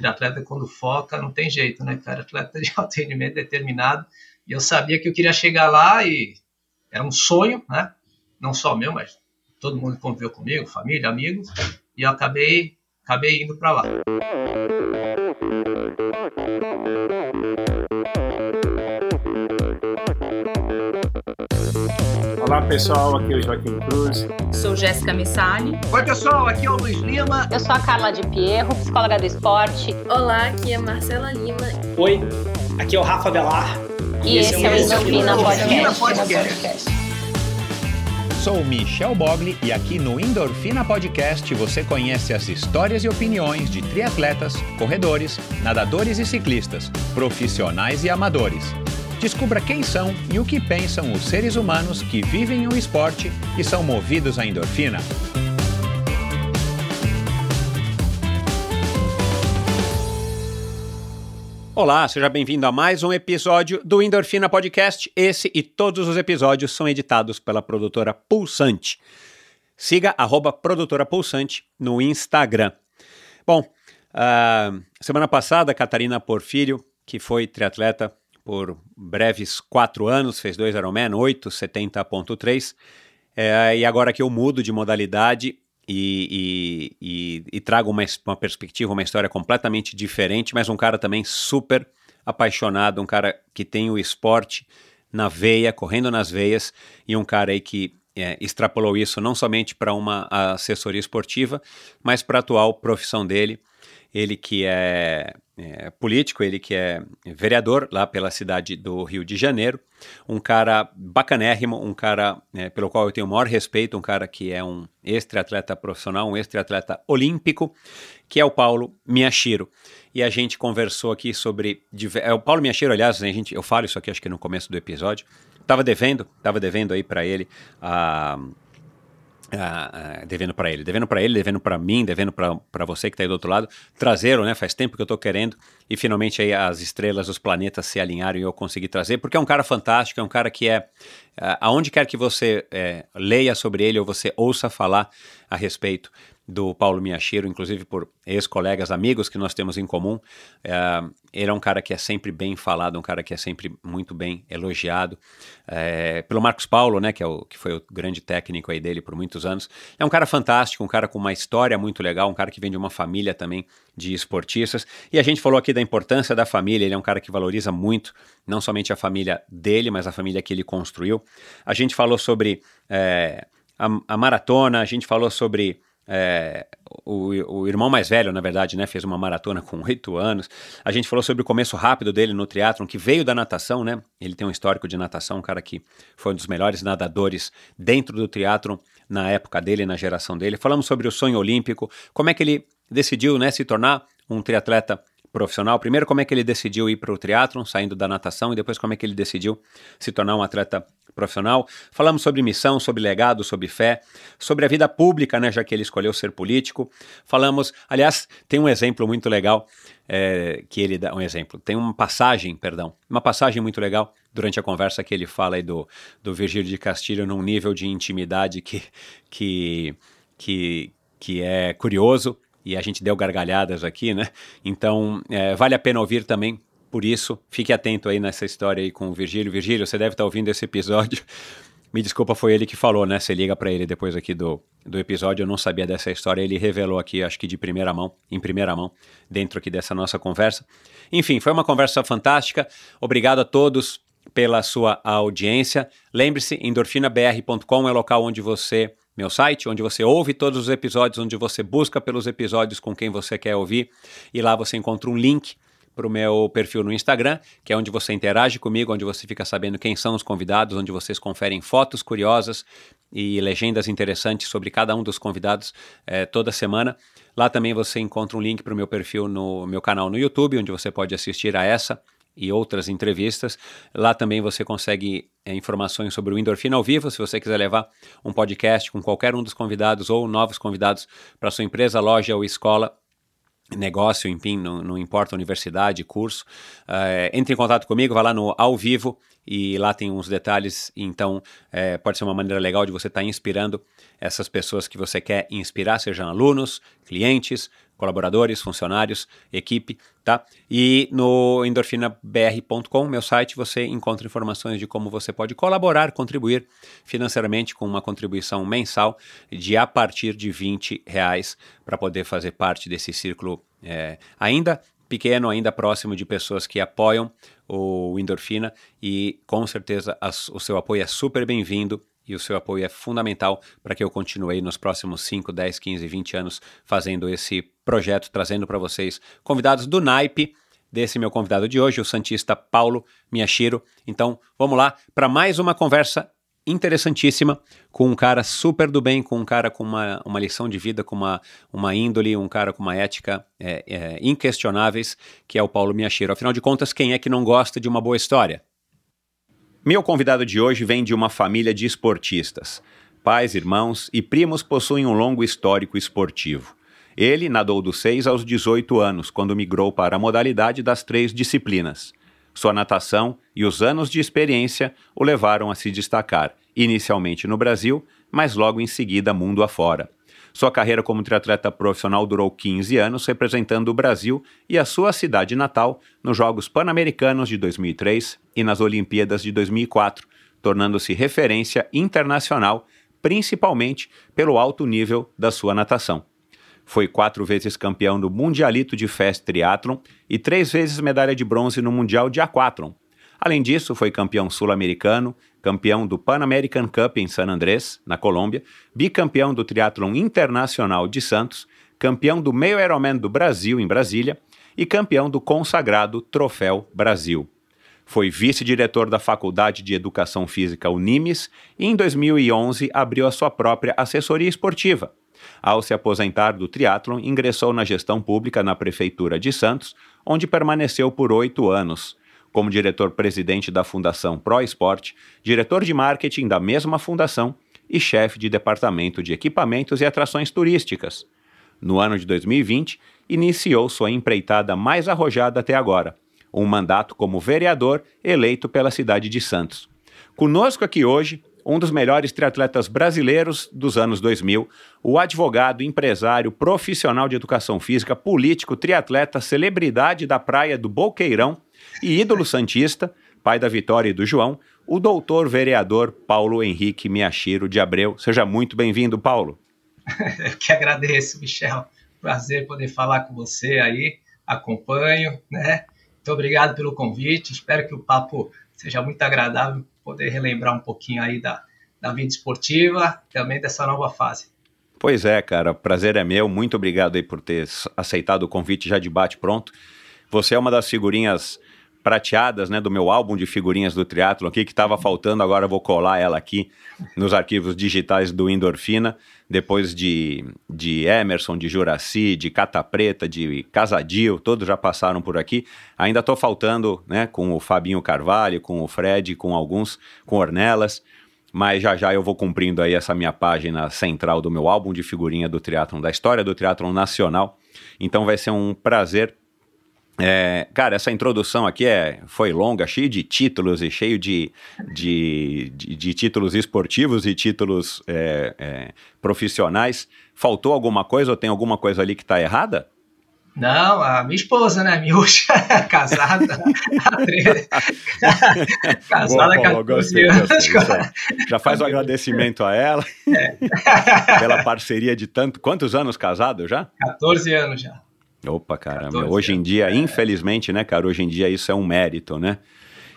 triatleta quando foca não tem jeito, né, cara? Atleta de alto rendimento determinado. E eu sabia que eu queria chegar lá e era um sonho, né? Não só meu, mas todo mundo conviveu comigo, família, amigos, e eu acabei, acabei indo para lá. Olá pessoal, aqui é o Joaquim Cruz. Sou Jéssica Missali. Oi pessoal, aqui é o Luiz Lima. Eu sou a Carla de Pierro, psicóloga do esporte. Olá, aqui é Marcela Lima. Oi, aqui é o Rafa Velar. E, e esse, esse é o Endorfina Podcast. Podcast. Sou Michel Bogli e aqui no Endorfina Podcast você conhece as histórias e opiniões de triatletas, corredores, nadadores e ciclistas, profissionais e amadores Descubra quem são e o que pensam os seres humanos que vivem o esporte e são movidos à endorfina. Olá, seja bem-vindo a mais um episódio do Endorfina Podcast. Esse e todos os episódios são editados pela produtora Pulsante. Siga arroba produtora Pulsante no Instagram. Bom, uh, semana passada, Catarina Porfírio, que foi triatleta por breves quatro anos, fez dois Ironman, 8, 70.3. É, e agora que eu mudo de modalidade e, e, e, e trago uma, uma perspectiva, uma história completamente diferente, mas um cara também super apaixonado, um cara que tem o esporte na veia, correndo nas veias, e um cara aí que é, extrapolou isso não somente para uma assessoria esportiva, mas para a atual profissão dele. Ele que é é, político, ele que é vereador lá pela cidade do Rio de Janeiro, um cara bacanérrimo, um cara é, pelo qual eu tenho o maior respeito, um cara que é um ex-triatleta profissional, um ex-triatleta olímpico, que é o Paulo Miyashiro. E a gente conversou aqui sobre... É, o Paulo Miyashiro, aliás, a gente, eu falo isso aqui acho que no começo do episódio, estava devendo, estava devendo aí para ele a... Uh, uh, devendo para ele, devendo para ele, devendo para mim, devendo para você que está aí do outro lado, trazeram, né? Faz tempo que eu estou querendo e finalmente aí as estrelas, os planetas se alinharam e eu consegui trazer, porque é um cara fantástico, é um cara que é, uh, aonde quer que você é, leia sobre ele ou você ouça falar a respeito do Paulo Miyashiro, inclusive por ex-colegas, amigos que nós temos em comum. É, ele é um cara que é sempre bem falado, um cara que é sempre muito bem elogiado. É, pelo Marcos Paulo, né, que, é o, que foi o grande técnico aí dele por muitos anos. É um cara fantástico, um cara com uma história muito legal, um cara que vem de uma família também de esportistas. E a gente falou aqui da importância da família, ele é um cara que valoriza muito, não somente a família dele, mas a família que ele construiu. A gente falou sobre é, a, a maratona, a gente falou sobre é, o, o, irmão mais velho, na verdade, né, fez uma maratona com oito anos. A gente falou sobre o começo rápido dele no triatlon, que veio da natação, né? Ele tem um histórico de natação, um cara que foi um dos melhores nadadores dentro do triatlon na época dele, na geração dele. Falamos sobre o sonho olímpico, como é que ele decidiu, né, se tornar um triatleta profissional. Primeiro, como é que ele decidiu ir para o triatlon, saindo da natação, e depois como é que ele decidiu se tornar um atleta profissional. Falamos sobre missão, sobre legado, sobre fé, sobre a vida pública, né, já que ele escolheu ser político. Falamos, aliás, tem um exemplo muito legal é, que ele dá um exemplo. Tem uma passagem, perdão, uma passagem muito legal durante a conversa que ele fala aí do, do Virgílio de Castilho num nível de intimidade que, que, que, que é curioso e a gente deu gargalhadas aqui, né? Então, é, vale a pena ouvir também por isso, fique atento aí nessa história aí com o Virgílio. Virgílio, você deve estar ouvindo esse episódio. Me desculpa, foi ele que falou, né? Você liga para ele depois aqui do, do episódio. Eu não sabia dessa história. Ele revelou aqui, acho que de primeira mão, em primeira mão, dentro aqui dessa nossa conversa. Enfim, foi uma conversa fantástica. Obrigado a todos pela sua audiência. Lembre-se, endorfinabr.com é o local onde você meu site, onde você ouve todos os episódios, onde você busca pelos episódios com quem você quer ouvir, e lá você encontra um link para o meu perfil no Instagram, que é onde você interage comigo, onde você fica sabendo quem são os convidados, onde vocês conferem fotos curiosas e legendas interessantes sobre cada um dos convidados é, toda semana. Lá também você encontra um link para o meu perfil no meu canal no YouTube, onde você pode assistir a essa e outras entrevistas. Lá também você consegue é, informações sobre o Endorfina ao vivo, se você quiser levar um podcast com qualquer um dos convidados ou novos convidados para sua empresa, loja ou escola negócio, enfim, não, não importa universidade, curso, uh, entre em contato comigo, vá lá no ao vivo e lá tem uns detalhes, então é, pode ser uma maneira legal de você estar tá inspirando essas pessoas que você quer inspirar, sejam alunos, clientes, colaboradores, funcionários, equipe, tá? E no endorfinabr.com, meu site, você encontra informações de como você pode colaborar, contribuir financeiramente com uma contribuição mensal de a partir de 20 reais para poder fazer parte desse círculo é, ainda pequeno, ainda próximo de pessoas que apoiam o Endorfina e com certeza as, o seu apoio é super bem-vindo e o seu apoio é fundamental para que eu continue nos próximos 5, 10, 15, 20 anos fazendo esse projeto, trazendo para vocês convidados do naipe desse meu convidado de hoje, o Santista Paulo Miyashiro. Então, vamos lá para mais uma conversa interessantíssima com um cara super do bem, com um cara com uma, uma lição de vida, com uma, uma índole, um cara com uma ética é, é, inquestionáveis, que é o Paulo Miyashiro. Afinal de contas, quem é que não gosta de uma boa história? Meu convidado de hoje vem de uma família de esportistas. Pais, irmãos e primos possuem um longo histórico esportivo. Ele nadou dos 6 aos 18 anos, quando migrou para a modalidade das três disciplinas. Sua natação e os anos de experiência o levaram a se destacar, inicialmente no Brasil, mas logo em seguida mundo afora. Sua carreira como triatleta profissional durou 15 anos, representando o Brasil e a sua cidade natal nos Jogos Pan-Americanos de 2003 e nas Olimpíadas de 2004, tornando-se referência internacional, principalmente pelo alto nível da sua natação. Foi quatro vezes campeão do Mundialito de Fast Triathlon e três vezes medalha de bronze no Mundial de Aquathlon. Além disso, foi campeão sul-americano, campeão do Pan American Cup em San Andrés, na Colômbia, bicampeão do Triathlon Internacional de Santos, campeão do Meio Ironman do Brasil em Brasília e campeão do consagrado Troféu Brasil. Foi vice-diretor da Faculdade de Educação Física Unimes e em 2011 abriu a sua própria assessoria esportiva, ao se aposentar do triatlon, ingressou na gestão pública na Prefeitura de Santos, onde permaneceu por oito anos, como diretor-presidente da Fundação Pro Esporte, diretor de marketing da mesma fundação e chefe de departamento de equipamentos e atrações turísticas. No ano de 2020, iniciou sua empreitada mais arrojada até agora, um mandato como vereador eleito pela cidade de Santos. Conosco aqui hoje, um dos melhores triatletas brasileiros dos anos 2000, o advogado, empresário, profissional de educação física, político, triatleta, celebridade da praia do Boqueirão e ídolo santista, pai da Vitória e do João, o doutor vereador Paulo Henrique Miachiro de Abreu. Seja muito bem-vindo, Paulo. Eu que agradeço, Michel. Prazer poder falar com você aí. Acompanho, né? Muito obrigado pelo convite. Espero que o papo seja muito agradável poder relembrar um pouquinho aí da, da vida esportiva, também dessa nova fase. Pois é, cara, prazer é meu. Muito obrigado aí por ter aceitado o convite já de bate pronto. Você é uma das figurinhas prateadas, né, do meu álbum de figurinhas do triatlo aqui, que estava faltando, agora vou colar ela aqui nos arquivos digitais do Endorfina, depois de, de Emerson, de Juraci, de Cata Preta, de Casadil, todos já passaram por aqui. Ainda estou faltando, né, com o Fabinho Carvalho, com o Fred, com alguns, com Ornelas, mas já já eu vou cumprindo aí essa minha página central do meu álbum de figurinha do triatlon, da história do triatlon nacional. Então vai ser um prazer é, cara, essa introdução aqui é, foi longa, cheio de títulos e cheio de, de, de, de títulos esportivos e títulos é, é, profissionais. Faltou alguma coisa ou tem alguma coisa ali que está errada? Não, a minha esposa, né? Miúcha, casada. casada há 14 anos. Já faz o um agradecimento a ela é. pela parceria de tanto. Quantos anos casado já? 14 anos já. Opa, caramba. Hoje em dia, é. infelizmente, né, cara, hoje em dia isso é um mérito, né?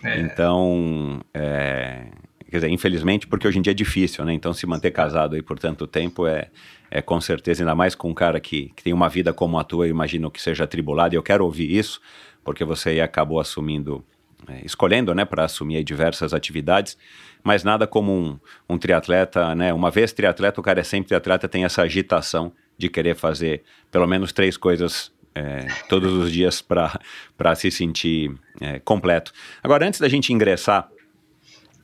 É. Então, é, quer dizer, infelizmente, porque hoje em dia é difícil, né? Então, se manter casado aí por tanto tempo é, é com certeza, ainda mais com um cara que, que tem uma vida como a tua, eu imagino que seja atribulado, e eu quero ouvir isso, porque você aí acabou assumindo, é, escolhendo, né, para assumir diversas atividades, mas nada como um, um triatleta, né? Uma vez triatleta, o cara é sempre triatleta, tem essa agitação de querer fazer pelo menos três coisas é, todos os dias para se sentir é, completo. Agora, antes da gente ingressar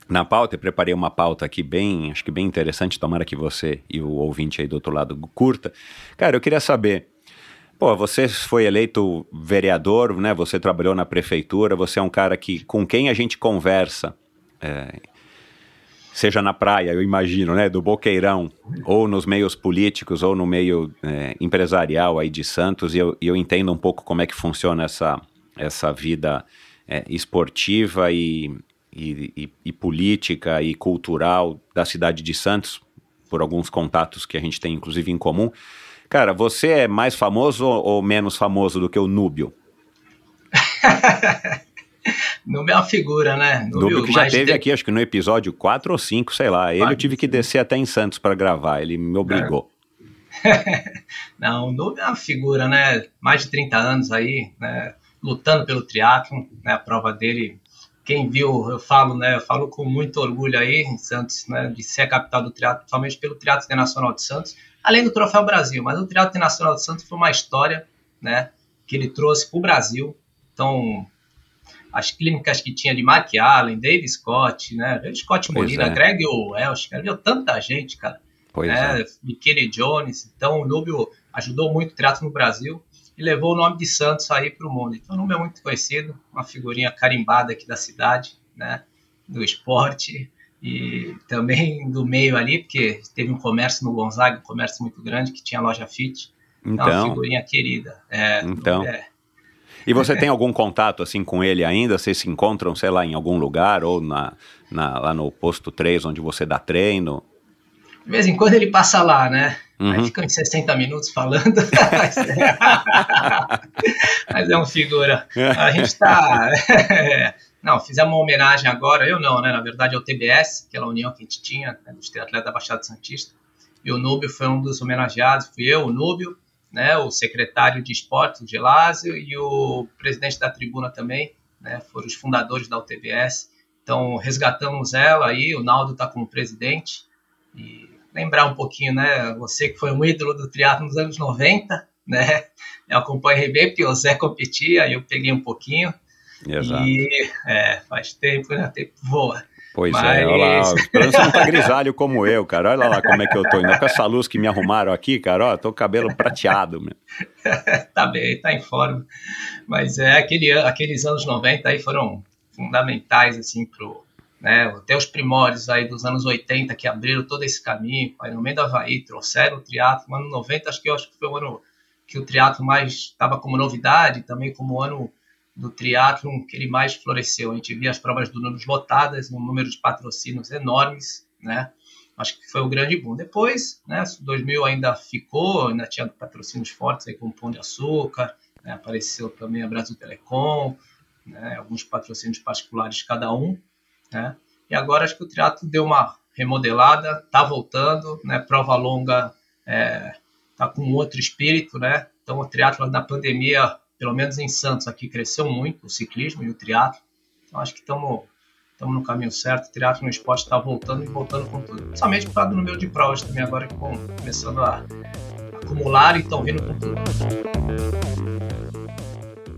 na pauta, eu preparei uma pauta aqui bem, acho que bem interessante, tomara que você e o ouvinte aí do outro lado curta. Cara, eu queria saber, pô, você foi eleito vereador, né, você trabalhou na prefeitura, você é um cara que, com quem a gente conversa, é, seja na praia, eu imagino, né, do Boqueirão, ou nos meios políticos, ou no meio é, empresarial aí de Santos, e eu, eu entendo um pouco como é que funciona essa, essa vida é, esportiva e, e, e, e política e cultural da cidade de Santos, por alguns contatos que a gente tem, inclusive, em comum. Cara, você é mais famoso ou menos famoso do que o Núbio? Núbio é uma figura, né? Núbio que já teve de... aqui, acho que no episódio 4 ou 5, sei lá. Ele eu tive que descer até em Santos para gravar, ele me obrigou. É. Não, o Núbio é uma figura, né? Mais de 30 anos aí, né? Lutando pelo triatlo, né? A prova dele quem viu, eu falo, né, eu falo com muito orgulho aí em Santos, né, de ser a capital do triatlo, principalmente pelo Triatlo Internacional de Santos, além do Troféu Brasil, mas o Triatlo Internacional de Santos foi uma história, né, que ele trouxe para o Brasil. Então, as clínicas que tinha de Mark Allen, Dave Scott, né, Scott Molina, é. Greg Welsh, cara, viu tanta gente, cara. Pois né, é. Michele Jones. Então, o Núbio ajudou muito o triatlo no Brasil e levou o nome de Santos aí para o mundo. Então, o Núbio é muito conhecido, uma figurinha carimbada aqui da cidade, né, do esporte e também do meio ali, porque teve um comércio no Gonzaga, um comércio muito grande, que tinha loja fit. Então, uma figurinha querida. É, então. É. E você tem algum contato assim com ele ainda? Vocês se encontram, sei lá, em algum lugar ou na, na, lá no posto 3, onde você dá treino? De vez em quando ele passa lá, né? Uhum. Aí fica uns 60 minutos falando. mas, é... um figura. A gente está. Não, fizemos uma homenagem agora, eu não, né? Na verdade é o TBS, aquela união que a gente tinha, né, dos triatletas da Baixada Santista. E o Núbio foi um dos homenageados, fui eu, o Núbio, né, o secretário de esportes, o Gelásio, e o presidente da tribuna também, né, foram os fundadores da UTBS. Então, resgatamos ela aí, o Naldo está como presidente. E lembrar um pouquinho, né, você que foi um ídolo do triatlo nos anos 90, né, eu acompanhei bem porque o Zé competia, eu peguei um pouquinho. Exato. E é, faz tempo, né? Tempo voa. Pois Mas... é, olha lá, esperando você não tá grisalho como eu, cara. Olha lá como é que eu tô. Ainda com essa luz que me arrumaram aqui, cara, ó, tô com o cabelo prateado. Meu. tá bem, tá em forma. Mas é, aquele, aqueles anos 90 aí foram fundamentais, assim, pro, né, até os primórdios aí dos anos 80 que abriram todo esse caminho, aí no meio da Havaí, trouxeram o triatlo, no ano 90 acho que, eu, acho que foi o ano que o triatlo mais estava como novidade, também como ano do triatlon que ele mais floresceu. A gente via as provas do número lotadas, um número de patrocínios enormes, né? Acho que foi o grande boom. Depois, né, 2000 ainda ficou, ainda tinha patrocínios fortes aí como Pão de Açúcar, né, apareceu também a Brasil Telecom, né, alguns patrocínios particulares cada um, né? E agora acho que o triatlo deu uma remodelada, tá voltando, né? Prova longa é, tá com outro espírito, né? Então o triatlo na pandemia pelo menos em Santos aqui cresceu muito o ciclismo e o triatlo. Então acho que estamos estamos no caminho certo. O triatlo no esporte está voltando e voltando com tudo. Somente por causa do número de provas também agora que estão começando a acumular e estão vindo com tudo.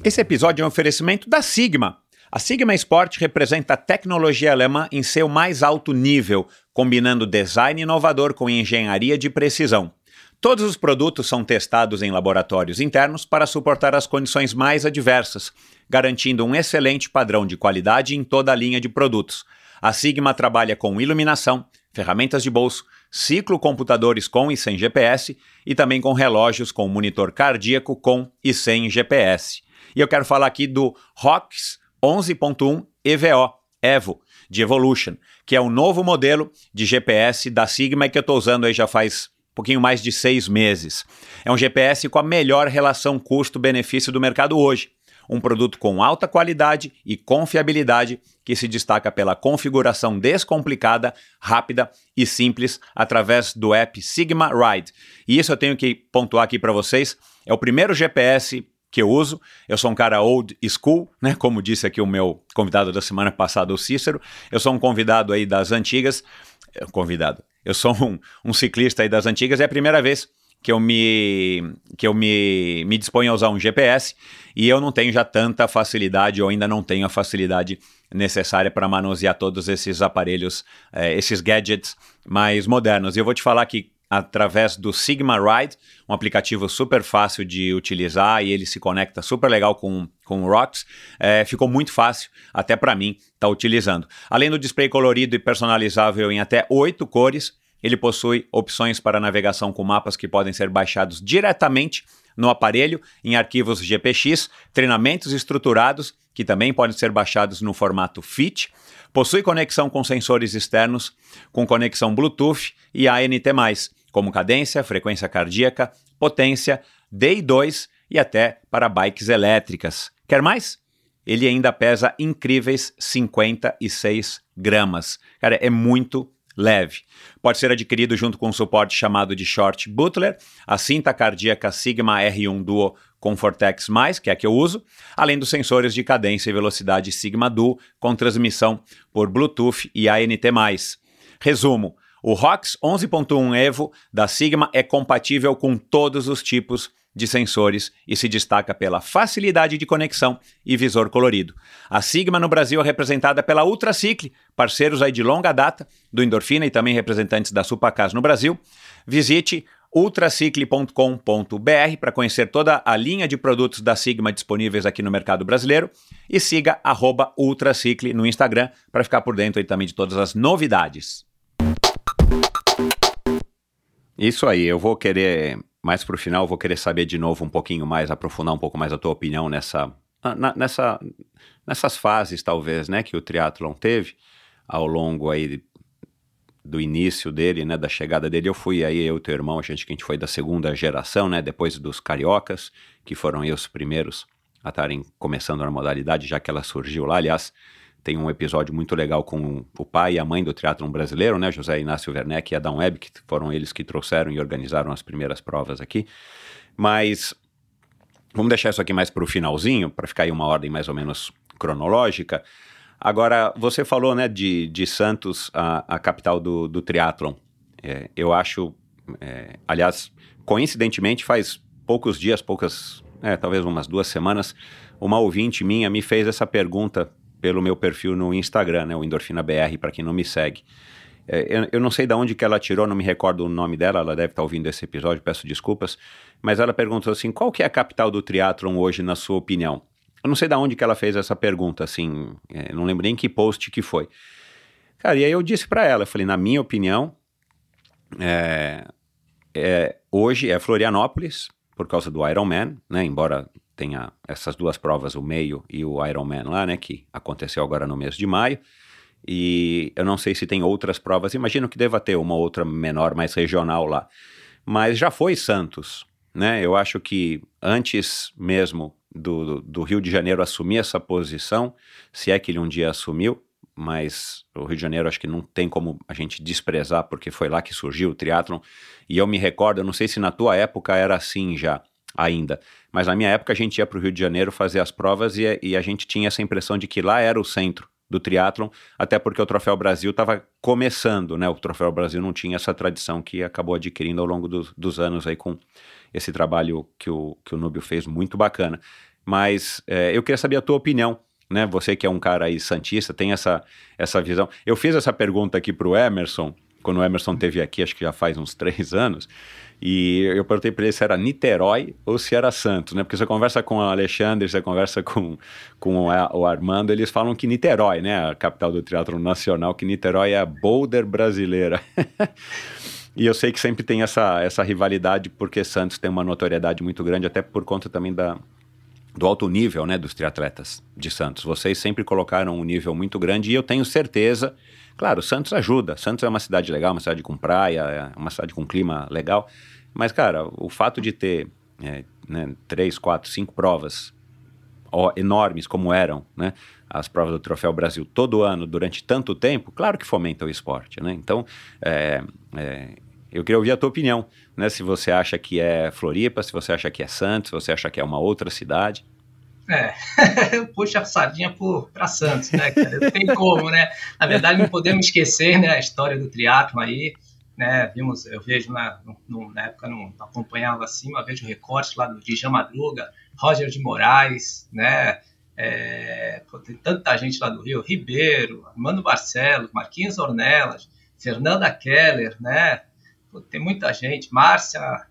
Esse episódio é um oferecimento da Sigma. A Sigma Sport representa a tecnologia alemã em seu mais alto nível, combinando design inovador com engenharia de precisão. Todos os produtos são testados em laboratórios internos para suportar as condições mais adversas, garantindo um excelente padrão de qualidade em toda a linha de produtos. A Sigma trabalha com iluminação, ferramentas de bolso, ciclocomputadores com e sem GPS e também com relógios com monitor cardíaco com e sem GPS. E eu quero falar aqui do ROX 11.1 EVO, Evo, de Evolution, que é o novo modelo de GPS da Sigma que eu estou usando aí já faz pouquinho mais de seis meses. É um GPS com a melhor relação custo-benefício do mercado hoje. Um produto com alta qualidade e confiabilidade que se destaca pela configuração descomplicada, rápida e simples através do app Sigma Ride. E isso eu tenho que pontuar aqui para vocês. É o primeiro GPS que eu uso. Eu sou um cara old school, né? Como disse aqui o meu convidado da semana passada, o Cícero. Eu sou um convidado aí das antigas. Convidado eu sou um, um ciclista das antigas, é a primeira vez que eu me que eu me, me disponho a usar um GPS e eu não tenho já tanta facilidade ou ainda não tenho a facilidade necessária para manusear todos esses aparelhos, eh, esses gadgets mais modernos. E eu vou te falar que através do Sigma Ride, um aplicativo super fácil de utilizar e ele se conecta super legal com, com o Rocks. É, ficou muito fácil, até para mim, estar tá utilizando. Além do display colorido e personalizável em até oito cores, ele possui opções para navegação com mapas que podem ser baixados diretamente no aparelho em arquivos GPX, treinamentos estruturados que também podem ser baixados no formato FIT, possui conexão com sensores externos, com conexão Bluetooth e ANT+, como cadência, frequência cardíaca, potência, DI2 e até para bikes elétricas. Quer mais? Ele ainda pesa incríveis 56 gramas. Cara, é muito leve. Pode ser adquirido junto com um suporte chamado de Short Butler, a cinta cardíaca Sigma R1 Duo Comfortex+, que é a que eu uso, além dos sensores de cadência e velocidade Sigma Duo com transmissão por Bluetooth e ANT+. Resumo, o ROX 11.1 Evo da Sigma é compatível com todos os tipos de sensores e se destaca pela facilidade de conexão e visor colorido. A Sigma no Brasil é representada pela Ultracicle, parceiros aí de longa data do Endorfina e também representantes da Supacas no Brasil. Visite ultracicle.com.br para conhecer toda a linha de produtos da Sigma disponíveis aqui no mercado brasileiro e siga Ultracicle no Instagram para ficar por dentro aí também de todas as novidades. Isso aí, eu vou querer mais para o final, vou querer saber de novo um pouquinho mais, aprofundar um pouco mais a tua opinião nessa, na, nessa, nessas fases, talvez, né, que o triatlon teve ao longo aí do início dele, né, da chegada dele. Eu fui aí, eu e teu irmão, a gente que a gente foi da segunda geração, né, depois dos cariocas, que foram aí os primeiros a estarem começando na modalidade, já que ela surgiu lá. Aliás, tem um episódio muito legal com o pai e a mãe do triatlon brasileiro, né, José Inácio Werneck e Adão Webb, que foram eles que trouxeram e organizaram as primeiras provas aqui. Mas vamos deixar isso aqui mais para o finalzinho, para ficar aí uma ordem mais ou menos cronológica. Agora, você falou, né, de, de Santos, a, a capital do, do triatlon. É, eu acho, é, aliás, coincidentemente, faz poucos dias, poucas, é, talvez umas duas semanas, uma ouvinte minha me fez essa pergunta pelo meu perfil no Instagram, né, o Endorfina BR, para quem não me segue. É, eu, eu, não sei de onde que ela tirou, não me recordo o nome dela, ela deve estar tá ouvindo esse episódio, peço desculpas, mas ela perguntou assim, qual que é a capital do triatlon hoje, na sua opinião? Eu não sei de onde que ela fez essa pergunta, assim, é, não lembro nem que post que foi. Cara, e aí eu disse para ela, eu falei, na minha opinião, é, é, hoje é Florianópolis, por causa do Ironman, né, embora tem a, essas duas provas, o meio e o Ironman lá, né, que aconteceu agora no mês de maio. E eu não sei se tem outras provas, imagino que deva ter uma outra menor, mais regional lá. Mas já foi Santos, né? Eu acho que antes mesmo do, do Rio de Janeiro assumir essa posição, se é que ele um dia assumiu, mas o Rio de Janeiro acho que não tem como a gente desprezar, porque foi lá que surgiu o triatlon. E eu me recordo, eu não sei se na tua época era assim já, ainda. Mas na minha época a gente ia para o Rio de Janeiro fazer as provas e, e, a gente tinha essa impressão de que lá era o centro do triatlon, até porque o Troféu Brasil estava começando, né? O Troféu Brasil não tinha essa tradição que acabou adquirindo ao longo do, dos anos aí com esse trabalho que o, que o Núbio fez, muito bacana. Mas é, eu queria saber a tua opinião, né? Você que é um cara aí santista, tem essa, essa visão. Eu fiz essa pergunta aqui para o Emerson, quando o Emerson teve aqui, acho que já faz uns três anos, e eu perguntei para ele se era Niterói ou se era Santos, né? Porque você conversa com o Alexandre, você conversa com, com o Armando, eles falam que Niterói, né? A capital do teatro nacional, que Niterói é a Boulder brasileira. e eu sei que sempre tem essa, essa rivalidade, porque Santos tem uma notoriedade muito grande, até por conta também da, do alto nível né, dos triatletas de Santos. Vocês sempre colocaram um nível muito grande e eu tenho certeza. Claro, Santos ajuda. Santos é uma cidade legal, uma cidade com praia, é uma cidade com clima legal. Mas, cara, o fato de ter é, né, três, quatro, cinco provas ó, enormes como eram, né? As provas do Troféu Brasil todo ano, durante tanto tempo, claro que fomenta o esporte, né? Então, é, é, eu queria ouvir a tua opinião, né? Se você acha que é Floripa, se você acha que é Santos, se você acha que é uma outra cidade. É, eu puxo a sardinha para Santos, né, cara? Não tem como, né? Na verdade, não podemos esquecer, né, a história do triatlo aí, né? Vimos, eu vejo na, no, na época não acompanhava assim, uma vez o recorte lá do Djan Madruga, Roger de Moraes, né? É, pô, tem tanta gente lá do Rio, Ribeiro, Armando Barcelos, Marquinhos Ornelas, Fernanda Keller, né? tem muita gente, Márcia.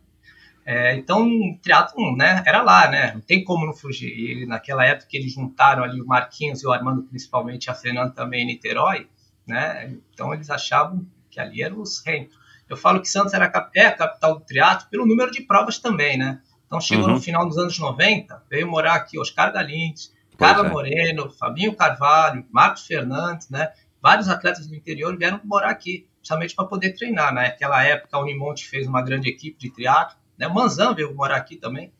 É, então, triatlon, né, era lá, né? Não tem como não fugir. E naquela época que eles juntaram ali o Marquinhos e o Armando, principalmente, a Fernanda também em Niterói, né? Então eles achavam que ali eram os reinos. Eu falo que Santos era, é a capital do triatlo pelo número de provas também, né? Então chegou uhum. no final dos anos 90, veio morar aqui Oscar Galindes, Carla é. Moreno, Fabinho Carvalho, Marcos Fernandes, né? Vários atletas do interior vieram morar aqui, justamente para poder treinar. Né? Naquela época, a Unimonte fez uma grande equipe de triatlo. Né? O Manzan veio morar aqui também.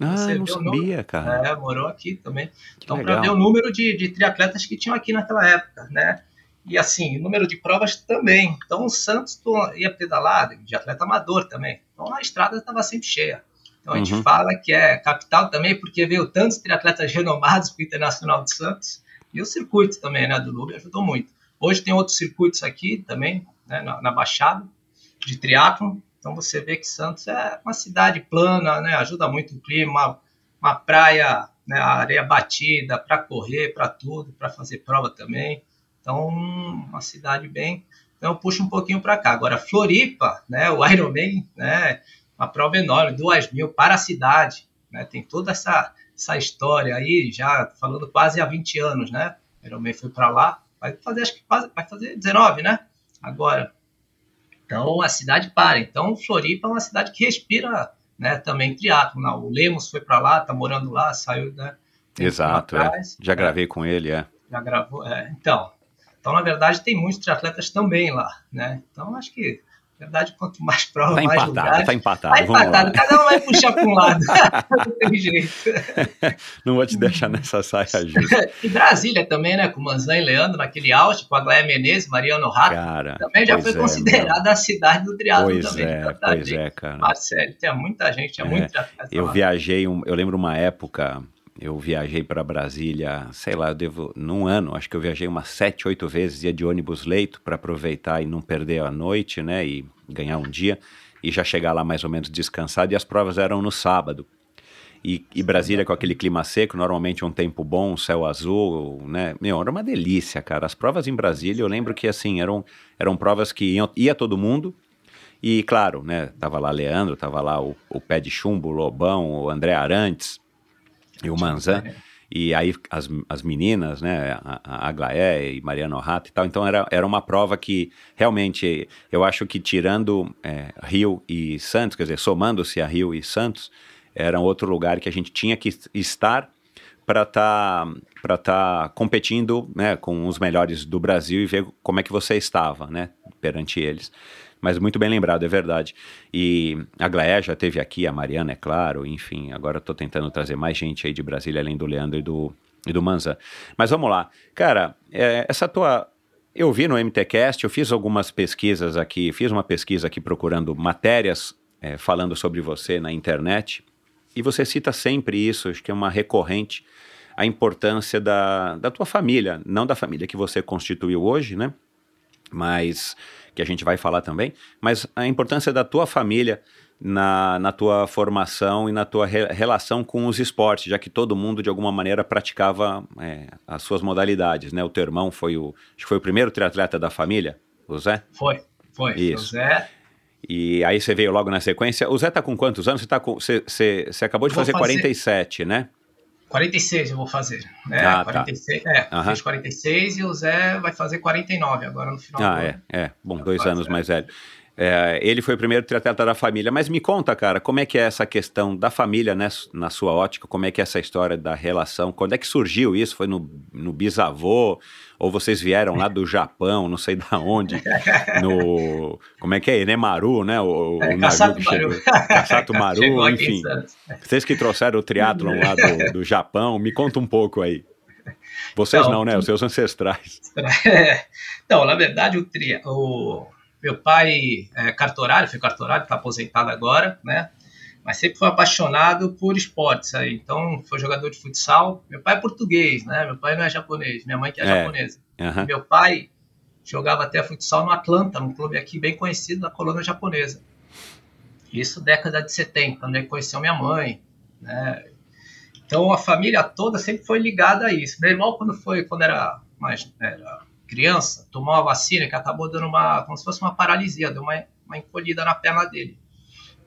Ah, Você não sabia, número, cara. É, morou aqui também. Que então, para ver o número de, de triatletas que tinham aqui naquela época, né? E assim, o número de provas também. Então o Santos ia pedalar de atleta amador também. Então a estrada estava sempre cheia. Então a gente uhum. fala que é capital também porque veio tantos triatletas renomados para o Internacional de Santos e o circuito também, né, do Lube ajudou muito. Hoje tem outros circuitos aqui também, né, na, na Baixada, de triatlon. Então você vê que Santos é uma cidade plana, né, ajuda muito o clima, uma, praia, né, areia batida para correr, para tudo, para fazer prova também. Então, uma cidade bem. Então, eu puxo um pouquinho para cá. Agora, Floripa, né, o Ironman, né, uma prova enorme, 2 mil para a cidade. Né, tem toda essa, essa história aí, já falando quase há 20 anos, né? O Ironman foi para lá, vai fazer, acho que quase, vai fazer 19, né? Agora. Então, a cidade para. Então, Floripa é uma cidade que respira né, também triatlo. O Lemos foi para lá, tá morando lá, saiu, né? Exato, é. já gravei com ele, é. Já gravou, é. Então, então, na verdade, tem muitos triatletas também lá, né? Então, acho que, na verdade, quanto mais prova, tá mais empatado, lugares... Tá empatado, tá empatado. Cada um vai puxar para um lado. Não tem jeito. Não vou te deixar nessa saia justa. e Brasília também, né? Com Manzan e Leandro, naquele auge, com a Glória Menezes, Mariano Rato. Cara, também já foi é, considerada a cidade do triatlo pois também. É, pois é, cara. Marcelo, tinha muita gente, tinha é, muito Eu viajei, um, eu lembro uma época eu viajei para Brasília, sei lá, eu devo, num ano, acho que eu viajei umas sete, oito vezes, ia de ônibus leito para aproveitar e não perder a noite, né, e ganhar um dia, e já chegar lá mais ou menos descansado, e as provas eram no sábado. E, e Brasília com aquele clima seco, normalmente um tempo bom, céu azul, né, meu, era uma delícia, cara. As provas em Brasília, eu lembro que, assim, eram, eram provas que iam, ia todo mundo, e claro, né, tava lá Leandro, tava lá o, o Pé de Chumbo, o Lobão, o André Arantes, e o Manzan. E aí as, as meninas, né, a, a Aglaé e Mariana Rato e tal, então era, era uma prova que realmente, eu acho que tirando é, Rio e Santos, quer dizer, somando-se a Rio e Santos, era outro lugar que a gente tinha que estar para estar tá, para tá competindo né, com os melhores do Brasil e ver como é que você estava né, perante eles mas muito bem lembrado, é verdade. E a Glaé já teve aqui, a Mariana, é claro, enfim, agora estou tentando trazer mais gente aí de Brasília, além do Leandro e do, e do Manza. Mas vamos lá. Cara, é, essa tua. Eu vi no MTCast, eu fiz algumas pesquisas aqui, fiz uma pesquisa aqui procurando matérias é, falando sobre você na internet, e você cita sempre isso, acho que é uma recorrente, a importância da, da tua família, não da família que você constituiu hoje, né? Mas que a gente vai falar também, mas a importância da tua família na, na tua formação e na tua re, relação com os esportes, já que todo mundo de alguma maneira praticava é, as suas modalidades, né? O teu irmão foi o, acho que foi o primeiro triatleta da família, o Zé? Foi, foi. Isso. O Zé. E aí você veio logo na sequência. O Zé tá com quantos anos? Você, tá com, você, você, você acabou de fazer, fazer 47, né? 46 eu vou fazer. Né? Ah, 46, tá. É, uhum. fiz 46 e o Zé vai fazer 49 agora no final ah, do ano. é, é. Bom, dois anos mais velho. É, ele foi o primeiro triatleta da família, mas me conta, cara, como é que é essa questão da família, né, na sua ótica, como é que é essa história da relação, quando é que surgiu isso? Foi no, no bisavô, ou vocês vieram lá do Japão, não sei da onde, no, como é que é, Enemaru, né, o, é, o Caçato Maru, Caçato Maru enfim, vocês que trouxeram o triatlon lá do, do Japão, me conta um pouco aí. Vocês não, não né, os seus ancestrais. Então, na verdade, o, tri, o meu pai é cartorário, foi cartorário, está aposentado agora, né? Mas sempre foi apaixonado por esportes aí. Então, foi jogador de futsal. Meu pai é português, né? Meu pai não é japonês, minha mãe que é, é. japonesa. Uhum. Meu pai jogava até futsal no Atlanta, num clube aqui bem conhecido da colônia japonesa. Isso década de 70, quando ele conheceu minha mãe, né? Então a família toda sempre foi ligada a isso. Meu irmão quando foi, quando era mais era criança, tomou uma vacina que acabou dando uma, como se fosse uma paralisia, deu uma uma encolhida na perna dele.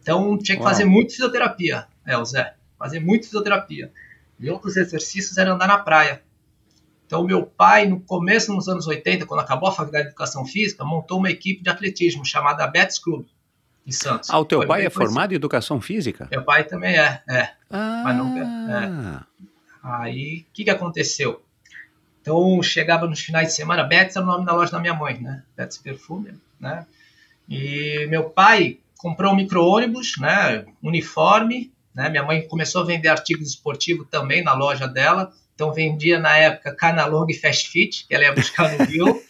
Então tinha que Uau. fazer muito fisioterapia, é, o Zé, fazer muito fisioterapia. E outros exercícios era andar na praia. Então meu pai, no começo dos anos 80, quando acabou a faculdade de educação física, montou uma equipe de atletismo chamada Betis Club, em Santos. Ah, o teu Foi pai é conhecido. formado em educação física? Meu pai também é, é. Ah, Mas nunca- Aí, o que, que aconteceu? Então, chegava nos finais de semana, Betts era o nome da loja da minha mãe, né? Betts Perfume, né? E meu pai comprou um micro-ônibus, né? Uniforme, né? Minha mãe começou a vender artigos esportivos também na loja dela. Então, vendia na época Canalong e Fast Fit, que ela ia buscar no Rio.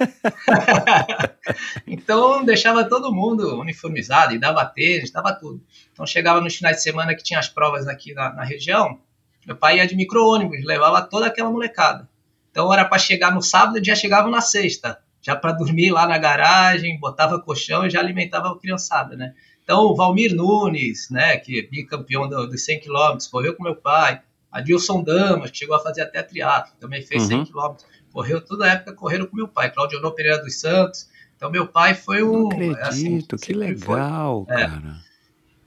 então, deixava todo mundo uniformizado e dava tênis, dava tudo. Então, chegava nos finais de semana que tinha as provas aqui na, na região, meu pai ia de micro-ônibus, levava toda aquela molecada. Então era para chegar no sábado, já chegava na sexta, já para dormir lá na garagem, botava colchão e já alimentava a criançada, né? Então o Valmir Nunes, né, que é bicampeão do- dos 100 km, correu com meu pai. Adilson Damas, que chegou a fazer até triatlo, também fez Uhum. 100 km. Correu toda a época, correram com meu pai. Claudio Honor Pereira dos Santos. Então meu pai foi Não um... acredito, assim, que sempre foi. legal, É.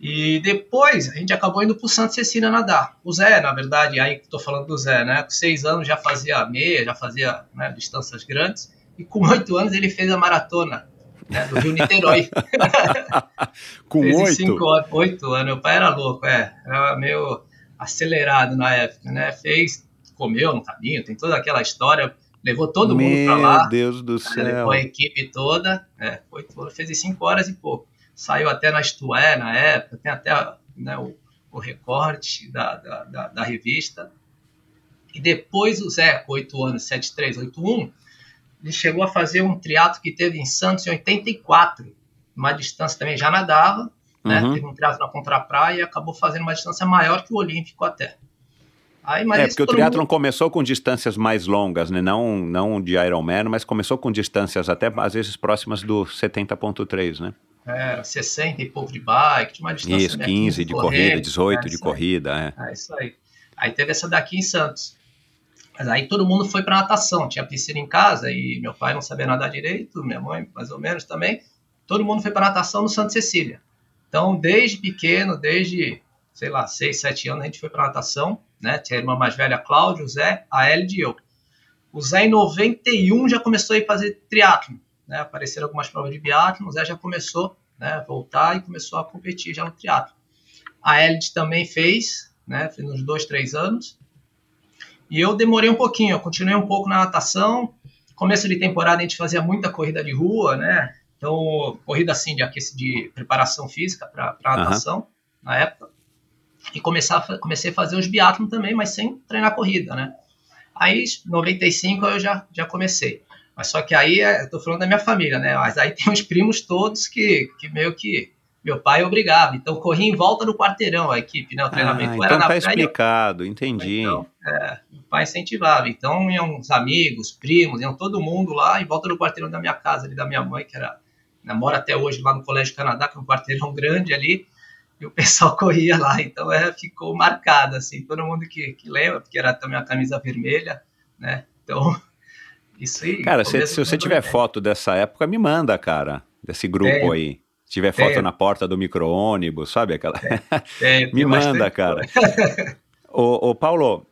E depois a gente acabou indo pro Santa Cecília nadar. O Zé, na verdade, aí que tô falando do Zé, né? Com seis anos já fazia meia, já fazia né, distâncias grandes. E com oito anos ele fez a maratona né, do Rio Niterói. Com oito? oito anos. Meu pai era louco, é. Era meio acelerado na época, né? Fez, comeu no caminho, tem toda aquela história. Levou todo mundo pra lá. Meu Deus do Né, céu. Levou a equipe toda, é, oito horas, fez em cinco horas e pouco. Saiu até na Isto É, na época, tem até né, o, o recorte da, da, da, da revista. E depois o com 8 anos, 73, 81, ele chegou a fazer um triatlo que teve em Santos em 84, uma distância também já nadava, né? Uhum. Teve um triatlo na contrapraia e acabou fazendo uma distância maior que o Olímpico até. Aí, É, porque o triatlon mundo- começou com distâncias mais longas, né? Não, não de Ironman, mas começou com distâncias até às vezes próximas do 70.3, né? Era 60 e pouco de bike, tinha uma distância. Isso, né, 15 de correndo, corrida, 18 é, de corrida, é. É isso aí. Aí teve essa daqui em Santos. Mas aí todo mundo foi para natação. Tinha piscina em casa e meu pai não sabia nadar direito, minha mãe mais ou menos também. Todo mundo foi para natação no Santa Cecília. Então, desde pequeno, desde, sei lá, 6, 7 anos, a gente foi para natação. Né? Tinha a irmã mais velha, Cláudio, o Zé, a Elide e eu. O Zé, em 91, já começou a ir fazer triatlo. Né? Apareceram algumas provas de biatlo. O Zé já começou né, a voltar e começou a competir já no triatlo. A Elide também fez, né? Fez uns dois, três anos. E eu demorei um pouquinho, eu continuei um pouco na natação. Começo de temporada a gente fazia muita corrida de rua, né? Então, corrida assim de, de preparação física para natação, na época. E começar, comecei a fazer os biatlon também, mas sem treinar corrida, né? Aí, 95 eu já, já comecei. Mas só que aí, é, eu tô falando da minha família, né? Mas aí tem os primos todos que, que meio que meu pai obrigava. Então, corria em volta do quarteirão a equipe, né? O Ah, treinamento era então na tá praia. explicado, entendi. Então, é, o pai incentivava. Então, iam os amigos, primos, iam todo mundo lá em volta do quarteirão da minha casa, ali da minha mãe, que era, né, mora até hoje lá no Colégio Canadá, que é um quarteirão grande ali, e o pessoal corria lá. Então, é, ficou marcado, assim, todo mundo que, que lembra, porque era também a camisa vermelha, né? Então, isso aí. Cara, se, se você tiver 90. foto dessa época, me manda, cara, desse grupo Tenho. aí. Se tiver foto Tenho. na porta do micro-ônibus, sabe aquela... Tem- Me manda, cara. ô, ô, Paulo,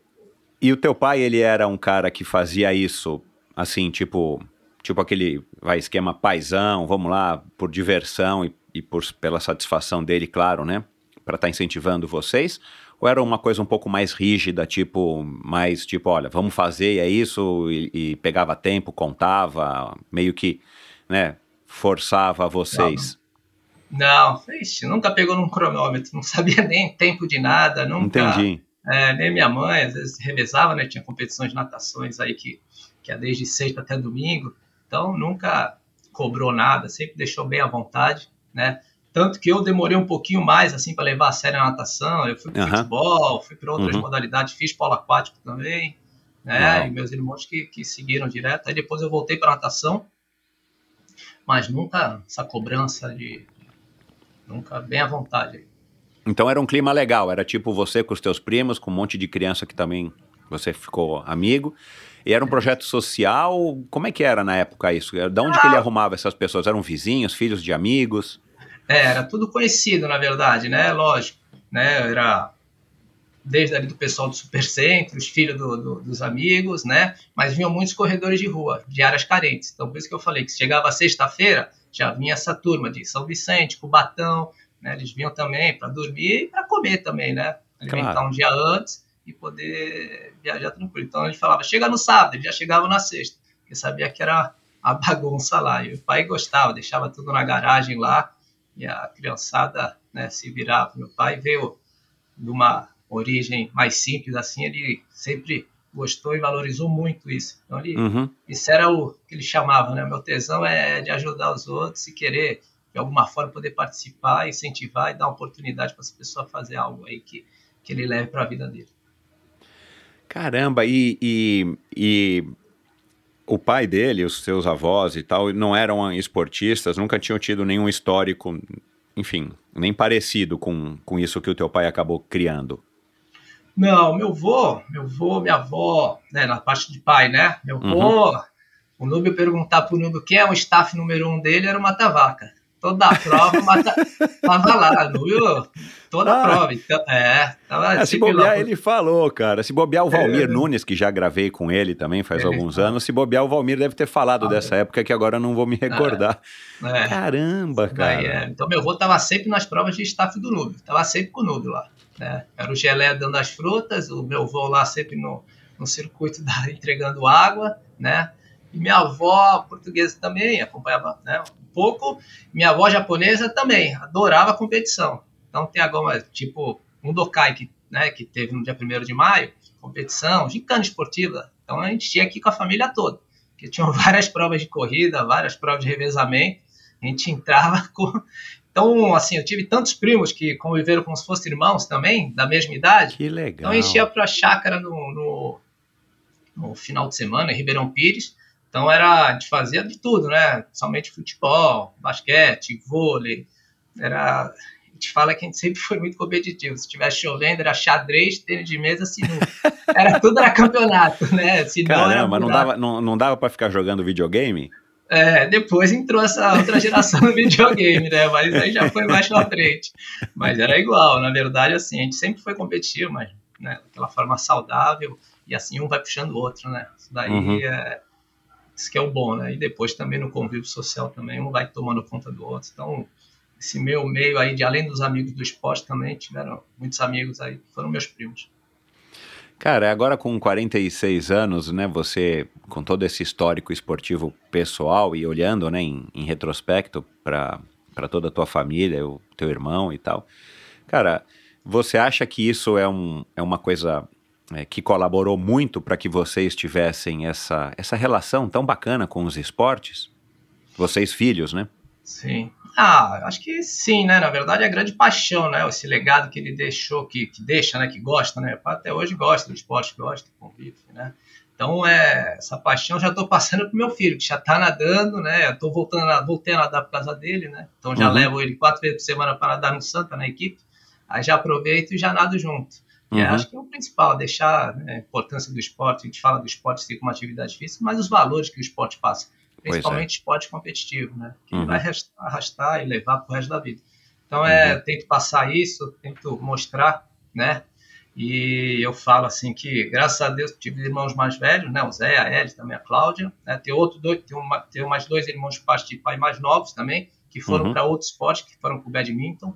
e o teu pai, ele era um cara que fazia isso, assim, tipo, tipo aquele, vai, esquema paisão, vamos lá, por diversão e, e por, pela satisfação dele, claro, né? Pra estar incentivando vocês? Ou era uma coisa um pouco mais rígida, tipo, mais tipo, olha, vamos fazer, e é isso, e, e pegava tempo, contava, meio que, né, forçava vocês? Não, ixi, nunca pegou num cronômetro, não sabia nem tempo de nada, nunca. Entendi. É, nem minha mãe, às vezes revezava, né? Tinha competições de natações aí que, que é desde sexta até domingo. Então nunca cobrou nada, sempre deixou bem à vontade, né? Tanto que eu demorei um pouquinho mais assim para levar a sério a natação. Eu fui para Aham. futebol, fui para outras Uhum. modalidades, fiz polo aquático também, né? Uau. E meus irmãos que, que seguiram direto. Aí depois eu voltei para natação, mas nunca essa cobrança de nunca bem à vontade. Então era um clima legal, era tipo você com os teus primos, com um monte de criança que também você ficou amigo. E era um projeto social, como é que era na época isso? Da onde que ele arrumava essas pessoas? Eram vizinhos, filhos de amigos? É, era tudo conhecido, na verdade, né? Lógico, né? Era desde ali do pessoal do Supercentro, os filhos do, do, dos amigos, né? Mas vinham muitos corredores de rua, de áreas carentes. Então, por isso que eu falei que chegava sexta-feira, já vinha essa turma de São Vicente, Cubatão, né? Eles vinham também para dormir e para comer também, né? Alimentar claro. um dia antes e poder viajar tranquilo. Então, ele falava, chega no sábado, ele já chegava na sexta, porque sabia que era a bagunça lá. E o pai gostava, deixava tudo na garagem lá e a criançada né, se virava. Meu pai veio de uma origem mais simples assim, ele sempre gostou e valorizou muito isso. Então, ele, uhum. isso era o que ele chamava, né? Meu tesão é de ajudar os outros e querer, de alguma forma, poder participar, incentivar e dar oportunidade para essa pessoa fazer algo aí que, que ele leve para a vida dele. Caramba, e, e, e, o pai dele, os seus avós e tal, não eram esportistas, nunca tinham tido nenhum histórico, enfim, nem parecido com, com isso que o teu pai acabou criando. Não, meu avô, meu avô, minha avó, né, na parte de pai, né? Meu avô, uhum. o Núbio perguntar pro Núbio quem é o staff número um dele, era o Matavaca. Toda a prova, mata, tava lá, Núbio, toda a ah. prova. Então, é, tava é, Se bobear, lá. ele falou, cara. Se bobear o Valmir é. Nunes, que já gravei com ele também faz é. alguns anos, se bobear o Valmir deve ter falado ah, dessa época que agora não vou me recordar. É. Caramba, cara. É. Então meu avô tava sempre nas provas de staff do Núbio, tava sempre com o Núbio lá. Né? Era o Gelé dando as frutas, o meu avô lá sempre no, no circuito da, entregando água, né? E minha avó portuguesa também acompanhava né, um pouco. Minha avó japonesa também adorava a competição. Então tem agora, tipo, um Dokai que, né, que teve no dia 1 de maio, competição, gincana esportiva. Então a gente tinha aqui com a família toda, que tinham várias provas de corrida, várias provas de revezamento. A gente entrava com, então, assim, eu tive tantos primos que conviveram como se fossem irmãos também, da mesma idade. Que legal. Então, a gente ia para a chácara no, no, no, final de semana, em Ribeirão Pires. Então, era, a gente fazia de tudo, né? Somente futebol, basquete, vôlei. Era, gente fala que a gente sempre foi muito competitivo. Se tivesse chovendo, era xadrez, tênis de mesa, sinuca. Era tudo era campeonato, né? Senão Caramba, não dava, não, não dava para ficar jogando videogame? É, depois entrou essa outra geração do videogame, né? Mas aí já foi mais pra frente. Mas era igual, na verdade, assim, a gente sempre foi competitivo, mas né, daquela forma saudável, e assim um vai puxando o outro, né? Isso daí uhum. é. Isso que é o bom, né? E depois também no convívio social também, um vai tomando conta do outro. Então, esse meu meio aí, de além dos amigos do esporte, também tiveram muitos amigos aí, foram meus primos. Cara, agora com 46 anos, né, você com todo esse histórico esportivo pessoal e olhando, né, em, em retrospecto para toda a tua família, o teu irmão e tal, cara, você acha que isso é, um, é uma coisa é, que colaborou muito para que vocês tivessem essa, essa relação tão bacana com os esportes? Vocês filhos, né? Sim. Ah, acho que sim, né? Na verdade, é a grande paixão, né? Esse legado que ele deixou, que, que deixa, né? Que gosta, né? Até hoje gosta do esporte, gosta, convive, né? Então, é, essa paixão já estou passando pro meu filho, que já está nadando, né? Estou voltando a, voltei a nadar por causa dele, né? Então, já uhum. levo ele quatro vezes por semana para nadar no Santa, na equipe. Aí já aproveito e já nado junto. Uhum. E acho que é o principal, deixar né, a importância do esporte. A gente fala do esporte ser como atividade física, mas os valores que o esporte passa principalmente é. esporte competitivo, né? Que uhum. vai arrastar e levar para o resto da vida. Então, é, uhum. tento passar isso, tento mostrar, né? E eu falo assim que, graças a Deus, tive irmãos mais velhos, né? O Zé, a Ellie, também a Cláudia. Né? Tem outro dois, tem, uma, tem mais dois irmãos de parte de pai mais novos também, que foram uhum. para outros esportes, que foram para o badminton.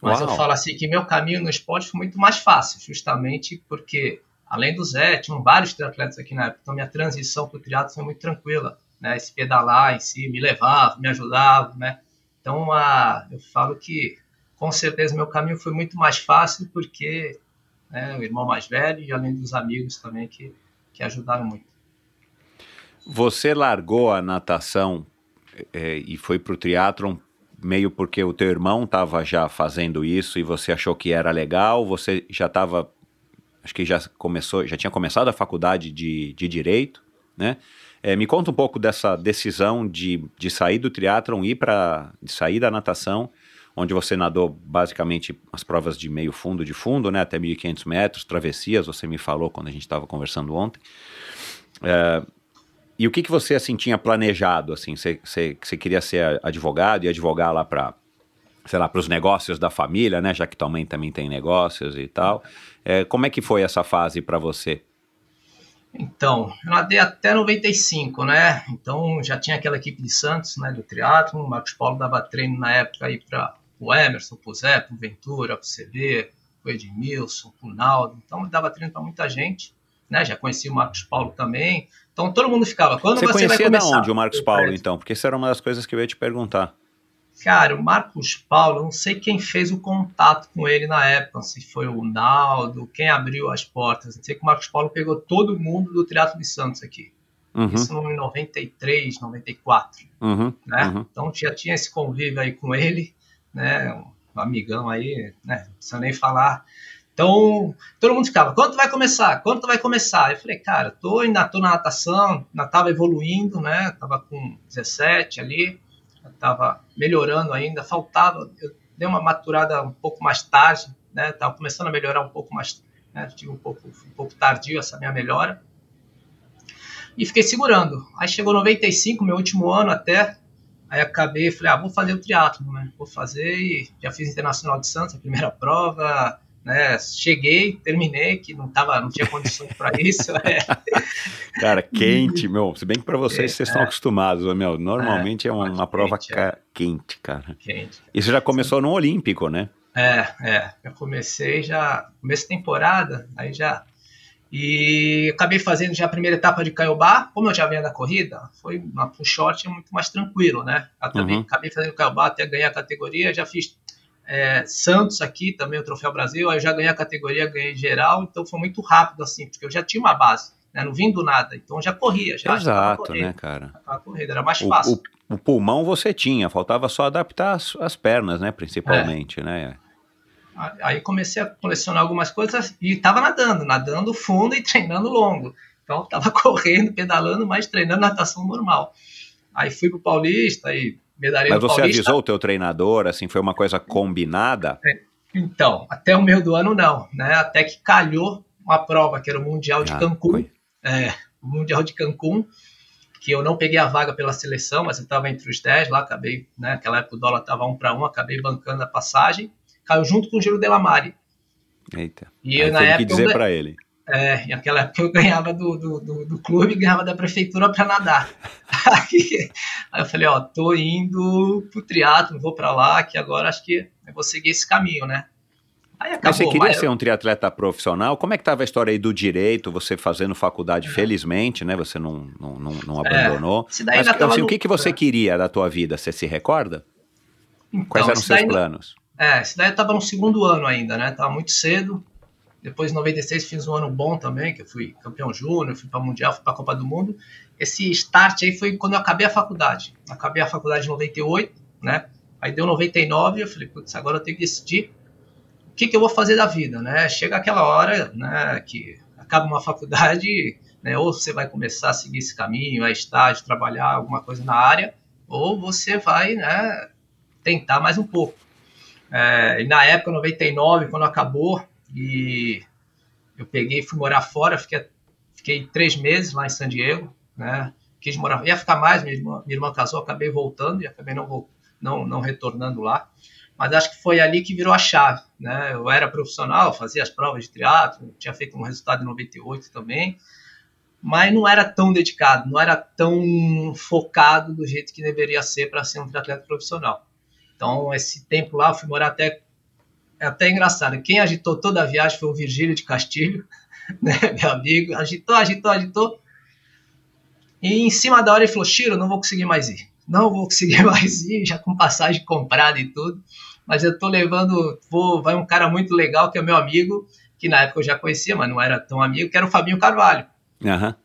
Mas Uau. eu falo assim que meu caminho no esporte foi muito mais fácil, justamente porque além do Zé, tinham vários triatletas aqui na época, então minha transição para o triatlo foi muito tranquila, né? Esse pedalar em si me levava, me ajudava, né? Então, a, eu falo que com certeza meu caminho foi muito mais fácil porque né, o irmão mais velho e além dos amigos também que, que ajudaram muito. Você largou a natação é, e foi para o triatlon meio porque o teu irmão estava já fazendo isso e você achou que era legal? Você já estava acho que já começou, já tinha começado a faculdade de, de Direito, né? É, me conta um pouco dessa decisão de, de sair do triatlon, ir para, de sair da natação, onde você nadou basicamente as provas de meio fundo, de fundo, né? Até 1.500 metros, travessias, você me falou quando a gente estava conversando ontem. É, E o que, que você assim tinha planejado? Assim, você, queria ser advogado e advogar lá para, sei lá, para os negócios da família, né? Já que tua mãe também tem negócios e tal. É, como é que foi essa fase para você? Então, eu nadei até 95, né? Então já tinha aquela equipe de Santos, né? Do triatlo. O Marcos Paulo dava treino na época aí para o Emerson, para o Zé, para o Ventura, para o CB, para o Edmilson, para o Naldo. Então dava treino para muita gente, né? Já conhecia o Marcos Paulo também. Então todo mundo ficava. Quando você, você conhecia vai começar? da onde o Marcos Paulo, então? Porque isso era uma das coisas que eu ia te perguntar. Cara, o Marcos Paulo, não sei quem fez o contato com ele na época, se foi o Naldo, quem abriu as portas. Eu sei que o Marcos Paulo pegou todo mundo do Teatro de Santos aqui. Uhum, Isso em 93, 94, uhum, né? uhum. Então já tinha esse convívio aí com ele, né? Um amigão aí, né? Não precisa nem falar. Então, todo mundo ficava, quando tu vai começar? Quando tu vai começar? Eu falei, cara, tô, ainda tô na natação, ainda tava evoluindo, né? Tava com 17 ali, já tava melhorando ainda, faltava, eu dei uma maturada um pouco mais tarde, né? Tava começando a melhorar um pouco mais, né? Tive um pouco, um pouco tardio essa minha melhora. E fiquei segurando. Aí chegou 95, meu último ano até, Aí acabei, falei, ah, vou fazer o triatlo, né? Vou fazer e já fiz Internacional de Santos, a primeira prova, né? Cheguei, terminei, que não tava, não tinha condições para isso. É. Cara, quente, meu. Se bem que para vocês, É, vocês estão é. acostumados, meu. Normalmente é, uma, quente, uma prova é. ca- quente, cara. Quente. E você já começou no Olímpico, né? É, é. Eu comecei já, começo de temporada, aí já. E acabei fazendo já a primeira etapa de Caiobá, como eu já vinha da corrida, foi uma um short muito mais tranquilo, né? Acabei, Uhum. acabei fazendo Caiobá até ganhar a categoria, já fiz é, Santos aqui, também o Troféu Brasil, aí eu já ganhei a categoria, ganhei geral, então foi muito rápido assim, porque eu já tinha uma base, né? Não vim do nada, então já corria, já. Exato, correndo, né, cara? correndo, era mais O, fácil. o- o pulmão você tinha, faltava só adaptar as, as pernas, né? Principalmente, né? Aí comecei a colecionar algumas coisas e estava nadando, nadando fundo e treinando longo. Então estava correndo, pedalando, mas treinando natação normal. Aí fui pro Paulista e medalhei Mas você Paulista. avisou o teu treinador, assim, foi uma coisa combinada? Então, até o meio do ano não, né? Até que calhou uma prova que era o Mundial de Ah, Cancún, é, o Mundial de Cancún, que eu não peguei a vaga pela seleção, mas eu estava entre os 10 lá, acabei, né? Naquela época o dólar estava um para um, acabei bancando a passagem, caiu junto com o Giro Delamare. Eita. E eu, na época que dizer eu, pra ele. É, naquela época eu ganhava do, do, do, do clube e ganhava da prefeitura para nadar. Aí, aí eu falei, ó, tô indo pro triatlo, vou para lá, que agora acho que eu vou seguir esse caminho, né? Aí acabou. Mas você queria mas- ser um triatleta profissional? Como é que tava a história aí do direito, você fazendo faculdade, felizmente, né? Você não, não, não, não abandonou. Esse daí Mas assim, o no- que, que você é. queria da tua vida? Você se recorda? Então, Quais eram os seus daí- planos? É, esse daí eu tava no segundo ano ainda, né? Tava muito cedo. Depois, em 96, fiz um ano bom também, que eu fui campeão júnior, fui para Mundial, fui para a Copa do Mundo. Esse start aí foi quando eu acabei a faculdade. Acabei a faculdade em 98, né? Aí deu 99 e eu falei, putz, agora eu tenho que decidir o que, que eu vou fazer da vida, né? Chega aquela hora, né, que acaba uma faculdade, né? Ou você vai começar a seguir esse caminho, é estágio, trabalhar alguma coisa na área, ou você vai, né, tentar mais um pouco. É, e na época, 99, quando acabou, e eu peguei fui morar fora, fiquei, fiquei três meses lá em San Diego, né? Quis morar, ia ficar mais, minha irmã, minha irmã casou, acabei voltando e acabei não, não, não retornando lá. Mas acho que foi ali que virou a chave, né? Eu era profissional, fazia as provas de triatlo, tinha feito um resultado em 98 também, mas não era tão dedicado, não era tão focado do jeito que deveria ser para ser um triatleta profissional. Então, esse tempo lá, eu fui morar até. É até engraçado. Quem agitou toda a viagem foi o Virgílio de Castilho, né, meu amigo. Agitou, agitou, agitou. E em cima da hora ele falou: Chiro, não vou conseguir mais ir. Não vou conseguir mais ir, já com passagem comprada e tudo. Mas eu tô levando. Vou, vai um cara muito legal, que é meu amigo, que na época eu já conhecia, mas não era tão amigo, que era o Fabinho Carvalho. Aham.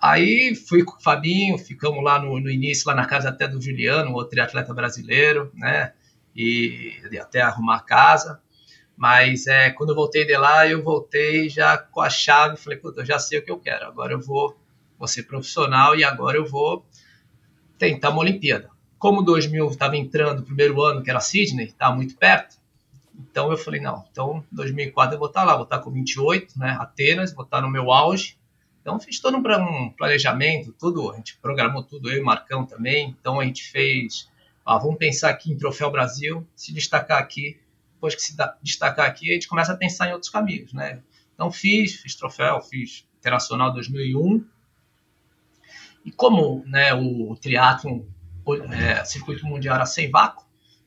Aí fui com o Fabinho, ficamos lá no, no início, lá na casa até do Juliano, outro triatleta brasileiro, né? E até arrumar casa. Mas é, quando eu voltei de lá, eu voltei já com a chave, falei, puta, eu já sei o que eu quero, agora eu vou, vou ser profissional e agora eu vou tentar uma Olimpíada. Como 2000 estava entrando, o primeiro ano, que era Sydney, estava muito perto, então eu falei, não, então 2004 eu vou estar lá, vou estar com 28, né, Atenas, vou estar no meu auge, Então fiz todo um planejamento, tudo, a gente programou tudo, eu e o Marcão também. Então a gente fez, ah, vamos pensar aqui em Troféu Brasil, se destacar aqui. Depois que se destacar aqui, a gente começa a pensar em outros caminhos, né? Então fiz, fiz troféu, fiz Internacional 2001. E como né, o, o triatlon, é, circuito mundial era sem vácuo,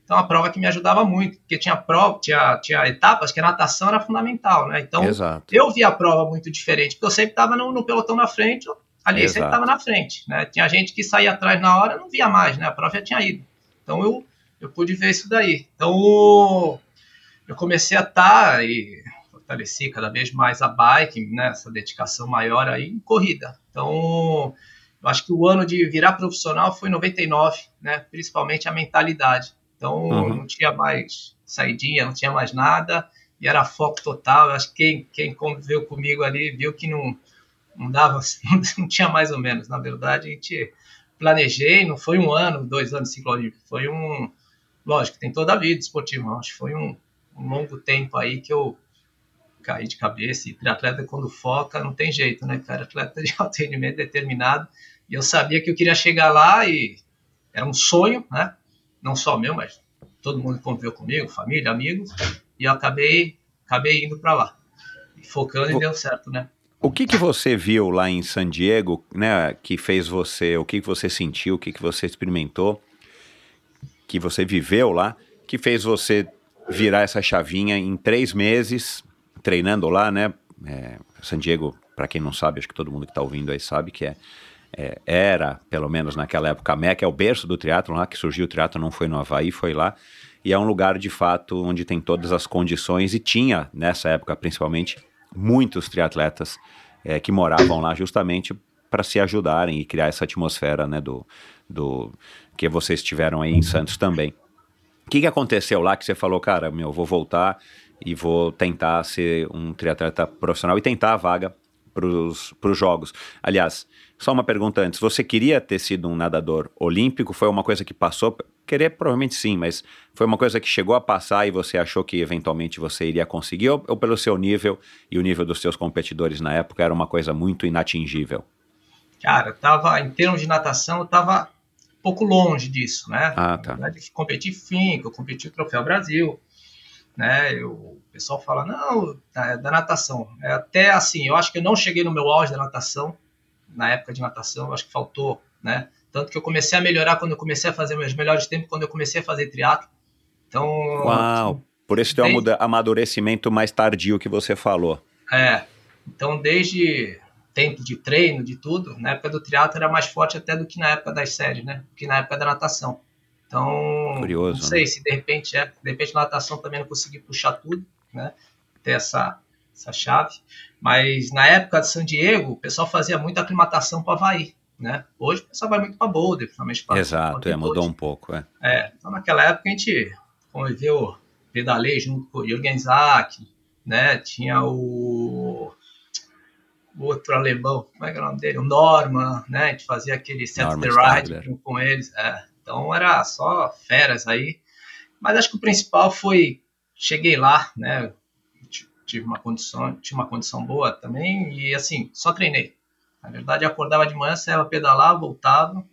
então, a prova que me ajudava muito, porque tinha prova, tinha, tinha etapas que a natação era fundamental, né? Então, Exato. eu via a prova muito diferente, porque eu sempre estava no, no, pelotão na frente, ali Exato. sempre estava na frente, né? Tinha gente que saía atrás na hora, não via mais, né? A prova já tinha ido. Então, eu, eu pude ver isso daí. Então, eu comecei a estar tá, e fortaleci cada vez mais a bike, né? Essa dedicação maior aí em corrida. Então, eu acho que o ano de virar profissional foi 99, né? Principalmente a mentalidade. Então uhum. não tinha mais saidinha, não tinha mais nada e era foco total. Eu acho que quem, quem conviveu comigo ali viu que não, não dava, não tinha mais ou menos. Na verdade, a gente planejei, não foi um ano, dois anos ciclolímpico, foi um. Lógico, tem toda a vida esportiva, acho que foi um, um longo tempo aí que eu caí de cabeça. E triatleta, quando foca, não tem jeito, né, cara? Atleta de alto rendimento determinado. E eu sabia que eu queria chegar lá e era um sonho, né? não só meu, mas todo mundo conviveu comigo, família, amigos, e eu acabei, acabei indo para lá, focando e deu certo, né? O que que você viu lá em San Diego, né, que fez você, o que que você sentiu, o que que você experimentou, que você viveu lá, que fez você virar essa chavinha em três meses, treinando lá, né, é, San Diego, para quem não sabe, acho que todo mundo que está ouvindo aí sabe que é é, era, pelo menos naquela época, a Meca é o berço do teatro lá, que surgiu o teatro, não foi no Havaí, foi lá. E é um lugar, de fato, onde tem todas as condições, e tinha, nessa época principalmente, muitos triatletas é, que moravam lá justamente para se ajudarem e criar essa atmosfera né, do, do que vocês tiveram aí em Santos também. O que, que aconteceu lá que você falou, cara, meu, vou voltar e vou tentar ser um triatleta profissional e tentar a vaga para os jogos? Aliás, só uma pergunta antes. Você queria ter sido um nadador olímpico? Foi uma coisa que passou? Querer, provavelmente sim, mas foi uma coisa que chegou a passar e você achou que eventualmente você iria conseguir? Ou, ou pelo seu nível e o nível dos seus competidores na época era uma coisa muito inatingível? Cara, tava, em termos de natação, eu estava um pouco longe disso, né? Ah, tá. Na verdade, competi finco, eu competi o Troféu Brasil, né? Eu, o pessoal fala, não, da, da natação. É até assim, eu acho que eu não cheguei no meu auge da natação, na época de natação, acho que faltou, né? Tanto que eu comecei a melhorar quando eu comecei a fazer meus melhores tempos, quando eu comecei a fazer triatlo. Então. Uau! Por esse teu desde... amadurecimento mais tardio que você falou. É. Então, desde tempo de treino, de tudo, na época do triatlo era mais forte até do que na época das séries, né? Do que na época da natação. Então, Curioso, não sei né? se de repente é, de repente na natação também não consegui puxar tudo, né? Ter essa essa chave. Mas na época de San Diego, o pessoal fazia muita aclimatação para Havaí. Né? Hoje o pessoal vai muito para Boulder, principalmente para Exato, é, mudou um pouco. É. é. então naquela época a gente conviveu, pedalei junto com o Jürgen Zack, né? tinha o, outro alemão, como é que é o nome dele? O Norman, né? a gente fazia aquele set the ride com eles. É. Então era só feras aí. Mas acho que o principal foi, cheguei lá, né? tive uma condição, tinha uma condição boa também e assim, só treinei. Na verdade, acordava de manhã, saia pedalar, voltava,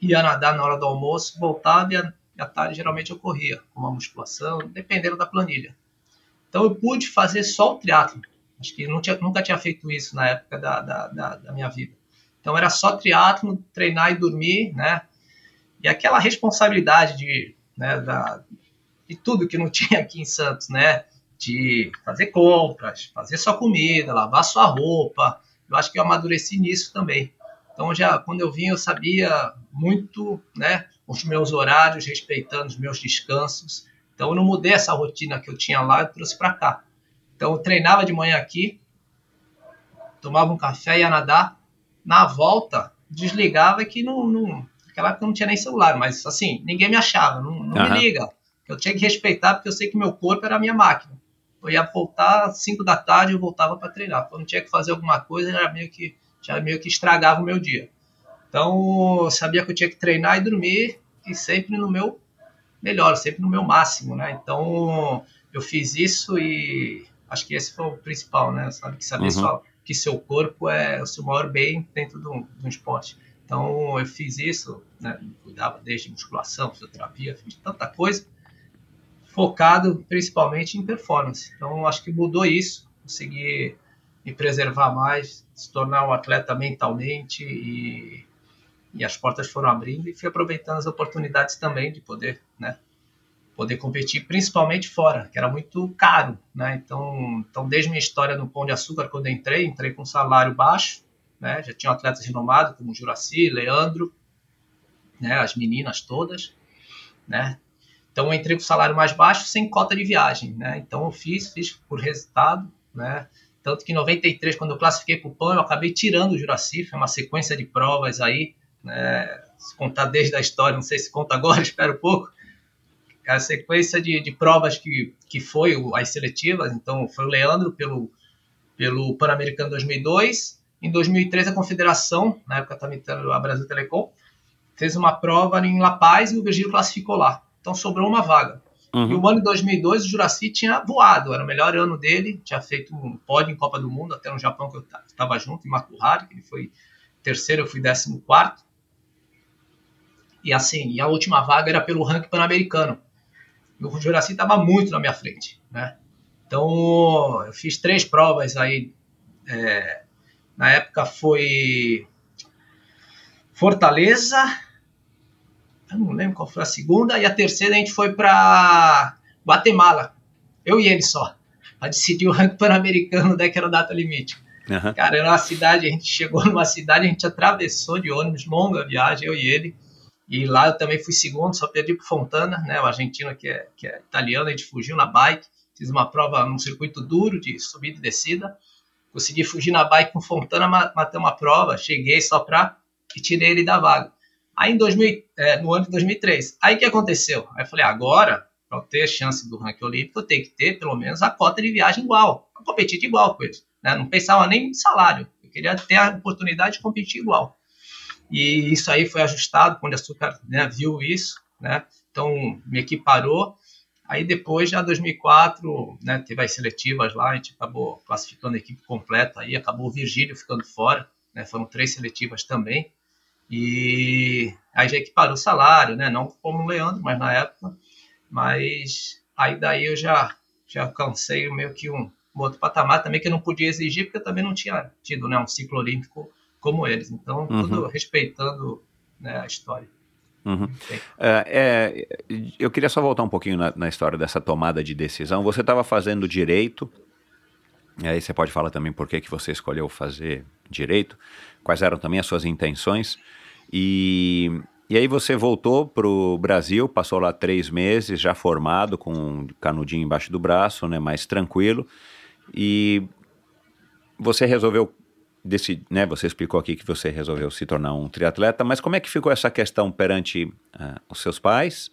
ia nadar na hora do almoço, voltava e à tarde geralmente eu corria, com uma musculação, dependendo da planilha. Então eu pude fazer só o triatlo. Acho que tinha, nunca tinha feito isso na época da, da, da, da minha vida. Então era só triatlo, treinar e dormir, né? E aquela responsabilidade de, né, da, de tudo que não tinha aqui em Santos, né? de fazer compras, fazer sua comida, lavar sua roupa. Eu acho que eu amadureci nisso também. Então, já quando eu vim, eu sabia muito, né, os meus horários, respeitando os meus descansos. Então, eu não mudei essa rotina que eu tinha lá e trouxe para cá. Então, eu treinava de manhã aqui, tomava um café, ia nadar. Na volta, desligava que não, não naquela época não tinha nem celular, mas assim, ninguém me achava, não, não uhum. me liga. Eu tinha que respeitar porque eu sei que meu corpo era a minha máquina eu ia voltar às 5 da tarde, eu voltava para treinar. Quando tinha que fazer alguma coisa, era meio que, já meio que estragava o meu dia. Então, eu sabia que eu tinha que treinar e dormir, e sempre no meu melhor, sempre no meu máximo, né? Então, eu fiz isso e acho que esse foi o principal, né? Sabe que saber uhum. que seu corpo é o seu maior bem dentro do, do esporte. Então eu fiz isso, né, cuidava desde musculação, fisioterapia, fiz tanta coisa, focado principalmente em performance. Então acho que mudou isso, consegui me preservar mais, se tornar um atleta mentalmente e, e as portas foram abrindo e fui aproveitando as oportunidades também de poder, né, poder competir, principalmente fora, que era muito caro, né? Então, então desde minha história no Pão de Açúcar, quando entrei, entrei com um salário baixo, né? Já tinha atletas renomados como Juraci, Leandro, né? As meninas todas, né? Então entrei com salário mais baixo, sem cota de viagem, né? Então eu fiz, fiz por resultado, né? Tanto que em 93, quando eu classifiquei para o PAN, eu acabei tirando o Juraci, foi uma sequência de provas aí, né? Se contar desde a história, não sei se conta agora, espero pouco, a sequência de, de provas que, que foi as seletivas, então foi o Leandro pelo, pelo Pan-Americano 2002, em 2003 a Confederação, na época também a Brasil Telecom, fez uma prova em La Paz e o Virgílio classificou lá, então sobrou uma vaga. Uhum. E o ano de 2002 o Juraci tinha voado, era o melhor ano dele, tinha feito um pódio em Copa do Mundo, até no Japão que eu estava junto, em Makuhari, que ele foi terceiro, eu fui décimo quarto. E assim, e a última vaga era pelo ranking pan-americano o Juraci estava muito na minha frente, né? Então, eu fiz três provas aí. É, na época foi Fortaleza, eu não lembro qual foi a segunda, e a terceira a gente foi para Guatemala, eu e ele só, para decidir o ranking pan-americano da que era data limite. Uhum. Cara, era uma cidade, a gente chegou numa cidade, a gente atravessou de ônibus, longa viagem, eu e ele, e lá eu também fui segundo, só perdi para Fontana, né, o argentino que é, que é italiano, a gente fugiu na bike, fiz uma prova num circuito duro de subida e descida, consegui fugir na bike com Fontana, matei uma prova, cheguei só para e tirei ele da vaga. Aí em 2000, é, no ano de 2003, aí o que aconteceu? Aí eu falei, agora, para ter chance do ranking olímpico, eu tenho que ter pelo menos a cota de viagem igual, competir de igual com eles. Né? Não pensava nem em salário, eu queria ter a oportunidade de competir igual. E isso aí foi ajustado quando a Açúcar né, viu isso, né? Então, me equiparou. Aí depois, já 2004, né, teve as seletivas lá, a gente acabou classificando a equipe completa, aí acabou o Virgílio ficando fora, né, foram três seletivas também, e aí já equiparou o salário, né, não como o Leandro, mas na época, mas aí daí eu já, já alcancei meio que um, um outro patamar também que eu não podia exigir, porque eu também não tinha tido né, um ciclo olímpico como eles. Então, tudo uhum. respeitando né, a história. Uhum. É, é, eu queria só voltar um pouquinho na, na história dessa tomada de decisão. Você estava fazendo direito, e aí você pode falar também por que, que você escolheu fazer direito, quais eram também as suas intenções, e, e aí você voltou para o Brasil, passou lá três meses, já formado, com um canudinho embaixo do braço, né, mais tranquilo, e você resolveu desse, né, você explicou aqui que você resolveu se tornar um triatleta, mas como é que ficou essa questão perante uh, os seus pais?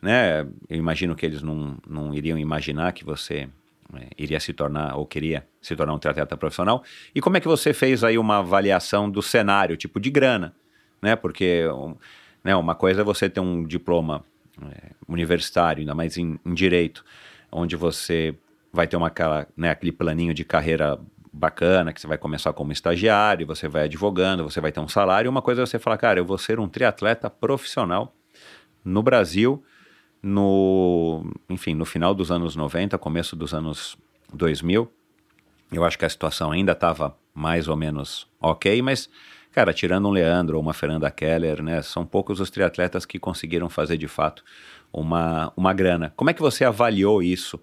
Né? Eu imagino que eles não, não iriam imaginar que você iria se tornar ou queria se tornar um triatleta profissional. E como é que você fez aí uma avaliação do cenário, tipo de grana, né? Porque né, uma coisa é você ter um diploma é, universitário, ainda mais em, em direito, onde você vai ter uma, aquela, né, aquele planinho de carreira bacana, que você vai começar como estagiário, você vai advogando, você vai ter um salário. Uma coisa é você falar, cara, eu vou ser um triatleta profissional no Brasil, no, enfim, no final dos anos 90, começo dos anos 2000. Eu acho que a situação ainda estava mais ou menos ok, mas, cara, tirando um Leandro ou uma Fernanda Keller, né, são poucos os triatletas que conseguiram fazer de fato uma, uma grana. Como é que você avaliou isso?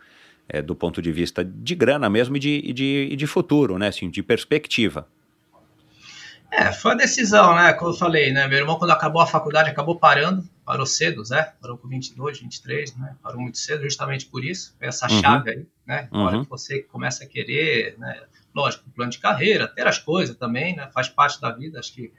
é, do ponto de vista de grana mesmo e de, de, de futuro, né? Assim, de perspectiva. É, foi a decisão, né? Como eu falei, né? Meu irmão, quando acabou a faculdade, acabou parando, parou cedo, né? Parou com 22, 23, né? Parou muito cedo, justamente por isso. Essa uhum. chave aí, né? Na hora uhum. que você começa a querer, né? Lógico, plano de carreira, ter as coisas também, né? Faz parte da vida, acho que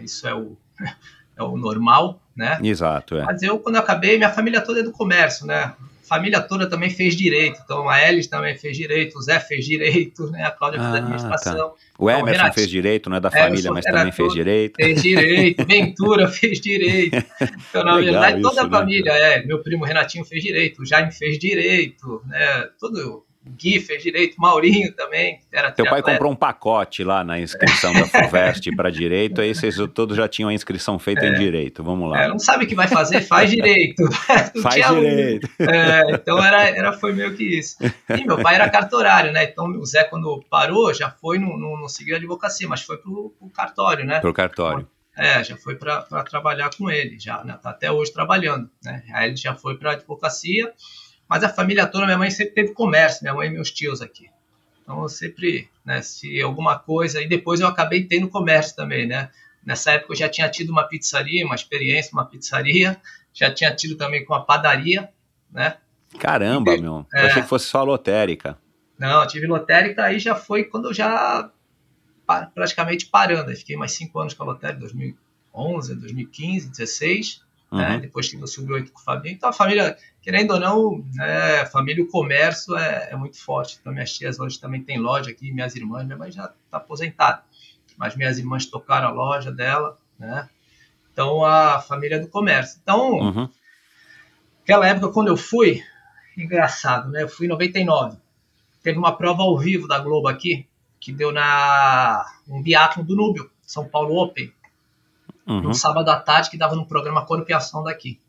isso é o, é o normal, né? Exato, é. Mas eu, quando eu acabei, minha família toda é do comércio, né? Família toda também fez direito. Então a Elis também fez direito, o Zé fez direito, né? A Cláudia ah, fez administração. Tá. O então, Emerson então, fez direito, não é da família, mas também fez direito. Fez direito, Ventura fez direito. Então, na verdade, toda isso, a né? família, né? é. Meu primo Renatinho fez direito, o Jaime fez direito, né? Todo, o Gui fez direito, Maurinho também. Era Teu pai comprou um pacote lá na inscrição da FUVEST para direito, aí vocês todos já tinham a inscrição feita é, em direito. Vamos lá. É, não sabe o que vai fazer, faz direito. faz direito. É, então era, era, foi meio que isso. E meu pai era cartorário, né? Então o Zé, quando parou, já foi, não, não, não seguiu a advocacia, mas foi pro, pro cartório, né? Pro cartório. É, já foi para trabalhar com ele, já, né? Tá até hoje trabalhando, né? Aí ele já foi para advocacia mas a família toda, minha mãe sempre teve comércio, minha mãe e meus tios aqui. Então eu sempre, né, se alguma coisa, e depois eu acabei tendo comércio também, né? Nessa época eu já tinha tido uma pizzaria, uma experiência, uma pizzaria, já tinha tido também com a padaria, né? Caramba, e, meu. É, eu achei que fosse só lotérica. Não, tive lotérica, aí já foi quando eu já praticamente parando. Aí fiquei mais cinco anos com a lotérica, 2011, 2015, 2016. Uhum. Né? Depois que eu subi oito com o Fabinho. Então a família, querendo ou não, é, família, o comércio é, é, muito forte. Então minhas tias hoje também tem loja aqui, minhas irmãs, minha mãe já está aposentada. Mas minhas irmãs tocaram a loja dela, né? Então a família é do comércio. Então, uhum. aquela época quando eu fui, engraçado, né? Eu fui em 99. Teve uma prova ao vivo da Globo aqui, que deu na um biatlo do Núbio, São Paulo Open uhum. no sábado à tarde, que dava no programa Corpiação daqui.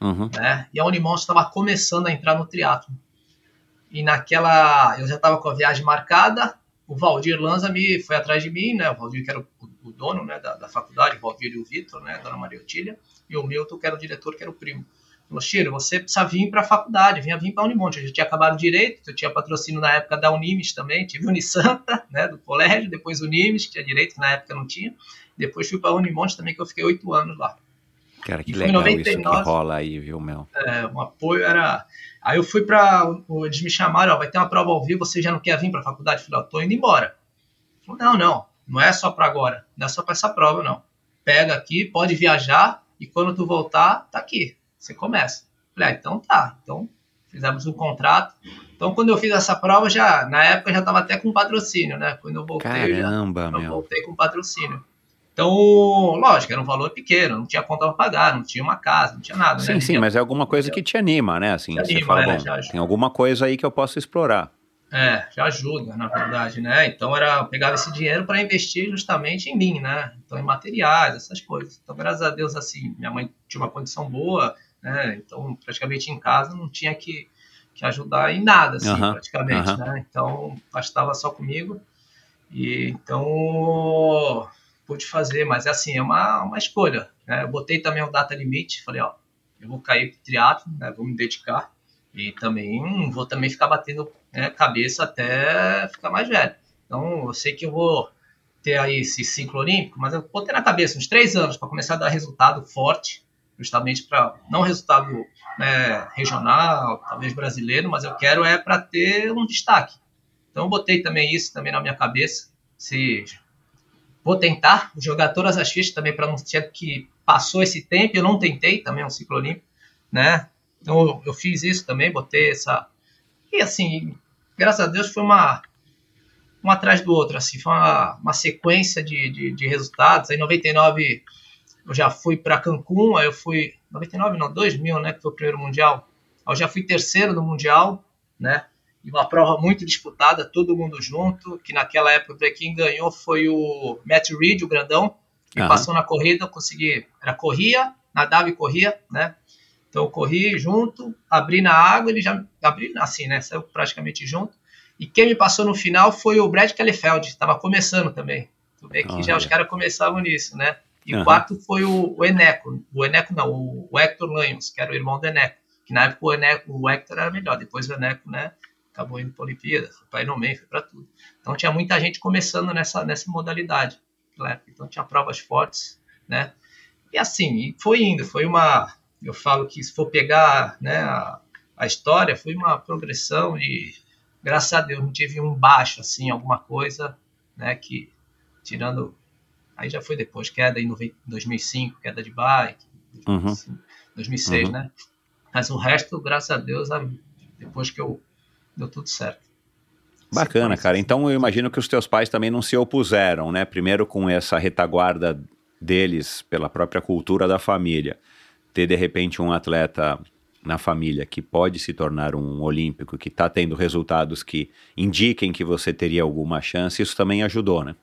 Uhum. Né? E a Unimonstro estava começando a entrar no triatlo. E naquela. Eu já estava com a viagem marcada, o Valdir Lanza me foi atrás de mim, né? O Valdir, que era o, o dono né, da, da, faculdade, o Valdir e o Vitor, né? A dona Maria Otília, e o Milton, que era o diretor, que era o primo. Falou, Chiro, você precisa vir para a faculdade, vinha vir para a Unimonte. Eu já tinha acabado direito, eu tinha patrocínio na época da Unimes também, tive Unisanta, né, do colégio, depois Unimes, que tinha direito, que na época não tinha. Depois fui para a Unimonte também, que eu fiquei oito anos lá. Cara, que legal 99, isso que rola aí, viu, Mel? É, um apoio era... Aí eu fui para... Eles me chamaram, ó, vai ter uma prova ao vivo, você já não quer vir para a faculdade? Eu falei, ó, tô indo embora. Falei, não, não, não é só para agora, não é só para essa prova, não. Pega aqui, pode viajar, e quando tu voltar, tá aqui, você começa. Falei, ah, então tá, então fizemos um contrato. Então, quando eu fiz essa prova, já na época já estava até com patrocínio, né? Quando eu voltei, Caramba, eu, já, eu voltei com patrocínio. Então, lógico, era um valor pequeno, não tinha conta para pagar, não tinha uma casa, não tinha nada. Sim, né? sim, mas é alguma coisa que te anima, né? Assim, te você anima, fala, é, bom, tem alguma coisa aí que eu posso explorar. É, já ajuda, na verdade, né? Então era eu pegava esse dinheiro para investir justamente em mim, né? Então em materiais, essas coisas. Então graças a Deus assim, minha mãe tinha uma condição boa, né? Então praticamente em casa não tinha que, que ajudar em nada, assim, praticamente, né? Então bastava só comigo. E então pude fazer, mas é assim, é uma, uma escolha. Né? Eu botei também um data limite, falei, ó, eu vou cair pro triatlo, né? Vou me dedicar e também vou também ficar batendo né, cabeça até ficar mais velho. Então, eu sei que eu vou ter aí esse ciclo olímpico, mas eu vou ter na cabeça uns três anos para começar a dar resultado forte, justamente para não resultado né, regional, talvez brasileiro, mas eu quero é para ter um destaque. Então, eu botei também isso também na minha cabeça. Se Vou tentar jogar todas as fichas também para não ter que passou esse tempo. Eu não tentei também um ciclo olímpico, né? Então eu, eu, fiz isso também, botei essa e assim, graças a Deus foi uma um atrás do outro, assim, foi uma, uma sequência de, de, de resultados. Em 99 eu já fui para Cancún, aí eu fui 99 não, 2000, né, que foi o primeiro mundial. Eu já fui terceiro no mundial, né? E uma prova muito disputada, todo mundo junto, que naquela época quem ganhou foi o Matt Reed, o grandão, que uhum. passou na corrida, eu consegui, era corria, nadava e corria, né? Então eu corri junto, abri na água, ele já abri assim, né? Saiu praticamente junto. E quem me passou no final foi o Brad Kellefeld, estava começando também. Tu vê que já os caras começavam nisso, né? E uhum. o quarto foi o, o, Eneco, o Eneco não, o, o Hector Lanhos, que era o irmão do Eneco. Que na época o, Eneco, o Hector era melhor, depois o Eneco, né? Acabou indo para a Olimpíada, foi para Ironman, foi para tudo. Então tinha muita gente começando nessa, nessa modalidade. Então tinha provas fortes, né? E assim, foi indo, foi uma, eu falo que se for pegar, né, a, a história, foi uma progressão e graças a Deus não tive um baixo assim, alguma coisa, né, que tirando aí já foi depois queda em 2005, queda de bike, 2005, uhum. 2006, uhum. né? Mas o resto, graças a Deus, depois que eu deu tudo certo. Bacana, cara. Então eu imagino que os teus pais também não se opuseram, né? Primeiro com essa retaguarda deles pela própria cultura da família. Ter de repente um atleta na família que pode se tornar um olímpico, que está tendo resultados que indiquem que você teria alguma chance, isso também ajudou, né?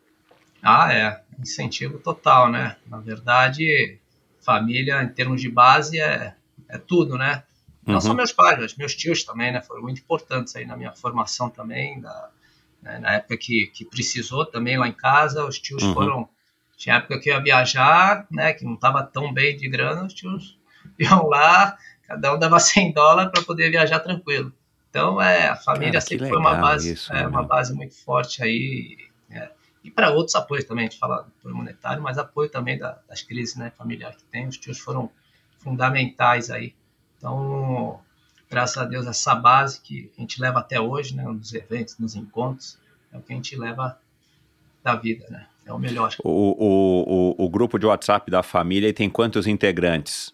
Ah, é. Incentivo total, né? Na verdade, família, em termos de base, é, é tudo, né? Não uhum. só meus pais, mas meus tios também, né? Foram muito importantes aí na minha formação também, da, né? na época que, que precisou também lá em casa, os tios uhum. foram... Tinha época que eu ia viajar, né? Que não estava tão bem de grana, os tios iam lá, cada um dava 100 dólares para poder viajar tranquilo. Então, é, a família Cara, sempre foi uma base, isso, é, uma base muito forte aí. É, e para outros apoios também, a gente fala apoio monetário, mas apoio também da, das crises né, familiares que tem. Os tios foram fundamentais aí. Então, graças a Deus, essa base que a gente leva até hoje, né, nos eventos, nos encontros, é o que a gente leva da vida, né? É o melhor. O, o, o, o grupo de WhatsApp da família tem quantos integrantes?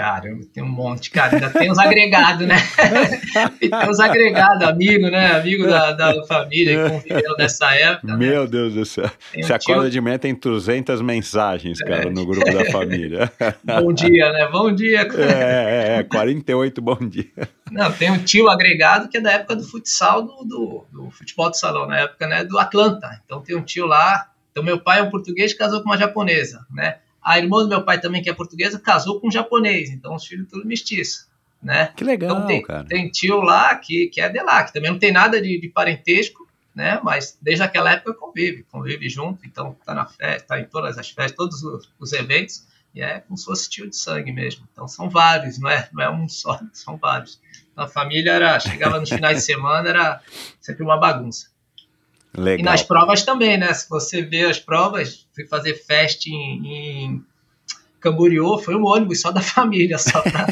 Caramba, tem um monte, cara. Ainda tem os agregados, né? tem os agregados, amigo, né? Amigo da, da família que conviveram nessa época. Né? Meu né? Deus do céu. Tem Você um acorda tio... de manhã, tem 200 mensagens, cara, é. no grupo da família. bom dia, né? Bom dia. É, é, é, 48 bom dia. Não, tem um tio agregado que é da época do futsal, do, do, do futebol de salão, na época, né? Do Atlanta. Então tem um tio lá. Então meu pai é um português que casou com uma japonesa, né? A irmã do meu pai também, que é portuguesa, casou com um japonês, então os filhos tudo mestiços, né? Que legal, então, tem, cara. Tem tio lá que, que é de lá, que também não tem nada de, de parentesco, né? Mas desde aquela época convive, convive junto, então tá na festa, tá em todas as festas, todos os, os eventos, e é como se fosse tio de sangue mesmo. Então são vários, não é, não é um só, são vários. Então, a família era, chegava nos finais de semana, era sempre uma bagunça. Legal. E nas provas também, né? Se você vê as provas, fui fazer festa em, em Camboriú, foi um ônibus só da família, só pra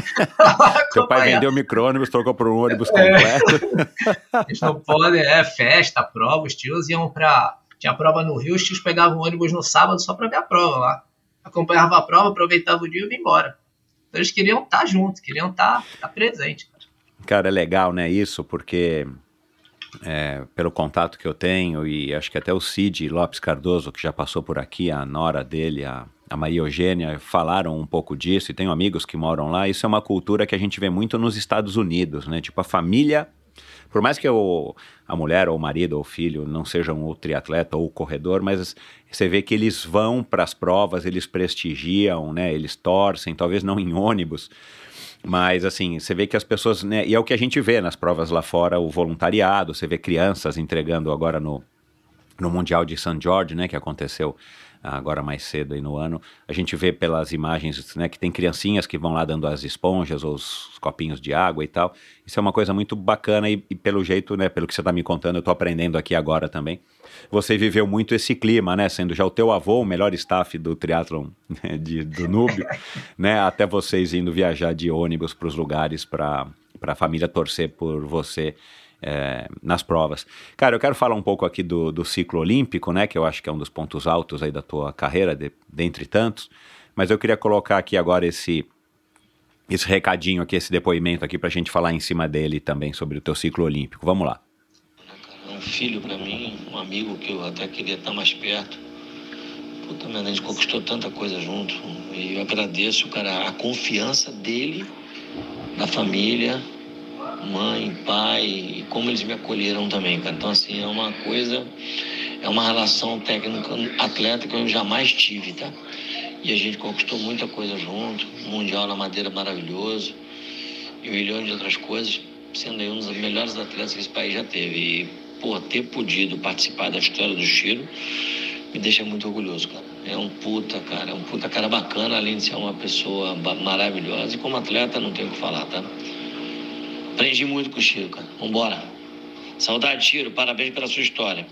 Seu pai vendeu micro-ônibus, trocou por um ônibus completo. É, eles não podem, é festa, prova, os tios iam pra... Tinha prova no Rio, os tios pegavam ônibus no sábado só pra ver a prova lá. Acompanhava a prova, aproveitava o dia e ia embora. Então eles queriam estar tá juntos, queriam estar tá, tá presente. Cara. cara, é legal, né, isso, porque é, pelo contato que eu tenho, e acho que até o Cid Lopes Cardoso, que já passou por aqui, a nora dele, a, a Maria Eugênia, falaram um pouco disso, e tenho amigos que moram lá. Isso é uma cultura que a gente vê muito nos Estados Unidos, né? Tipo, a família. Por mais que o, a mulher, ou o marido, ou o filho não sejam o triatleta ou o corredor, mas você vê que eles vão para as provas, eles prestigiam, né? Eles torcem, talvez não em ônibus, mas, assim, você vê que as pessoas, né, e é o que a gente vê nas provas lá fora, o voluntariado, você vê crianças entregando agora no, no Mundial de St. George, né, que aconteceu agora mais cedo aí no ano, a gente vê pelas imagens né, que tem criancinhas que vão lá dando as esponjas ou os copinhos de água e tal. Isso é uma coisa muito bacana e, e pelo jeito, né, pelo que você está me contando, eu estou aprendendo aqui agora também. Você viveu muito esse clima, né, sendo já o teu avô o melhor staff do triatlon né, de, do Núbio, né, até vocês indo viajar de ônibus para os lugares para a família torcer por você é, nas provas. Cara, eu quero falar um pouco aqui do, do ciclo olímpico, né? Que eu acho que é um dos pontos altos aí da tua carreira, de, dentre tantos. Mas eu queria colocar aqui agora esse esse recadinho aqui, esse depoimento aqui para a gente falar em cima dele também sobre o teu ciclo olímpico. Vamos lá. Um filho para mim, um amigo que eu até queria estar mais perto. Puta merda, a gente conquistou tanta coisa junto. E eu agradeço, cara, a confiança dele, da família, mãe, pai, e como eles me acolheram também, cara. Então, assim, é uma coisa, é uma relação técnica-atleta que eu jamais tive, tá? E a gente conquistou muita coisa junto, Mundial na Madeira maravilhoso, e milhão de outras coisas, sendo aí um dos melhores atletas que esse país já teve. E, pô, ter podido participar da história do Chiro me deixa muito orgulhoso, cara. É um puta, cara, é um puta cara bacana, além de ser uma pessoa maravilhosa. E como atleta, não tenho o que falar, tá? Aprendi muito com o Chiro, cara. Vambora. Saudade, Chiro. Parabéns pela sua história.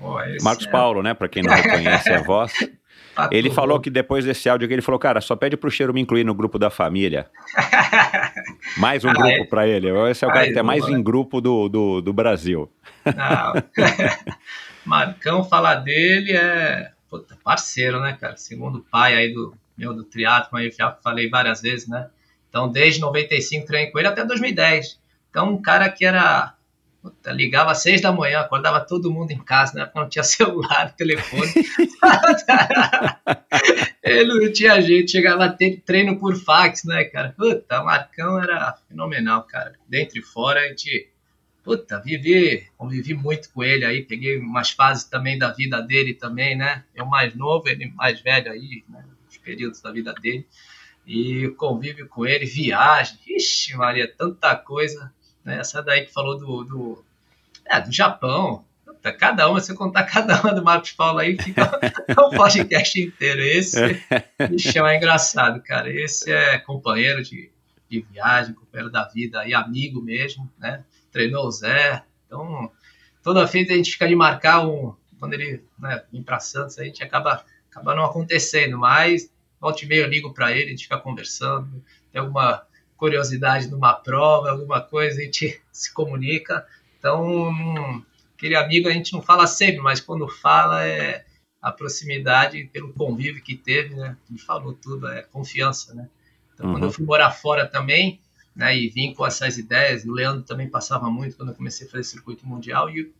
Oh, Marcos é... Paulo, né? Para quem não reconhece a voz. Tá ele falou bom. que depois desse áudio ele falou, cara, só pede pro Cheiro me incluir no grupo da família. mais um ah, grupo é? para ele. Esse é o cara que tem mais em grupo do, do, do Brasil. Marcão falar dele é puta, parceiro, né, cara? Segundo pai aí do meu do triatlo, eu já falei várias vezes, né? Então, desde 95 treinei com ele até 2010. Então, um cara que era Puta, ligava às seis da manhã, acordava todo mundo em casa, né? Porque não tinha celular, telefone. Ele não tinha jeito, chegava a ter treino por fax, né, cara? Puta, o Marcão era fenomenal, cara. Dentro e fora, a gente. Puta, vivi, convivi muito com ele aí, peguei umas fases também da vida dele também, né? Eu mais novo, ele mais velho aí, né? Os períodos da vida dele. E convívio com ele, viagem, ixi, Maria, tanta coisa. Né? Essa daí que falou do, do, é, do Japão. Puta, cada uma, se eu contar cada uma do Marcos Paulo aí, fica um podcast inteiro. Esse, ixi, é engraçado, cara. Esse é companheiro de, de viagem, companheiro da vida e amigo mesmo, né? Treinou o Zé. Então, toda vez a gente fica de marcar um. Quando ele né, vem para Santos, a gente acaba, acaba não acontecendo, mas volta e meia eu ligo para ele, a gente fica conversando, tem alguma curiosidade numa prova, alguma coisa, a gente se comunica. Então, aquele amigo a gente não fala sempre, mas quando fala é a proximidade pelo convívio que teve, né? Ele falou tudo, é confiança, né? Então, uhum. quando eu uhum. fui morar fora também, né, e vim com essas ideias, o Leandro também passava muito quando eu comecei a fazer circuito mundial, e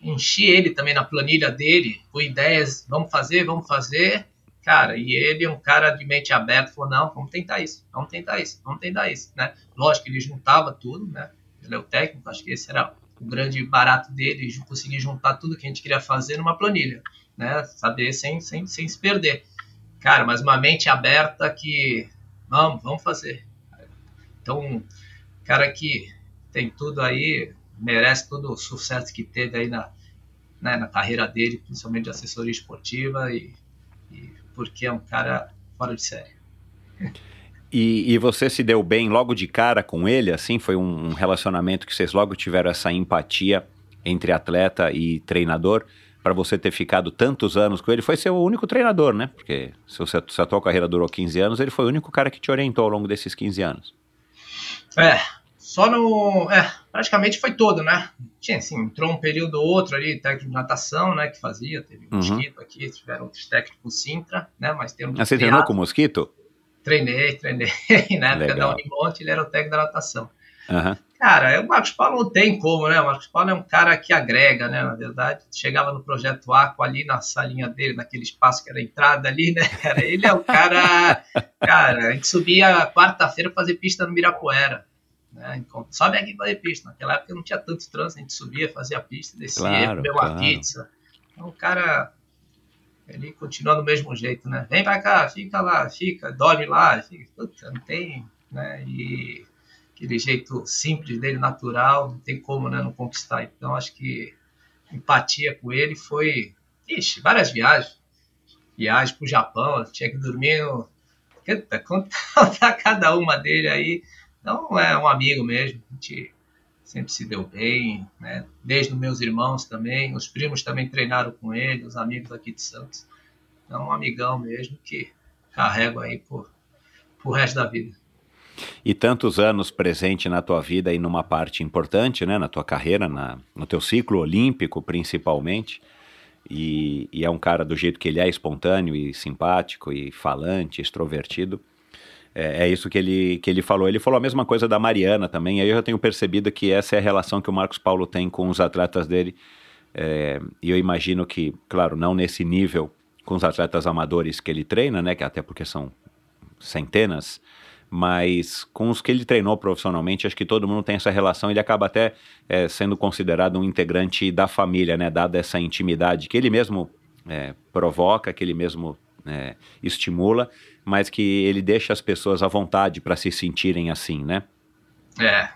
enchi ele também na planilha dele com ideias, vamos fazer, vamos fazer, Cara, e ele é um cara de mente aberta, falou, não, vamos tentar isso, vamos tentar isso, vamos tentar isso, né? Lógico que ele juntava tudo, né? Ele é o técnico, acho que esse era o grande barato dele, conseguir juntar tudo que a gente queria fazer numa planilha, né? Saber sem, sem, sem se perder. Cara, mas uma mente aberta que, vamos, vamos fazer. Então, cara que tem tudo aí, merece todo o sucesso que teve aí na, né, na carreira dele, principalmente de assessoria esportiva e, e porque é um cara fora de série. E, e, você se deu bem logo de cara com ele, assim? Foi um relacionamento que vocês logo tiveram essa empatia entre atleta e treinador para você ter ficado tantos anos com ele? Foi seu único treinador, né? Porque se, você, se a tua carreira durou 15 anos, ele foi o único cara que te orientou ao longo desses 15 anos. É, só no. É, praticamente foi todo, né? Tinha, assim, entrou um período ou outro ali, técnico de natação, né? Que fazia, teve uhum. Mosquito aqui, tiveram outros técnicos Sintra, né? Mas temos. Ah, você treinou com o Mosquito? Treinei, treinei. Na época Legal. da Unimonte, ele era o técnico da natação. Uhum. Cara, o Marcos Paulo não tem como, né? O Marcos Paulo é um cara que agrega, né? Na verdade, chegava no projeto Aqua ali na salinha dele, naquele espaço que era a entrada ali, né? Cara, ele é o cara. cara, a gente subia quarta-feira fazer pista no Mirapuera. Né? Então, sobe aqui para fazer pista. Naquela época não tinha tanto trânsito, a gente subia, fazia pista, descia, claro, comia uma pizza. Então o cara, ele continua do mesmo jeito, né? Vem para cá, fica lá, fica, dorme lá, fica, puta, não tem, né? E aquele jeito simples dele, natural, não tem como né, não conquistar. Então acho que empatia com ele foi, ixi, várias viagens. Viagem para o Japão, tinha que dormir no... Contar cada uma dele aí então é um amigo mesmo, a gente sempre se deu bem, né? Desde os meus irmãos também, os primos também treinaram com ele, os amigos aqui de Santos. Então um amigão mesmo que carrego aí por, por resto da vida. E tantos anos presente na tua vida e numa parte importante, né, na tua carreira, na, no teu ciclo olímpico principalmente. E, e é um cara do jeito que ele é, espontâneo e simpático e falante, extrovertido. É, é, isso que ele, que ele falou. Ele falou a mesma coisa da Mariana também. Aí eu já tenho percebido que essa é a relação que o Marcos Paulo tem com os atletas dele. É, e eu imagino que, claro, não nesse nível com os atletas amadores que ele treina, né? Que até porque são centenas, mas com os que ele treinou profissionalmente, acho que todo mundo tem essa relação. Ele acaba até é, sendo considerado um integrante da família, né? Dada essa intimidade que ele mesmo é, provoca, que ele mesmo é, estimula mas que ele deixa as pessoas à vontade para se sentirem assim, né? É.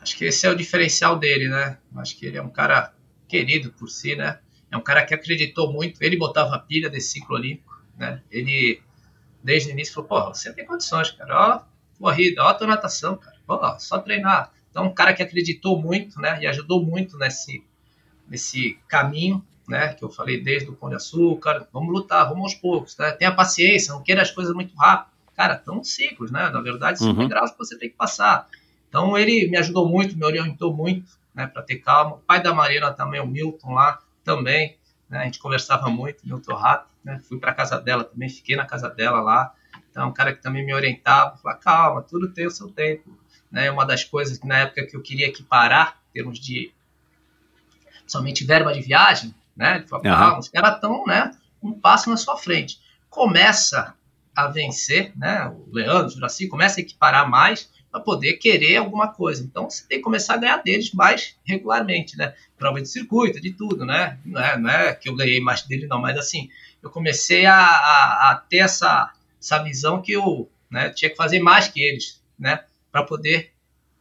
Acho que esse é o diferencial dele, né? Acho que ele é um cara querido por si, né? É um cara que acreditou muito. Ele botava a pilha desse ciclo olímpico, né? Ele, desde o início, falou: pô, você tem condições, cara. Ó, corrida, ó, a tua natação, cara. Ó, só treinar. Então, um cara que acreditou muito, né? E ajudou muito nesse, nesse caminho né? Que eu falei desde o Pão de Açúcar, vamos lutar, vamos aos poucos, né? Tenha paciência, não queira as coisas muito rápido. Cara, estão ciclos, né? Na verdade, são uhum. degraus que você tem que passar. Então, ele me ajudou muito, me orientou muito, né? Para ter calma. O pai da Marina também, o Milton lá, também, né? A gente conversava muito, Milton Rato, né? Fui para casa dela também, fiquei na casa dela lá. Então, um cara que também me orientava, falava, calma, tudo tem o seu tempo. Né? Uma das coisas que na época que eu queria que parar, em termos de somente verba de viagem, né? Ele falou, ah, os caras estão, né, um passo na sua frente. Começa a vencer, né? O Leandro, o Juraci, começa a equiparar mais para poder querer alguma coisa. Então você tem que começar a ganhar deles mais regularmente, né? Prova de circuito, de tudo, né? Não é, não é que eu ganhei mais dele, não, mas assim, eu comecei a, a, a ter essa, essa visão que eu né, tinha que fazer mais que eles, né? Para poder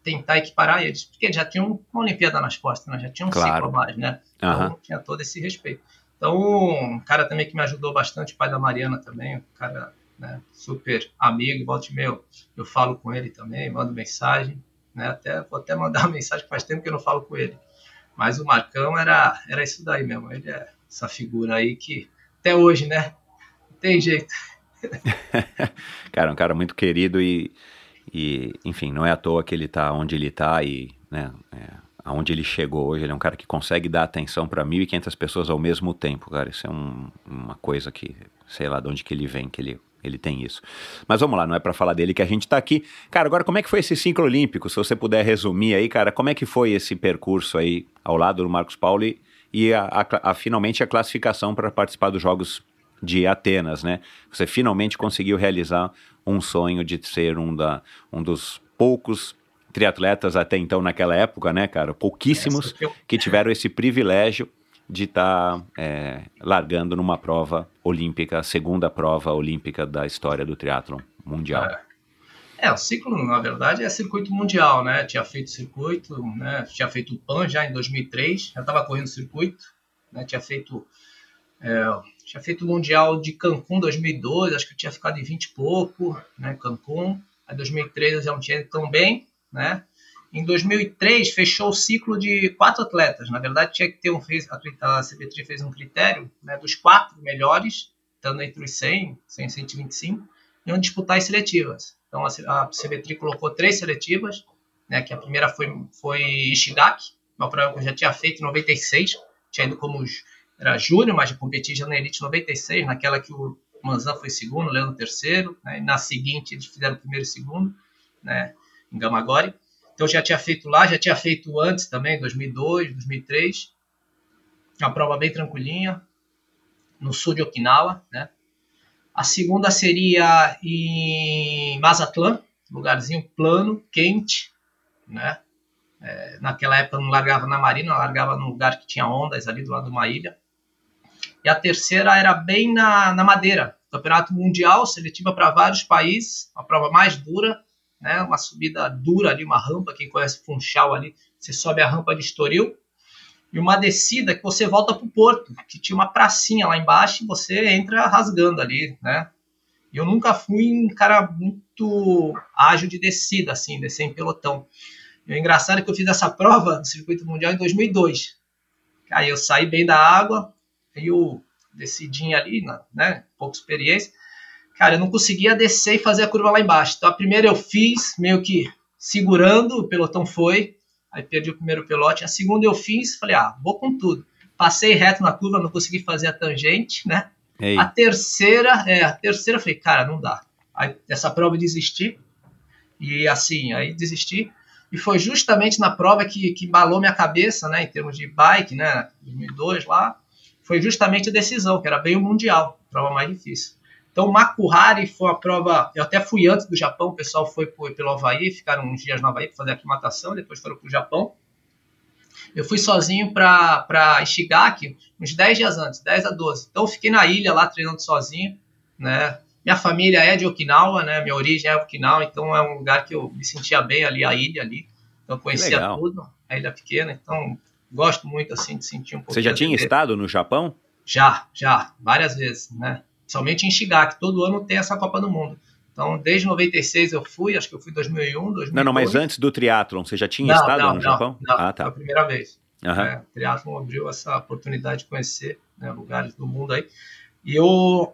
tentar equiparar eles, porque eles já tinham uma Olimpíada nas costas, né? já tinham um claro. ciclo a mais, né? Então uhum. tinha todo esse respeito. Então, um cara também que me ajudou bastante, o pai da Mariana também, um cara né, super amigo, volte meu, eu falo com ele também, mando mensagem, né, até, vou até mandar uma mensagem, faz tempo que eu não falo com ele. Mas o Marcão era, era isso daí mesmo, ele é essa figura aí que até hoje, né, não tem jeito. cara, um cara muito querido e, e, enfim, não é à toa que ele está onde ele está e, né, é, aonde ele chegou hoje. Ele é um cara que consegue dar atenção para 1.500 pessoas ao mesmo tempo, cara. Isso é um, uma coisa que, sei lá de onde que ele vem, que ele ele tem isso. Mas vamos lá, não é para falar dele que a gente tá aqui. Cara, agora como é que foi esse ciclo olímpico? Se você puder resumir aí, cara, como é que foi esse percurso aí ao lado do Marcos Paulo e, e a, a, a, finalmente a classificação para participar dos Jogos de Atenas, né? Você finalmente conseguiu realizar um sonho de ser um, da, um dos poucos triatletas até então naquela época, né, cara? Pouquíssimos que tiveram esse privilégio de estar tá, é, largando numa prova olímpica, a segunda prova olímpica da história do triatlon mundial. É. é. o ciclo, na verdade, é circuito mundial, né? Tinha feito circuito, né? Tinha feito o PAN já em 2003, já estava correndo circuito, né? Tinha feito é, tinha feito o Mundial de Cancún 2002, acho que tinha ficado em 20 e pouco, né? Cancún. Aí 2003 eu já não tinha ido tão bem, né? Em 2003, fechou o ciclo de quatro atletas. Na verdade, tinha que ter um. A CBTRI fez um critério né, dos quatro melhores, estando entre os 100, 100 125, iam disputar as seletivas. Então, a, CBTRI colocou três seletivas, né, que a primeira foi, foi Ishigaki, uma prova que eu já tinha feito em 96, tinha ido como era júnior, mas competi já na Elite 96, naquela que o Manzan foi segundo, o Leandro terceiro, né, e na seguinte eles fizeram primeiro e segundo, né, em Gamagori. Então já tinha feito lá, já tinha feito antes também, 2002, 2003. Uma prova bem tranquilinha, no sul de Okinawa, né? A segunda seria em Mazatlan, lugarzinho plano, quente, né? É, naquela época não largava na marina, largava num lugar que tinha ondas ali do lado de uma ilha. E a terceira era bem na, na Madeira, campeonato mundial, seletiva para vários países, uma prova mais dura, né? Uma subida dura ali, uma rampa, quem conhece Funchal ali, você sobe a rampa de Estoril, e uma descida que você volta para o porto, que tinha uma pracinha lá embaixo e você entra rasgando ali, né? Eu nunca fui um cara muito ágil de descida, assim, descer em pelotão. E o engraçado é que eu fiz essa prova no circuito mundial em 2002. Aí eu saí bem da água, aí eu decidi ali, né, pouca experiência, cara, eu não conseguia descer e fazer a curva lá embaixo. Então a primeira eu fiz, meio que segurando, o pelotão foi, aí perdi o primeiro pelote. A segunda eu fiz, falei, ah, vou com tudo. Passei reto na curva, não consegui fazer a tangente, né? Ei. A terceira, é, a terceira eu falei, cara, não dá. Aí essa prova eu desisti. E assim, aí desisti. E foi justamente na prova que, que embalou minha cabeça, né, em termos de bike, né, 2002 lá, foi justamente a decisão, que era bem o Mundial, prova mais difícil. Então, Makuhari foi a prova. Eu até fui antes do Japão, o pessoal foi pelo Havaí, ficaram uns dias no Havaí para fazer a aclimatação, depois foram para o Japão. Eu fui sozinho para Ishigaki uns 10 dias antes, 10 a 12. Então, eu fiquei na ilha lá treinando sozinho, né? Minha família é de Okinawa, né? Minha origem é Okinawa, então é um lugar que eu me sentia bem ali, a ilha ali. Então, eu conhecia tudo, a ilha pequena. Então, gosto muito, assim, de sentir um pouco. Você já tinha estado no Japão? Já, já, várias vezes, né? somente em Shigaki. Todo ano tem essa Copa do Mundo. Então, desde 96 eu fui, acho que eu fui 2001, 2002. Não, não, mas antes do triatlon, você já tinha não, estado não, no não, Japão? Não, ah, tá. foi a primeira vez. Uhum. É, o triatlon abriu essa oportunidade de conhecer né, lugares do mundo aí. E eu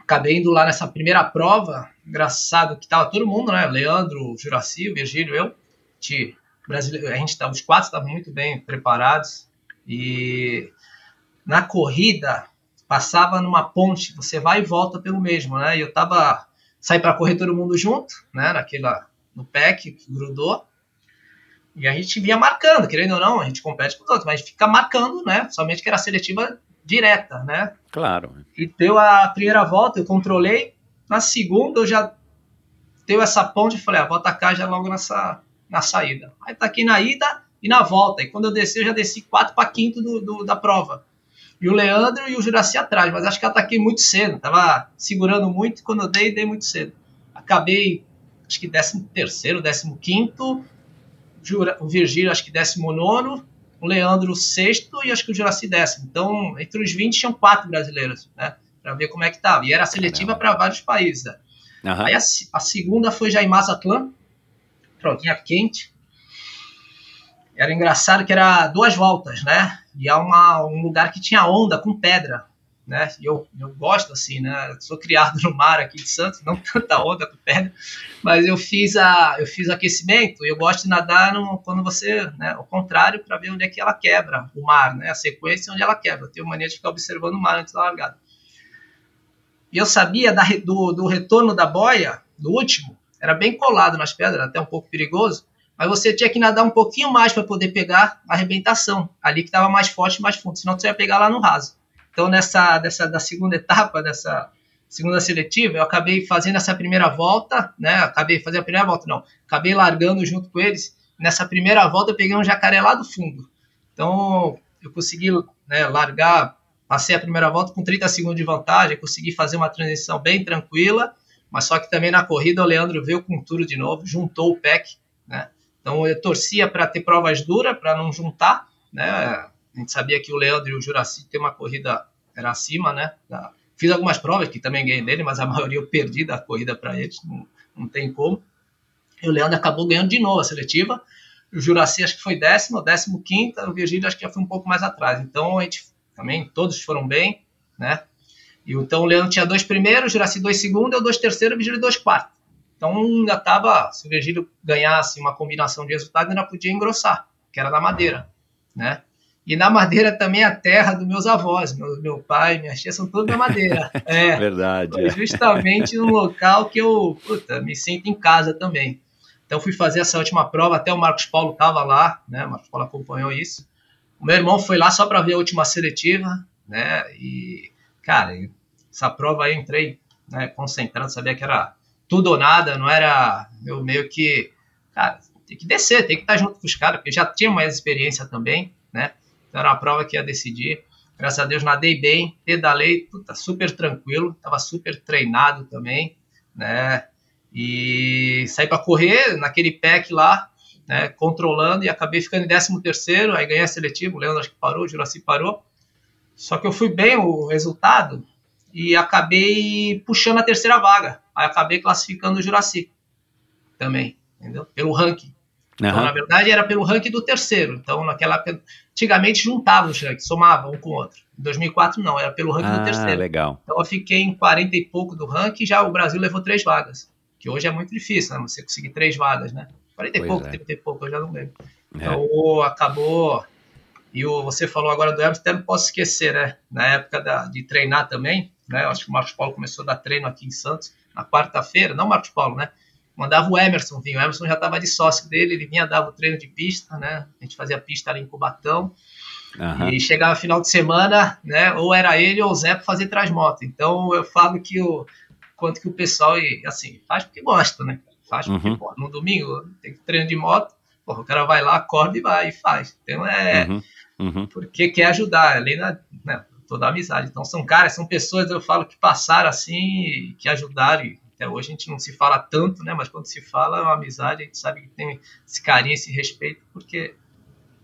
acabei indo lá nessa primeira prova, engraçado que tava todo mundo, né? Leandro, Juraci, Virgílio, eu, de brasileiro, a gente tava, os quatro estavam muito bem preparados e na corrida passava numa ponte, você vai e volta pelo mesmo, né? E eu tava saí para correr todo mundo junto, né? Naquela no PEC que grudou. E a gente vinha marcando, querendo ou não, a gente compete com os outros, mas a gente fica marcando, né? Somente que era seletiva direta, né? Claro. E deu a primeira volta, eu controlei. Na segunda, eu já deu essa ponte e falei, ah, vou atacar já logo nessa, na saída. Aí tá aqui na ida e na volta. E quando eu desci, eu já desci 4 para quinto do, do, da prova. E o Leandro e o Juraci atrás, mas acho que ataquei muito cedo. Tava segurando muito, quando eu dei, dei muito cedo. Acabei, acho que 13 terceiro, 15 quinto o Virgílio acho que 19, o Leandro sexto e acho que o Juraci décimo. Então, entre os 20 tinham quatro brasileiros, né? Para ver como é que tava. E era seletiva para vários países. Né? Uhum. Aí a, a, segunda foi já em Provinha quente. Era engraçado que era duas voltas, né? E é uma, um lugar que tinha onda com pedra né? E eu, eu gosto assim, né? Sou criado no mar aqui de Santos, não tanta onda com pedra, mas eu fiz a eu fiz aquecimento. E eu gosto de nadar no, quando você, né? Ao contrário, para ver onde é que ela quebra o mar, né? A sequência onde ela quebra. Eu tenho mania de ficar observando o mar antes da largada. E eu sabia da, do, do retorno da boia, do último, era bem colado nas pedras, até um pouco perigoso. Mas você tinha que nadar um pouquinho mais para poder pegar a arrebentação, ali que estava mais forte, mais fundo, senão você ia pegar lá no raso. Então, nessa dessa, da segunda etapa, dessa segunda seletiva, eu acabei fazendo essa primeira volta, né? Acabei fazendo a primeira volta, não. Acabei largando junto com eles. Nessa primeira volta, eu peguei um jacaré lá do fundo. Então, eu consegui né, largar, passei a primeira volta com 30 segundos de vantagem, consegui fazer uma transição bem tranquila, mas só que também na corrida o Leandro veio com tudo de novo, juntou o pack, né? Então eu torcia para ter provas duras, para não juntar, né? A gente sabia que o Leandro e o Juraci tem uma corrida era acima, né? Fiz algumas provas que também ganhei dele, mas a maioria eu perdi da corrida para eles, não, não tem como. E o Leandro acabou ganhando de novo a seletiva. O Juraci acho que foi décimo, décimo quinto, o Virgílio acho que já foi um pouco mais atrás. Então a gente também, todos foram bem, né? E então o Leandro tinha dois primeiros, Juraci dois segundos, eu dois terceiros, o Virgílio dois quartos. Então ainda estava, se o Virgílio ganhasse uma combinação de resultados, ainda podia engrossar, que era na madeira, né? E na Madeira também é a terra dos meus avós. Meu, meu pai, minha tia são todos da Madeira. É, Verdade. É. Justamente no local que eu puta, me sinto em casa também. Então fui fazer essa última prova, até o Marcos Paulo estava lá, né? O Marcos Paulo acompanhou isso. O meu irmão foi lá só para ver a última seletiva, né? E, cara, essa prova aí eu entrei né, concentrado, sabia que era tudo ou nada, não era eu meio que, cara, tem que descer, tem que estar junto com os caras, porque já tinha mais experiência também, né? Então era uma prova que ia decidir. Graças a Deus nadei bem, pedalei, puta, super tranquilo, estava super treinado também, né? E saí para correr naquele pack lá, né, controlando e acabei ficando em 13 terceiro, aí ganhei a seletiva, o Leandro acho que parou, o Juraci parou. Só que eu fui bem o resultado e acabei puxando a terceira vaga. Aí acabei classificando o Juraci também, entendeu? Pelo ranking. Uhum. Então, na verdade, era pelo ranking do terceiro. Então, naquela antigamente juntava os rankings, somava um com o outro. Em 2004, não, era pelo ranking ah, do terceiro. legal. Então, eu fiquei em 40 e pouco do ranking, já o Brasil levou três vagas. Que hoje é muito difícil, né? Você conseguir três vagas, né? 40 e pouco, é. 30 e pouco, eu já não lembro. É. Então, acabou. E o, você falou agora do Everton, até não posso esquecer, né? Na época da, de treinar também, né? Eu acho que o Marcos Paulo começou a dar treino aqui em Santos, na quarta-feira, não Marcos Paulo, né? mandava o Emerson vir. O Emerson já estava de sócio dele, ele vinha, dava o treino de pista, né? A gente fazia pista ali em Cubatão. Uhum. E chegava final de semana, né? Ou era ele ou o Zé para fazer transmoto. Então eu falo que o quanto que o pessoal, e, assim, faz porque gosta, né? Faz porque, uhum. pô, no domingo tem treino de moto, pô, o cara vai lá, acorda e vai e faz. Então é. Uhum. Uhum. Porque quer ajudar, além da. Né, toda a amizade. Então são caras, são pessoas, eu falo, que passaram assim, que ajudaram até hoje a gente não se fala tanto, né? Mas quando se fala é uma amizade, a gente sabe que tem esse carinho, esse respeito, porque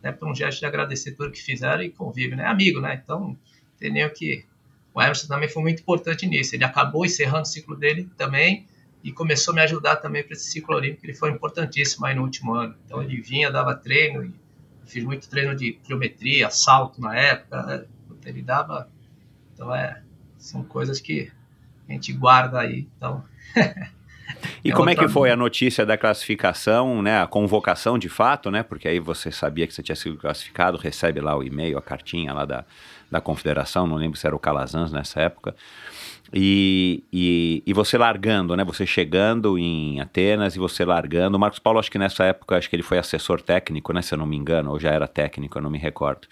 é né, por um gesto de agradecer tudo que fizeram e convive, né? Amigo, né? Então, tem nem o que. O Emerson também foi muito importante nisso. Ele acabou encerrando o ciclo dele também e começou a me ajudar também para esse ciclo olímpico, ele foi importantíssimo aí no último ano. Então, ele vinha, dava treino, e fiz muito treino de pliometria, salto na época, né? ele dava. Então, é, são coisas que a gente guarda aí. Então, E como é que foi a notícia da classificação, né? A convocação de fato, né? Porque aí você sabia que você tinha sido classificado, recebe lá o e-mail, a cartinha lá da, da confederação, não lembro se era o Calazans nessa época. E, e, e, você largando, né? Você chegando em Atenas e você largando. O Marcos Paulo, acho que nessa época, acho que ele foi assessor técnico, né? Se eu não me engano, ou já era técnico, eu não me recordo.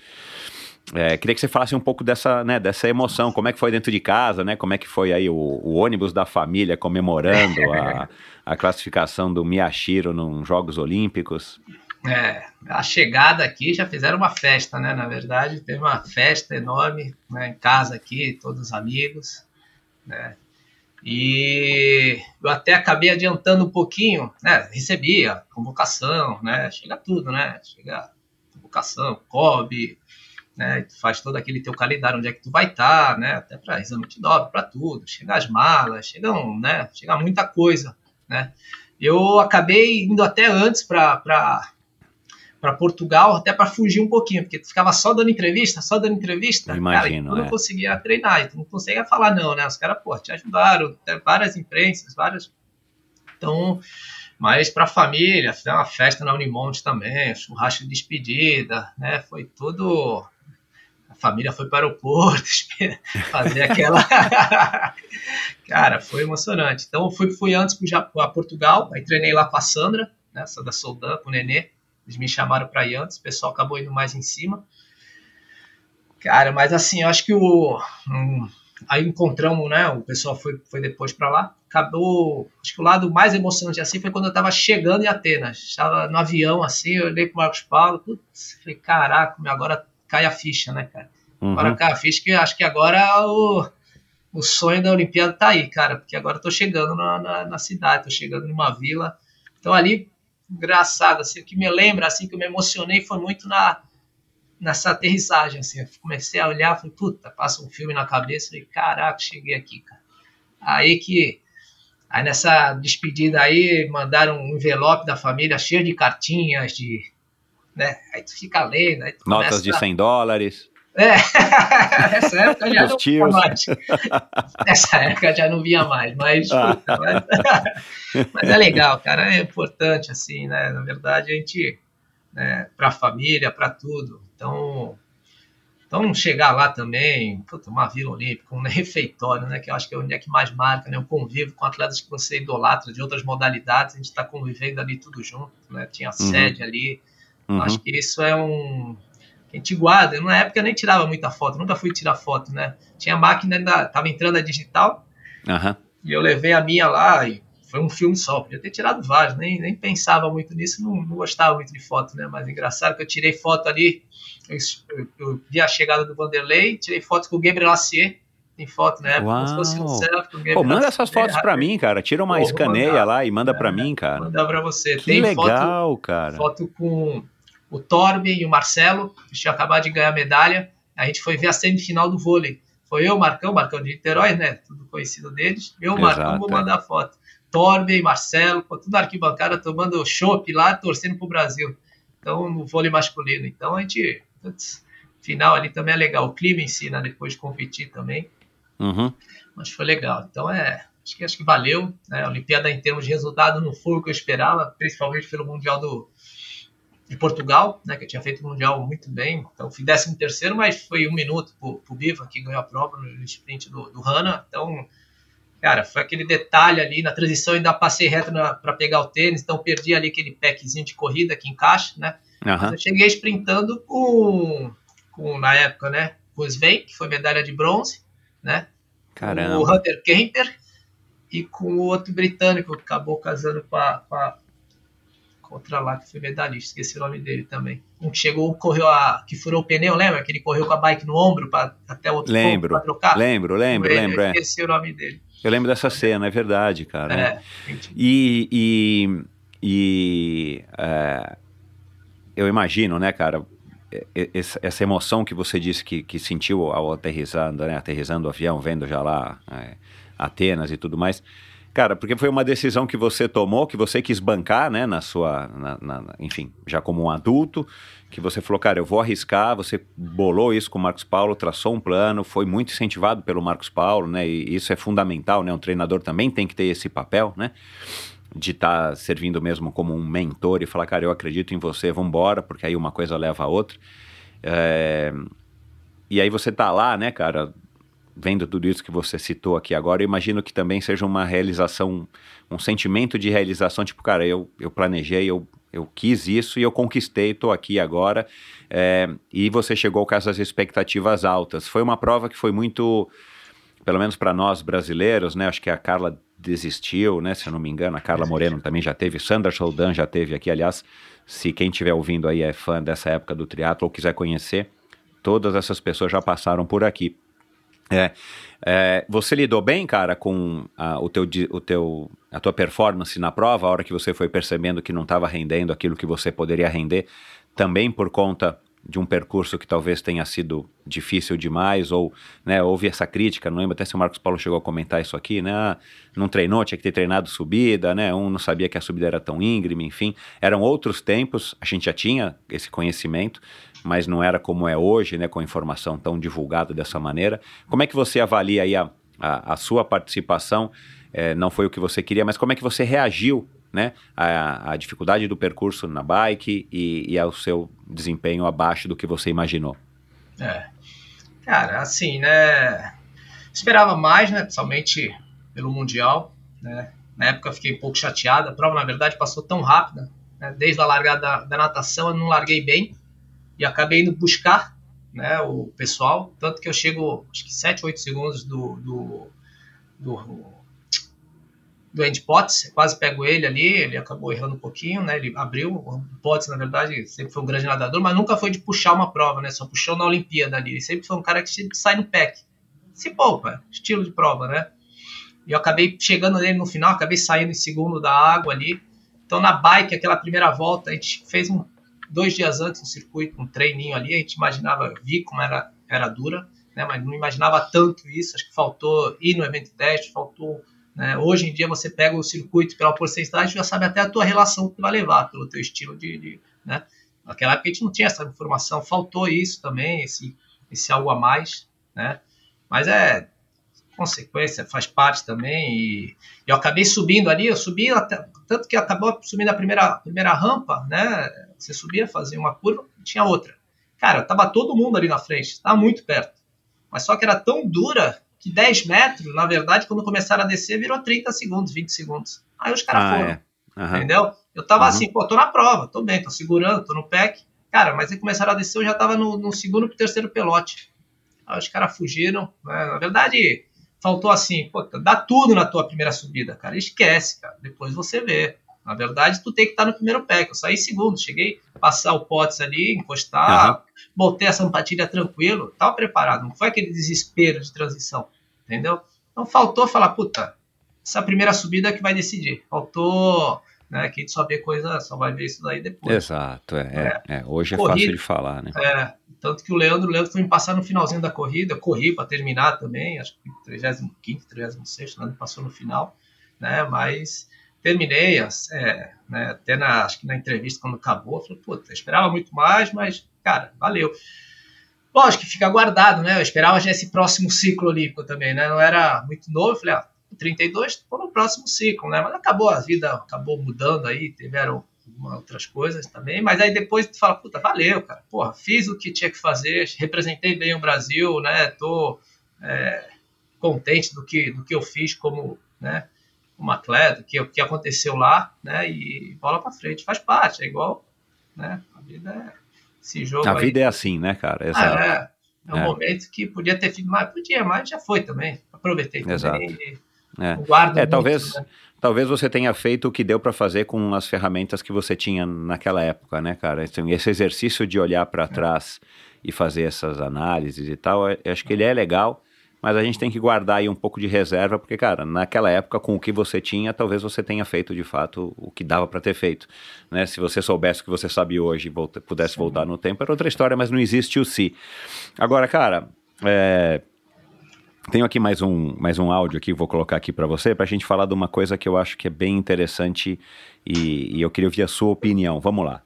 É, queria que você falasse um pouco dessa, né, dessa emoção, como é que foi dentro de casa, né? Como é que foi aí o, o ônibus da família comemorando a, a classificação do Miyashiro nos Jogos Olímpicos. É, a chegada aqui já fizeram uma festa, né? Na verdade, teve uma festa enorme né, em casa aqui, todos os amigos né? E eu até acabei adiantando um pouquinho, né? Recebi a convocação, né? Chega tudo, né? Chega convocação, COB, né? Faz todo aquele teu calendário, onde é que tu vai estar, tá, né? Até para exame de dobra, para tudo. Chega as malas, chegam, né? Chega muita coisa, né? Eu acabei indo até antes para para Portugal, até para fugir um pouquinho, porque tu ficava só dando entrevista, só dando entrevista, Imagino, cara, tu é. não conseguia treinar, tu não conseguia falar não, né? Os caras, pô, te ajudaram, várias imprensas, várias... Então, mas para a família, fizeram uma festa na Unimonte também, churrasco de despedida, né? Foi tudo... A família foi para o aeroporto fazer aquela... cara, foi emocionante. Então, fui, fui antes para Portugal, aí treinei lá com a Sandra, né, da Soldan, com o Nenê, eles me chamaram para ir antes, o pessoal acabou indo mais em cima. Cara, mas assim, eu acho que o. Um, aí encontramos, né? O pessoal foi, foi depois para lá. Acabou. Acho que o lado mais emocionante assim foi quando eu tava chegando em Atenas. Estava no avião assim, eu olhei pro Marcos Paulo, putz, falei, caraca, agora cai a ficha, né, cara? Uhum. Agora cai a ficha, que acho que agora o, o sonho da Olimpíada tá aí, cara, porque agora eu tô chegando na, na, na cidade, tô chegando numa vila. Então ali engraçado, assim, o que me lembra, assim, que eu me emocionei foi muito na nessa aterrissagem, assim, eu comecei a olhar, falei, puta, passa um filme na cabeça, falei, caraca, cheguei aqui, cara. Aí que, aí nessa despedida aí, mandaram um envelope da família cheio de cartinhas, de, né, aí tu fica lendo, aí tu Notas de 100 dólares. É, nessa época já não via mais. Nessa época já não via mais, mas, ah. puta, mas, mas, é legal, cara, é importante, assim, né? Na verdade, a gente, né, para a família, para tudo. Então, então, chegar lá também, puta, uma Vila Olímpica, um refeitório, né? Que eu acho que é onde é que mais marca, né? O convívio com atletas que você idolatra de outras modalidades, a gente está convivendo ali tudo junto, né? Tinha uhum. sede ali. Uhum. Acho que isso é um a gente guarda. Na época eu nem tirava muita foto, nunca fui tirar foto, né? Tinha máquina, ainda tava entrando a digital, uhum. e eu levei a minha lá, e foi um filme só. Podia ter tirado vários, nem, nem pensava muito nisso, não, não gostava muito de foto, né? Mas engraçado que eu tirei foto ali, eu, eu, eu vi a chegada do Vanderlei, tirei foto com o Gabriel Lassier, tem foto, né? Uau. Como se fosse um selfie Pô, manda essas fotos pra mim, cara. Tira uma Pô, escaneia mandar, lá e manda é, pra mim, cara. Mandar pra você. Que tem legal, foto, cara. Foto com o Torben e o Marcelo, que tinha acabado de ganhar medalha. A gente foi ver a semifinal do vôlei. Foi eu, Marcão, Marcão de Niterói, né? Tudo conhecido deles. Eu, Exato, Marcão, vou mandar é. foto. Torben, Marcelo, tudo arquibancada tomando chopp lá, torcendo pro Brasil. Então, no vôlei masculino. Então, a gente. Final ali também é legal. O clima em si, né? Depois de competir também. Uhum. Mas foi legal. Então, é. Acho que, acho que valeu. Né? A Olimpíada, em termos de resultado, não foi o que eu esperava, principalmente pelo Mundial do, de Portugal, né, que tinha feito o Mundial muito bem. Então fui 13 terceiro, mas foi um minuto pro, pro Biva, que ganhou a prova no sprint do, do Hanna. Então, cara, foi aquele detalhe ali na transição, ainda passei reto para pegar o tênis, então perdi ali aquele packzinho de corrida que encaixa, né? Uhum. Eu cheguei sprintando com, com, na época, né, com o Sven, que foi medalha de bronze, né? Caramba. O Hunter Kemper e com o outro britânico que acabou casando com a, com a outra lá que foi medalhista, esqueci o nome dele também. Um que chegou, correu a. que furou o pneu, lembra? Que ele correu com a bike no ombro para até o outro lembro, pra trocar? Lembro, lembro, ele, lembro. Eu esqueci é. o nome dele. Eu lembro dessa cena, é verdade, cara. É, e. e, e é, eu imagino, né, cara, essa emoção que você disse que, que sentiu ao aterrissando, né, aterrissando o avião, vendo já lá é, Atenas e tudo mais. Cara, porque foi uma decisão que você tomou, que você quis bancar, né, na sua, na, na, enfim, já como um adulto, que você falou, cara, eu vou arriscar, você bolou isso com o Marcos Paulo, traçou um plano, foi muito incentivado pelo Marcos Paulo, né, e isso é fundamental, né, um treinador também tem que ter esse papel, né, de estar tá servindo mesmo como um mentor e falar, cara, eu acredito em você, vamos embora, porque aí uma coisa leva a outra. É... E aí você tá lá, né, cara, vendo tudo isso que você citou aqui agora, eu imagino que também seja uma realização, um sentimento de realização, tipo, cara, eu, eu planejei, eu, eu quis isso e eu conquistei, estou aqui agora, é, e você chegou com essas expectativas altas. Foi uma prova que foi muito, pelo menos para nós brasileiros, né, acho que a Carla desistiu, né, se eu não me engano, a Carla Moreno também já teve, Sandra Soldan já teve aqui, aliás, se quem estiver ouvindo aí é fã dessa época do triatlo ou quiser conhecer, todas essas pessoas já passaram por aqui. É, é, você lidou bem, cara, com a, o teu, o teu, a tua performance na prova, a hora que você foi percebendo que não estava rendendo aquilo que você poderia render, também por conta de um percurso que talvez tenha sido difícil demais, ou né, houve essa crítica, não lembro até se o Marcos Paulo chegou a comentar isso aqui, né? Ah, não treinou, tinha que ter treinado subida, né? Um não sabia que a subida era tão íngreme, enfim. Eram outros tempos, a gente já tinha esse conhecimento, mas não era como é hoje, né, com a informação tão divulgada dessa maneira. Como é que você avalia aí a, a, a sua participação? É, não foi o que você queria, mas como é que você reagiu né, à, dificuldade do percurso na bike e, e, ao seu desempenho abaixo do que você imaginou? É, cara, assim, né, esperava mais, né, principalmente pelo Mundial, né, na época eu fiquei um pouco chateado, a prova na verdade passou tão rápida, né, desde a largada da, da natação eu não larguei bem, e acabei indo buscar né, o pessoal, tanto que eu chego, acho que 7, 8 segundos do, do, do, do Andy Potts, quase pego ele ali, ele acabou errando um pouquinho, né, ele abriu, o Potts, na verdade, sempre foi um grande nadador, mas nunca foi de puxar uma prova, né, só puxou na Olimpíada ali, ele sempre foi um cara que sai no pack, se poupa, estilo de prova, né, e eu acabei chegando nele no final, acabei saindo em segundo da água ali, então na bike, aquela primeira volta, a gente fez um dois dias antes no circuito, um treininho ali, a gente imaginava, vi como era, era dura, né, mas não imaginava tanto isso, acho que faltou ir no evento teste, faltou... Né, hoje em dia você pega o circuito pela porcentagem já sabe até a tua relação que vai levar, pelo teu estilo de... de né? Naquela época a gente não tinha essa informação, faltou isso também, esse, esse algo a mais, né? Mas é consequência, faz parte também. E eu acabei subindo ali, eu subi até, tanto que acabou subindo a primeira, primeira rampa, né? Você subia, fazia uma curva, tinha outra. Cara, tava todo mundo ali na frente, tava muito perto. Mas só que era tão dura que 10 metros, na verdade, quando começaram a descer, virou 30 segundos, 20 segundos. Aí os caras ah, foram. É. Uhum. Entendeu? Eu tava uhum. assim, pô, tô na prova, tô bem, tô segurando, tô no pack. Cara, mas aí começaram a descer, eu já tava no, no segundo pro terceiro pelote. Aí os caras fugiram. Né? Na verdade, faltou assim, pô, dá tudo na tua primeira subida, cara. Esquece, cara. Depois você vê. Na verdade, tu tem que estar no primeiro pack. Eu saí segundo, cheguei a passar o potes ali, encostar, uhum. botei a sampatilha tranquilo, tava preparado. Não foi aquele desespero de transição, entendeu? Então faltou falar, puta, essa primeira subida é que vai decidir. Faltou, né, que a gente só vê coisa, só vai ver isso daí depois. Exato, é. é. é hoje é corrida, fácil de falar, né? É, tanto que o Leandro, o Leandro foi me passar no finalzinho da corrida, eu corri para terminar também, acho que 35, 36, o Leandro passou no final, né, mas terminei, é, né, até na, acho que na entrevista quando acabou, eu falei, puta, esperava muito mais, mas, cara, valeu. Lógico que fica guardado, né? Eu esperava já esse próximo ciclo olímpico também, né? Não era muito novo, eu falei, ah, 32, tô no próximo ciclo, né? Mas acabou a vida, acabou mudando aí, tiveram outras coisas também, mas aí depois tu fala, puta, valeu, cara, porra, fiz o que tinha que fazer, representei bem o Brasil, né? Tô é, contente do que, do que eu fiz como, né? Como atleta, que o que aconteceu lá, né? E bola para frente, faz parte, é igual, né? A vida é esse jogo. A aí. vida é assim, né, cara? Exato. Ah, é, é um é. momento que podia ter feito mais, podia, mas já foi também. Aproveitei Exato. também. É, guardo é muito, talvez. Né? Talvez você tenha feito o que deu para fazer com as ferramentas que você tinha naquela época, né, cara? Esse exercício de olhar para é. trás e fazer essas análises e tal, acho que ele é legal mas a gente tem que guardar aí um pouco de reserva, porque, cara, naquela época, com o que você tinha, talvez você tenha feito de fato o que dava para ter feito. Né? Se você soubesse o que você sabe hoje e volta, pudesse Sim. voltar no tempo, era outra história, mas não existe o si. Agora, cara, é, tenho aqui mais um, mais um áudio aqui, vou colocar aqui para você, para a gente falar de uma coisa que eu acho que é bem interessante e, e eu queria ouvir a sua opinião. Vamos lá.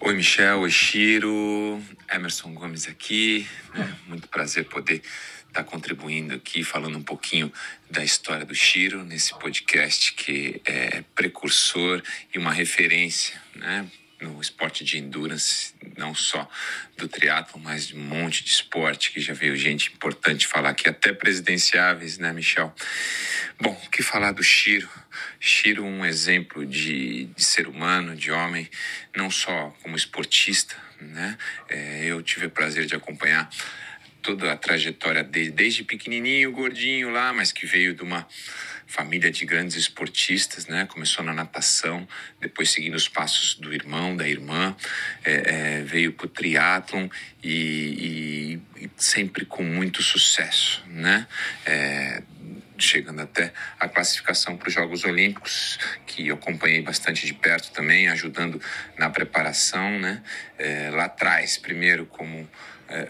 Oi, Michel, oi, Chiro, Emerson Gomes aqui. Né? Muito prazer poder estar contribuindo aqui, falando um pouquinho da história do Shiro nesse podcast que é precursor e uma referência, né? No esporte de endurance, não só do triatlo, mas de um monte de esporte que já veio gente importante falar aqui, até presidenciáveis, né, Michel? Bom, o que falar do Shiro? Shiro, um exemplo de, de ser humano, de homem, não só como esportista, né? É, eu tive o prazer de acompanhar toda a trajetória dele, desde pequenininho, gordinho lá, mas que veio de uma família de grandes esportistas, né? Começou na natação, depois seguindo os passos do irmão, da irmã, é, é, veio para o triatlon e, e, e, sempre com muito sucesso, né? É, chegando até a classificação para os Jogos Olímpicos, que eu acompanhei bastante de perto também, ajudando na preparação, né? É, lá atrás, primeiro como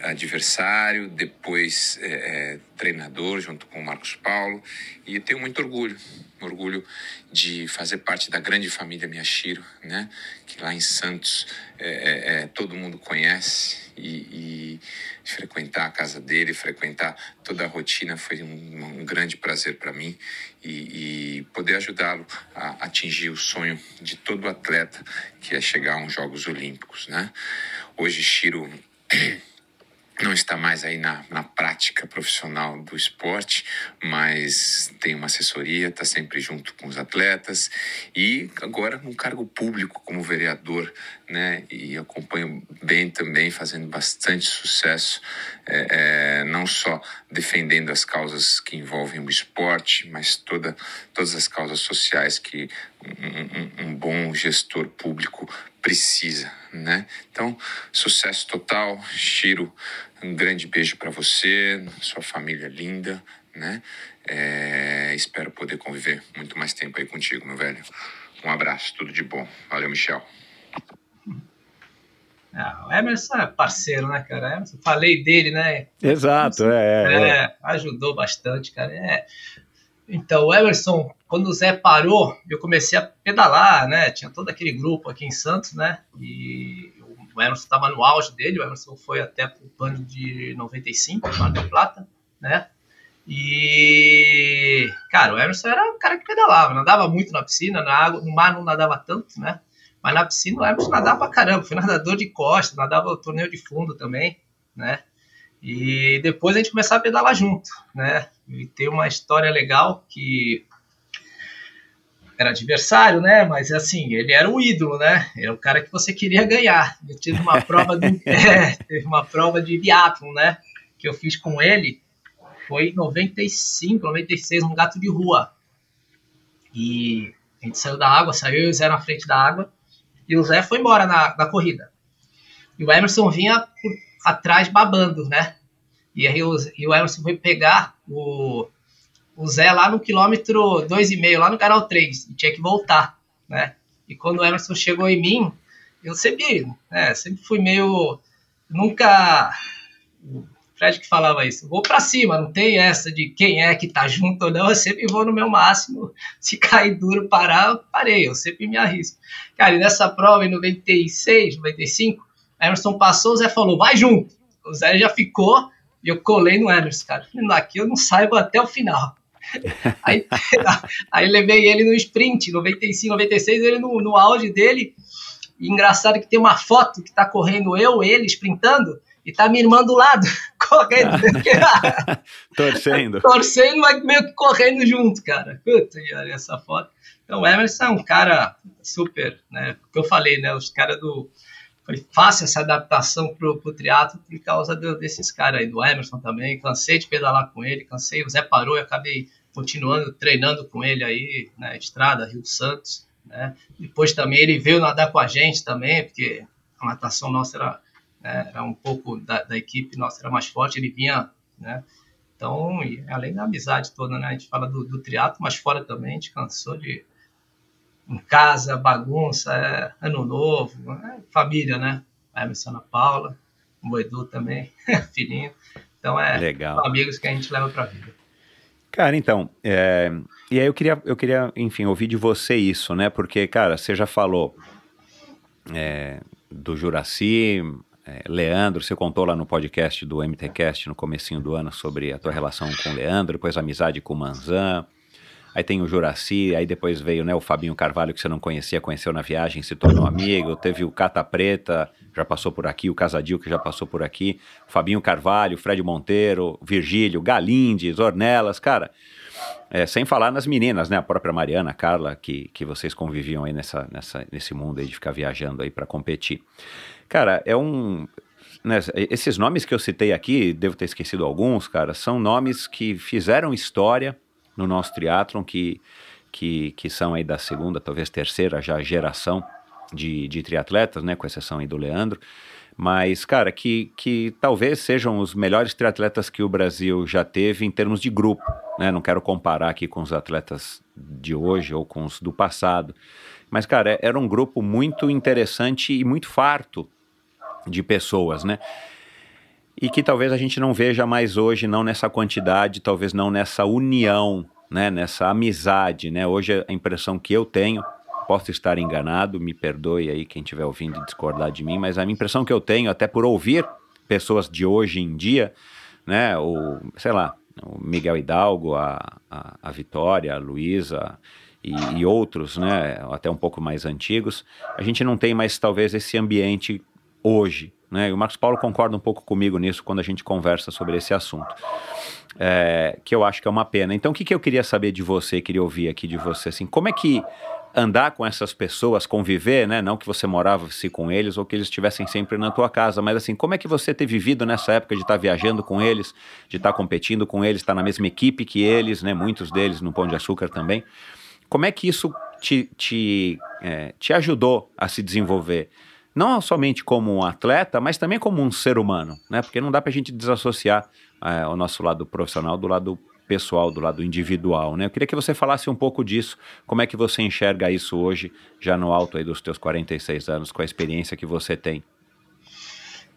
adversário, depois é, é, treinador junto com o Marcos Paulo e eu tenho muito orgulho, orgulho de fazer parte da grande família Miyashiro, né? Que lá em Santos é, é, é, todo mundo conhece e, e, frequentar a casa dele, frequentar toda a rotina foi um, um grande prazer para mim e, e poder ajudá-lo a atingir o sonho de todo atleta que é chegar a uns Jogos Olímpicos, né? Hoje Shiro não está mais aí na, na prática profissional do esporte, mas tem uma assessoria, está sempre junto com os atletas e agora num cargo público como vereador, né? E acompanho bem também, fazendo bastante sucesso, é, é, não só defendendo as causas que envolvem o esporte, mas toda, todas as causas sociais que um, um, um bom gestor público precisa, né? Então, sucesso total, Shiro, um grande beijo para você, sua família linda, né? É, espero poder conviver muito mais tempo aí contigo, meu velho. Um abraço, tudo de bom. Valeu, Michel. Ah, o Emerson é parceiro, né, cara? Emerson, falei dele, né? Exato, é, é, é. Ajudou bastante, cara. É. Então, o Emerson, quando o Zé parou, eu comecei a pedalar, né? Tinha todo aquele grupo aqui em Santos, né? E o Emerson estava no auge dele, o Emerson foi até o pano de 95, Mar del Plata, né? E, cara, o Emerson era um cara que pedalava, nadava muito na piscina, na água, no mar não nadava tanto, né? Mas na piscina o Emerson nadava pra caramba, foi nadador de costa, nadava o torneio de fundo também, né? E depois a gente começava a pedalar junto, né? E tem uma história legal que era adversário, né? Mas assim, ele era o ídolo, né? Era o cara que você queria ganhar. Eu tive uma prova de, é, teve uma prova de biathlon, né? Que eu fiz com ele. Foi em 95, 96, um gato de rua. E a gente saiu da água, saiu e o Zé na frente da água. E o Zé foi embora na, na corrida. E o Emerson vinha por atrás babando, né? E aí o, e o Emerson foi pegar o, o Zé lá no quilômetro 2,5, lá no canal 3, e tinha que voltar, né? E quando o Emerson chegou em mim, eu sempre, né, sempre fui meio. Nunca. O Fred que falava isso, vou para cima, não tem essa de quem é que tá junto ou não, eu sempre vou no meu máximo. Se cair duro, parar, parei, eu sempre me arrisco. Cara, e nessa prova em 96, 95, Emerson passou, o Zé falou, vai junto. O Zé já ficou e eu colei no Emerson, cara. Aqui eu não saio até o final. aí, aí levei ele no sprint, 95, 96, ele no, no auge dele. E engraçado que tem uma foto que tá correndo eu, ele, sprintando, e tá minha irmã do lado, correndo. Torcendo. Torcendo, mas meio que correndo junto, cara. Puta, olha essa foto. Então, o Emerson é um cara super, né? O que eu falei, né? Os caras do. Foi fácil essa adaptação pro, pro triatlo por causa do, desses caras aí, do Emerson também. Cansei de pedalar com ele, cansei. O Zé parou e acabei continuando treinando com ele aí na estrada Rio Santos, né? Depois também ele veio nadar com a gente também, porque a natação nossa era, né, era um pouco da, da, equipe nossa era mais forte, ele vinha, né? Então, além da amizade toda, né? A gente fala do, do triatlo, mas fora também a gente cansou de em casa, bagunça, é, ano novo, é, família, né? A Emerson Ana Paula, o Edu também, filhinho. Então é Legal. amigos que a gente leva para a vida. Cara, então, é, e aí eu queria, eu queria, enfim, ouvir de você isso, né? Porque, cara, você já falou é, do Juraci, é, Leandro, você contou lá no podcast do MTCast no comecinho do ano sobre a tua relação com o Leandro, depois a amizade com o Manzan, aí tem o Juraci, aí depois veio né, o Fabinho Carvalho, que você não conhecia, conheceu na viagem, se tornou amigo, teve o Cata Preta, já passou por aqui, o Casadil, que já passou por aqui, o Fabinho Carvalho, Fred Monteiro, Virgílio, Galindes, Ornelas, cara... É, sem falar nas meninas, né? A própria Mariana, a Carla, que, que vocês conviviam aí nessa, nessa, nesse mundo aí de ficar viajando aí para competir. Cara, é um. Né, esses nomes que eu citei aqui, devo ter esquecido alguns, cara, são nomes que fizeram história no nosso triatlon, que, que, que são aí da segunda, talvez terceira já geração de, de triatletas, né? Com exceção aí do Leandro mas, cara, que, que talvez sejam os melhores triatletas que o Brasil já teve em termos de grupo, né? Não quero comparar aqui com os atletas de hoje ou com os do passado, mas, cara, era um grupo muito interessante e muito farto de pessoas, né? E que talvez a gente não veja mais hoje, não nessa quantidade, talvez não nessa união, né? Nessa amizade, né? Hoje a impressão que eu tenho Posso estar enganado, me perdoe aí quem estiver ouvindo e discordar de mim, mas a impressão que eu tenho, até por ouvir pessoas de hoje em dia, né, o, sei lá, o Miguel Hidalgo, a, a, a Vitória, a Luísa e, e, outros, né, até um pouco mais antigos, a gente não tem mais talvez esse ambiente hoje, né, e o Marcos Paulo concorda um pouco comigo nisso quando a gente conversa sobre esse assunto. É, que eu acho que é uma pena. Então, o que, que eu queria saber de você, queria ouvir aqui de você, assim, como é que andar com essas pessoas, conviver, né? Não que você morava-se com eles ou que eles estivessem sempre na tua casa, mas assim, como é que você ter vivido nessa época de estar tá viajando com eles, de estar tá competindo com eles, estar tá na mesma equipe que eles, né? Muitos deles no Pão de Açúcar também. Como é que isso te, te, é, te ajudou a se desenvolver? Não somente como um atleta, mas também como um ser humano, né? Porque não dá para a gente desassociar é, o nosso lado profissional do lado pessoal, do lado individual, né? Eu queria que você falasse um pouco disso, como é que você enxerga isso hoje, já no alto aí dos teus 46 anos, com a experiência que você tem.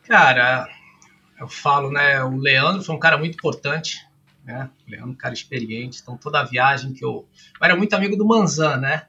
Cara, eu falo, né, o Leandro foi um cara muito importante, né? O Leandro um cara experiente, então toda a viagem que eu... Eu era muito amigo do Manzan, né?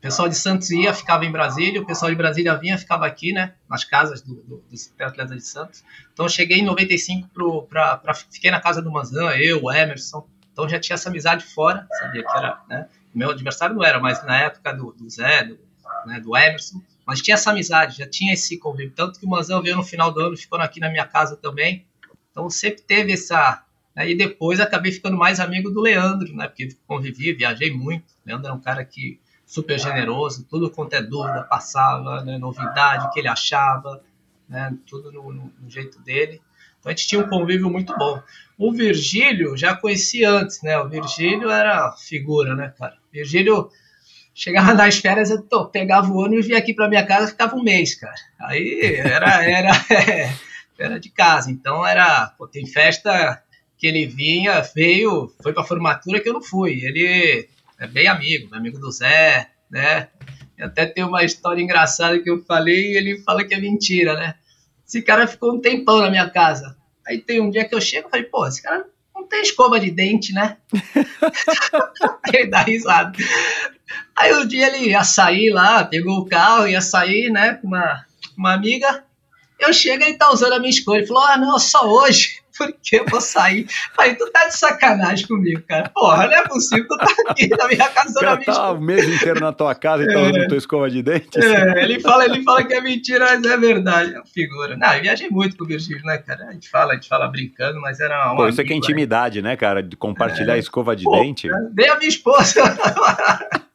O pessoal de Santos ia, ficava em Brasília, o pessoal de Brasília vinha, ficava aqui, né, nas casas do, do, dos atletas de Santos. Então eu cheguei em 95 para fiquei na casa do Manzan, eu, o Emerson. Então já tinha essa amizade fora, sabia que era, né, meu adversário não era, mas na época do, do Zé, do, né, do Emerson, mas tinha essa amizade, já tinha esse convívio. Tanto que o Manzan veio no final do ano, ficou aqui na minha casa também. Então sempre teve essa. Né, e depois acabei ficando mais amigo do Leandro, né? Porque convivi, viajei muito. O Leandro era um cara que super generoso, tudo quanto é dúvida passava, né, novidade que ele achava, né, tudo no, no, no, jeito dele. Então a gente tinha um convívio muito bom. O Virgílio já conheci antes, né? O Virgílio era figura, né, cara? Virgílio chegava nas férias, eu tô, pegava o ônibus e vinha aqui para minha casa, ficava um mês, cara. Aí era era é, era de casa, então era, pô, tem festa que ele vinha, veio, foi para formatura que eu não fui. Ele é bem amigo, amigo do Zé, né? Até tem uma história engraçada que eu falei e ele fala que é mentira, né? Esse cara ficou um tempão na minha casa. Aí tem um dia que eu chego e falei, pô, esse cara não tem escova de dente, né? ele dá risada. Aí um dia ele ia sair lá, pegou o carro, ia sair, né, com uma, uma amiga. Eu chego e ele tá usando a minha escolha. Ele falou, ah, não, só hoje porque eu vou sair. Falei, tu tá de sacanagem comigo, cara. Porra, não é possível, tu tá aqui na minha casa na minha tá o mês inteiro na tua casa e tá usando tua escova de dente? É, ele fala, ele fala que é mentira, mas é verdade. É figura. Não, eu viajei muito com o Virgílio, né, cara? A gente fala, a gente fala brincando, mas era uma. Pô, isso aqui é intimidade, né, cara? De compartilhar é. escova de Pô, dente. Dei a minha esposa.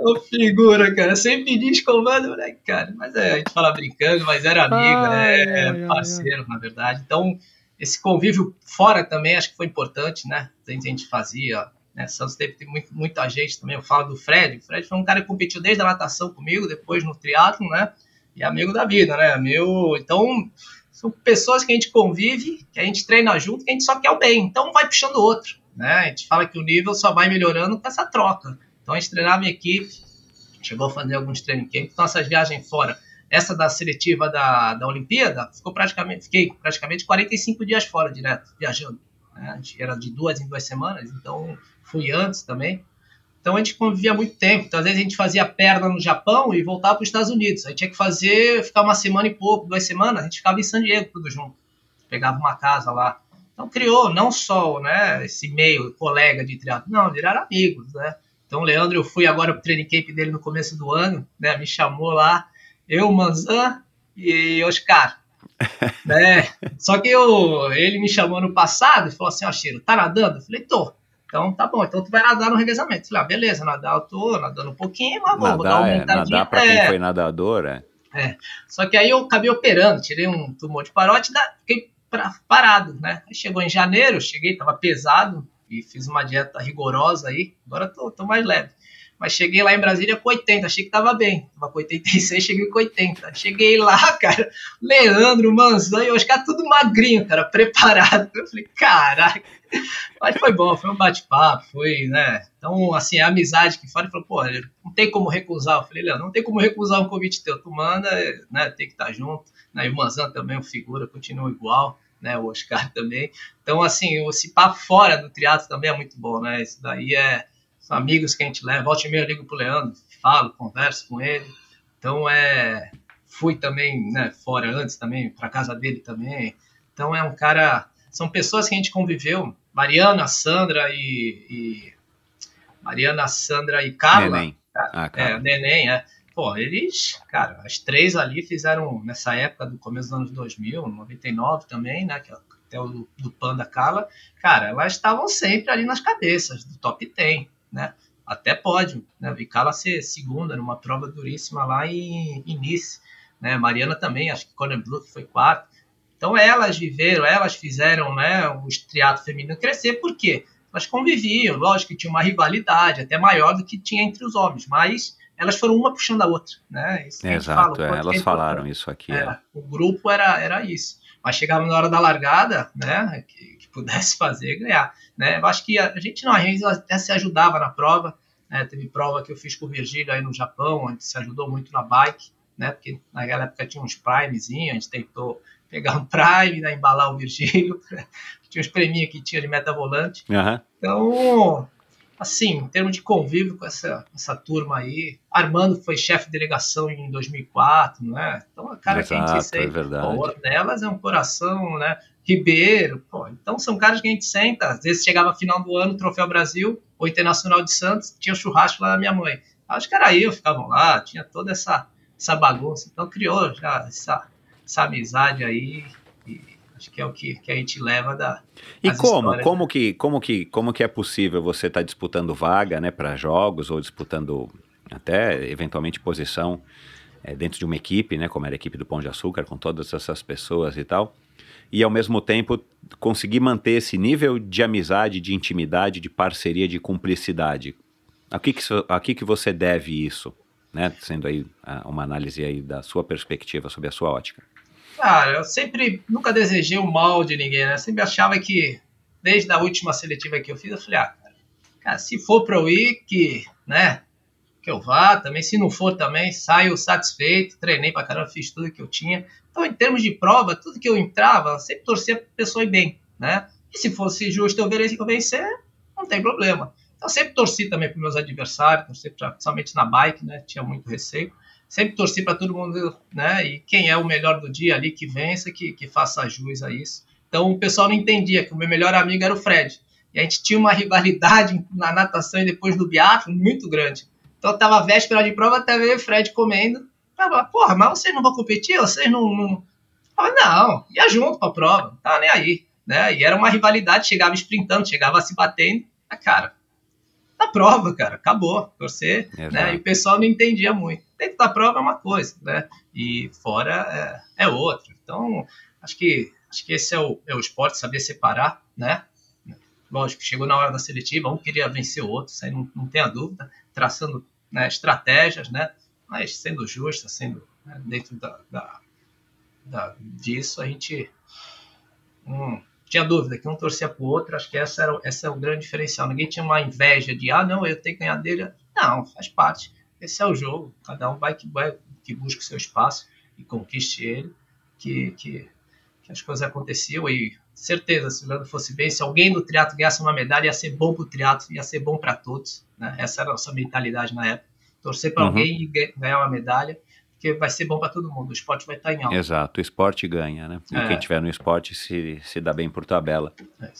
Ô, figura, cara, sem pedir escovando, né, cara? Mas é, a gente fala brincando, mas era amigo, né? É parceiro, na verdade. Então, esse convívio fora também acho que foi importante, né? A gente fazia, né? Santos teve, teve muita gente também. Eu falo do Fred. O Fred foi um cara que competiu desde a natação comigo, depois no triatlo, né? E amigo da vida, né? Meu, então são pessoas que a gente convive, que a gente treina junto, que a gente só quer o bem. Então vai puxando o outro, né? A gente fala que o nível só vai melhorando com essa troca. Então a gente treinava em equipe, chegou a fazer alguns training camps, essas viagens fora essa da seletiva da, da Olimpíada, ficou praticamente, fiquei praticamente 45 dias fora direto, viajando. Né? Era de duas em duas semanas, então fui antes também. Então a gente convivia muito tempo. Então, às vezes a gente fazia perna no Japão e voltava para os Estados Unidos. Aí tinha que fazer, ficar uma semana e pouco, duas semanas, a gente ficava em San Diego tudo junto. Pegava uma casa lá. Então criou não só né, esse meio colega de triatlo, não, viraram amigos, né? Então o Leandro, eu fui agora pro training camp dele no começo do ano, né? Me chamou lá, eu, Manzan e Oscar. né? Só que eu, ele me chamou no passado e falou assim, ó, oh, Chiro, tá nadando? Eu falei, tô. Então tá bom, então tu vai nadar no revezamento. Falei, ah, beleza, nadar eu tô nadando um pouquinho, mas vou, nadar, dar uma é, Nadar pra quem é. foi nadador, é. É. Só que aí eu acabei operando, tirei um tumor de parote e fiquei pra, parado, né? Aí chegou em janeiro, cheguei, tava pesado e fiz uma dieta rigorosa aí, agora tô, tô mais leve. Mas cheguei lá em Brasília com 80, achei que tava bem. Tava com 86, cheguei com 80. Cheguei lá, cara, Leandro, Manzan e os caras tudo magrinho, cara, preparado. Eu falei, caraca. Mas foi bom, foi um bate-papo, foi, né? Então, assim, a amizade que fora, ele falou, pô, não tem como recusar. Eu falei, Leandro, não tem como recusar um convite teu. Tu manda, né, tem que estar junto. Né? E o Manzan também, é figura, continua igual. Né, o Oscar também. Então, assim, esse papo fora do teatro também é muito bom, né? Isso daí é, amigos que a gente leva. Volte e meia eu ligo pro Leandro, falo, converso com ele. Então é. Fui também, né, fora antes também, para casa dele também. Então é um cara. São pessoas que a gente conviveu. Mariana, Sandra e. e Mariana, Sandra e Carla. Neném. Ah, é, Neném, é. Pô, eles, cara, as três ali fizeram, nessa época do começo dos anos 2000, 99 também, né, que até o do Panda Carla, cara, elas estavam sempre ali nas cabeças do top 10 né? Até pódio, né? Vi Carla ser segunda numa prova duríssima lá em, em Nice, né? Mariana também, acho que Conor Blue foi quarto. Então elas viveram, elas fizeram, né, o triatlo feminino crescer, por quê? Elas conviviam, lógico que tinha uma rivalidade até maior do que tinha entre os homens, mas elas foram uma puxando a outra, né? Exato, fala, é, elas é falaram isso aqui. É, é. O grupo era, era isso. Mas chegava na hora da largada, né? Que, que pudesse fazer, ganhar. Né? Eu acho que a, a gente não, a gente até se ajudava na prova. Né? Teve prova que eu fiz com o Virgílio aí no Japão, a gente se ajudou muito na bike, né? Porque naquela época tinha uns primezinhos, a gente tentou pegar um prime, né? embalar o Virgílio. tinha uns preminhos que tinha de meta volante. Uhum. Então, assim, em termos de convívio com essa, essa turma aí, Armando foi chefe de delegação em 2004, não é? Então, a cara Exato, que a gente disse aí, é verdade. Pô, delas é um coração, né? Ribeiro, pô, então são caras que a gente senta, às vezes chegava final do ano, Troféu Brasil, ou Internacional de Santos, tinha churrasco lá da minha mãe. Acho que era eu, ficavam lá, tinha toda essa, essa bagunça, então criou já essa, essa amizade aí, acho que é o que, que a gente leva da E como, como que, como que, como que é possível você estar tá disputando vaga, né, para jogos ou disputando até eventualmente posição é, dentro de uma equipe, né, como era a equipe do Pão de Açúcar, com todas essas pessoas e tal? e ao mesmo tempo conseguir manter esse nível de amizade, de intimidade, de parceria, de cumplicidade. A que, que, a que, que você deve isso? Né? Sendo aí uma análise aí da sua perspectiva sobre a sua ótica. Cara, eu sempre, nunca desejei o mal de ninguém, né? Eu sempre achava que, desde a última seletiva que eu fiz, eu falei, ah, cara, se for para eu ir, que, né, que eu vá, também se não for também, saio satisfeito, treinei pra caramba, fiz tudo que eu tinha. Então, em termos de prova, tudo que eu entrava, sempre torcia pra pessoa ir bem, né? E se fosse justo eu vencer, não tem problema. Então, sempre torci também para meus adversários, torci pra, principalmente na bike, né? Tinha muito receio. Sempre torci para todo mundo, né? E quem é o melhor do dia ali que vença, que, que faça jus a isso. Então, o pessoal não entendia que o meu melhor amigo era o Fred. E a gente tinha uma rivalidade na natação e depois no biatlo muito grande. Então, eu tava véspera de prova, até ver o Fred comendo Tava, porra, mas vocês não vão competir? Vocês não. não... Falei, não, ia junto pra prova, não tava nem aí. Né? E era uma rivalidade, chegava sprintando, chegava se batendo. A cara, na prova, cara, acabou. Torcer, né? E o pessoal não entendia muito. Dentro da prova é uma coisa, né? E fora é, é outra. Então, acho que, acho que esse é o, é o esporte, saber separar, né? Lógico, chegou na hora da seletiva, um queria vencer o outro, isso aí não, não tenha dúvida, traçando né, estratégias, né? mas sendo justa, sendo né, dentro da, da, da, disso, a gente hum, tinha dúvida que um torcia para o outro, acho que essa era, esse é o grande diferencial. Ninguém tinha uma inveja de, ah, não, eu tenho que ganhar dele. Não, faz parte. Esse é o jogo. Cada um vai que, vai, que busca o seu espaço e conquiste ele, que, que, que as coisas aconteciam e certeza, se o Leandro fosse bem, se alguém do triatlo ganhasse uma medalha, ia ser bom para o triatlo, ia ser bom para todos. Né? Essa era a nossa mentalidade na época. Torcer para uhum. alguém e ganhar uma medalha, porque vai ser bom para todo mundo. O esporte vai estar tá em alta. Exato, o esporte ganha, né? E é. quem estiver no esporte se, se dá bem por tabela. É,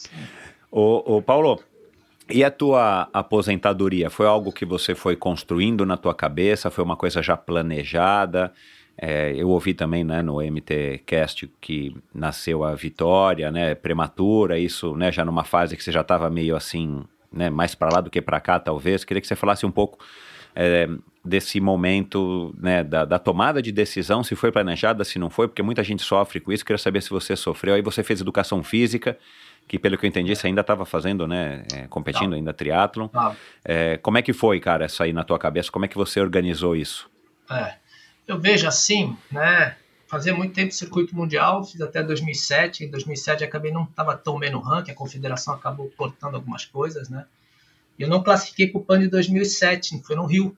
ô, ô, Paulo, e a tua aposentadoria? Foi algo que você foi construindo na tua cabeça? Foi uma coisa já planejada? É, eu ouvi também né, no MTCast que nasceu a Vitória, né, prematura, isso né, já numa fase que você já estava meio assim, né, mais para lá do que para cá, talvez. Queria que você falasse um pouco é, desse momento né, da, da, tomada de decisão, se foi planejada, se não foi, porque muita gente sofre com isso. Queria saber se você sofreu. Aí você fez educação física, que pelo que eu entendi, você ainda estava fazendo, né, é, competindo não. ainda triatlon. É, como é que foi, cara, essa aí na tua cabeça? Como é que você organizou isso? É eu vejo assim, né? Fazia muito tempo circuito mundial, fiz até 2007. Em 2007 acabei não estava tão bem no ranking, a confederação acabou cortando algumas coisas, né? Eu não classifiquei para o PAN de 2007, foi no Rio.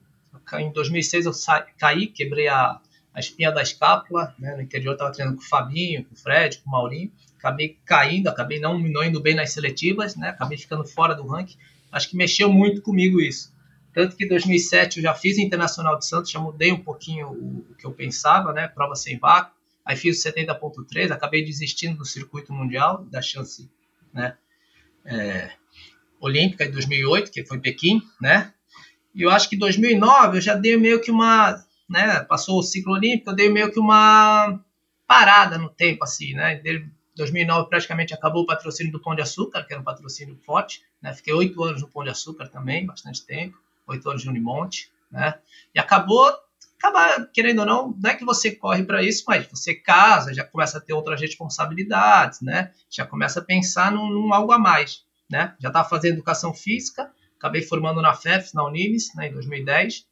Em 2006 eu sa caí, quebrei a, a espinha da escápula, né? No interior estava treinando com o Fabinho, com o Fred, com o Maurinho. Acabei caindo, acabei não, não indo bem nas seletivas, né? Acabei ficando fora do ranking. Acho que mexeu muito comigo isso. Tanto que em 2007 eu já fiz Internacional de Santos, já mudei um pouquinho o, que eu pensava, né? Prova sem vácuo. Aí fiz o 70.3, acabei desistindo do circuito mundial, da chance, né? É, olímpica de 2008, que foi Pequim, né? E eu acho que em 2009 eu já dei meio que uma, né? Passou o ciclo olímpico, eu dei meio que uma parada no tempo, assim, né? Em 2009 praticamente acabou o patrocínio do Pão de Açúcar, que era um patrocínio forte, né? Fiquei oito anos no Pão de Açúcar também, bastante tempo oito anos de Unimonte, né? E acabou, acaba, querendo ou não, não é que você corre para isso, mas você casa, já começa a ter outras responsabilidades, né? Já começa a pensar num, num algo a mais, né? Já estava fazendo educação física, acabei formando na FEFS, na Unimes, né, em 2010.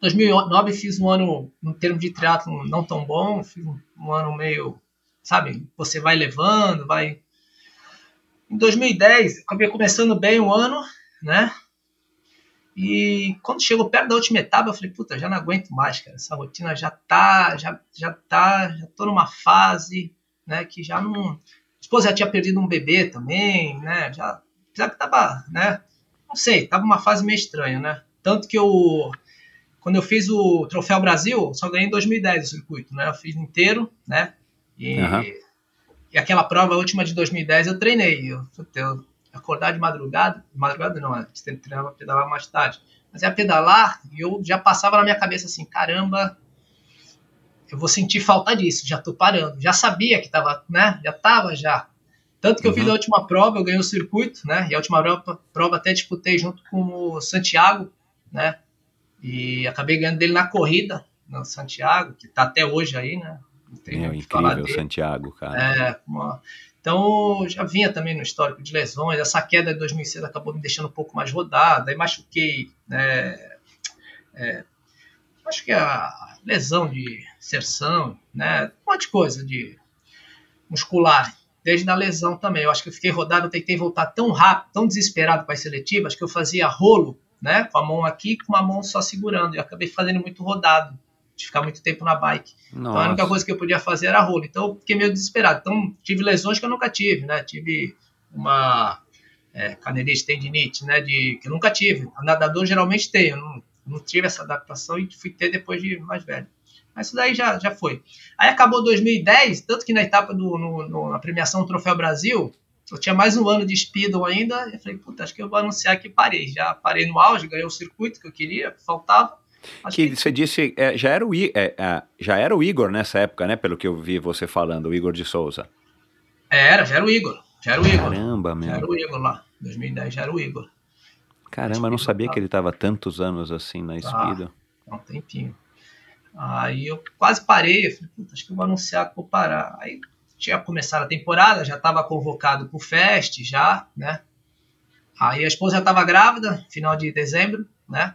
2009 fiz um ano, em termos de triatlo, não tão bom, fiz um, ano meio, sabe, você vai levando, vai... Em 2010, acabei começando bem o ano, né? E quando chegou perto da última etapa, eu falei, puta, já não aguento mais, cara. Essa rotina já tá, já, já tá, já tô numa fase, né, que já não. A esposa já tinha perdido um bebê também, né? Já, já que tava, né? Não sei, tava uma fase meio estranha, né? Tanto que eu, quando eu fiz o Troféu Brasil, só ganhei em 2010 o circuito, né? Eu fiz inteiro, né? E, uhum. e aquela prova última de 2010 eu treinei. Eu, eu acordar de madrugada, madrugada não, gente treinava pedalar mais tarde, mas é pedalar e eu já passava na minha cabeça assim, caramba, eu vou sentir falta disso, já tô parando, já sabia que tava, né, já tava já. Tanto que uhum. eu fiz uhum. a última prova, eu ganhei o circuito, né, e a última prova, prova até disputei junto com o Santiago, né, e acabei ganhando dele na corrida, no Santiago, que tá até hoje aí, né. é incrível, Santiago, cara. É, uma, então, já vinha também no histórico de lesões. Essa queda de 2006 acabou me deixando um pouco mais rodada. Aí machuquei, né? É, acho que a lesão de inserção, né? Um monte de coisa de muscular. Desde a lesão também. Eu acho que eu fiquei rodado, eu tentei voltar tão rápido, tão desesperado para as seletivas, que eu fazia rolo, né? Com a mão aqui com uma mão só segurando. E acabei fazendo muito rodado de ficar muito tempo na bike. Nossa. Então a única coisa que eu podia fazer era rolo. Então eu fiquei meio desesperado. Então tive lesões que eu nunca tive, né? Tive uma é, canelite, tendinite, né? De, que eu nunca tive. Nadador geralmente tem. Eu não, não tive essa adaptação e fui ter depois de mais velho. Mas isso daí já, já foi. Aí acabou 2010, tanto que na etapa do no, no, na premiação do Troféu Brasil, eu tinha mais um ano de speedo ainda. Eu falei, puta, acho que eu vou anunciar que parei. Já parei no auge, ganhei o circuito que eu queria, faltava. Que, que você disse, é, já, era o, é, é, já era o Igor nessa época, né? Pelo que eu vi você falando, o Igor de Souza. Era, já era o Igor. Já era o Igor. Caramba, meu. Já era o Igor lá. 2010 já era o Igor. Caramba, eu não sabia que ele estava tantos anos assim na Speedo. Ah, um tempinho. Aí eu quase parei, eu falei, puta, acho que eu vou anunciar que vou parar. Aí tinha começado a temporada, já estava convocado para o Fest, já, né? Aí a esposa já estava grávida, final de dezembro, né?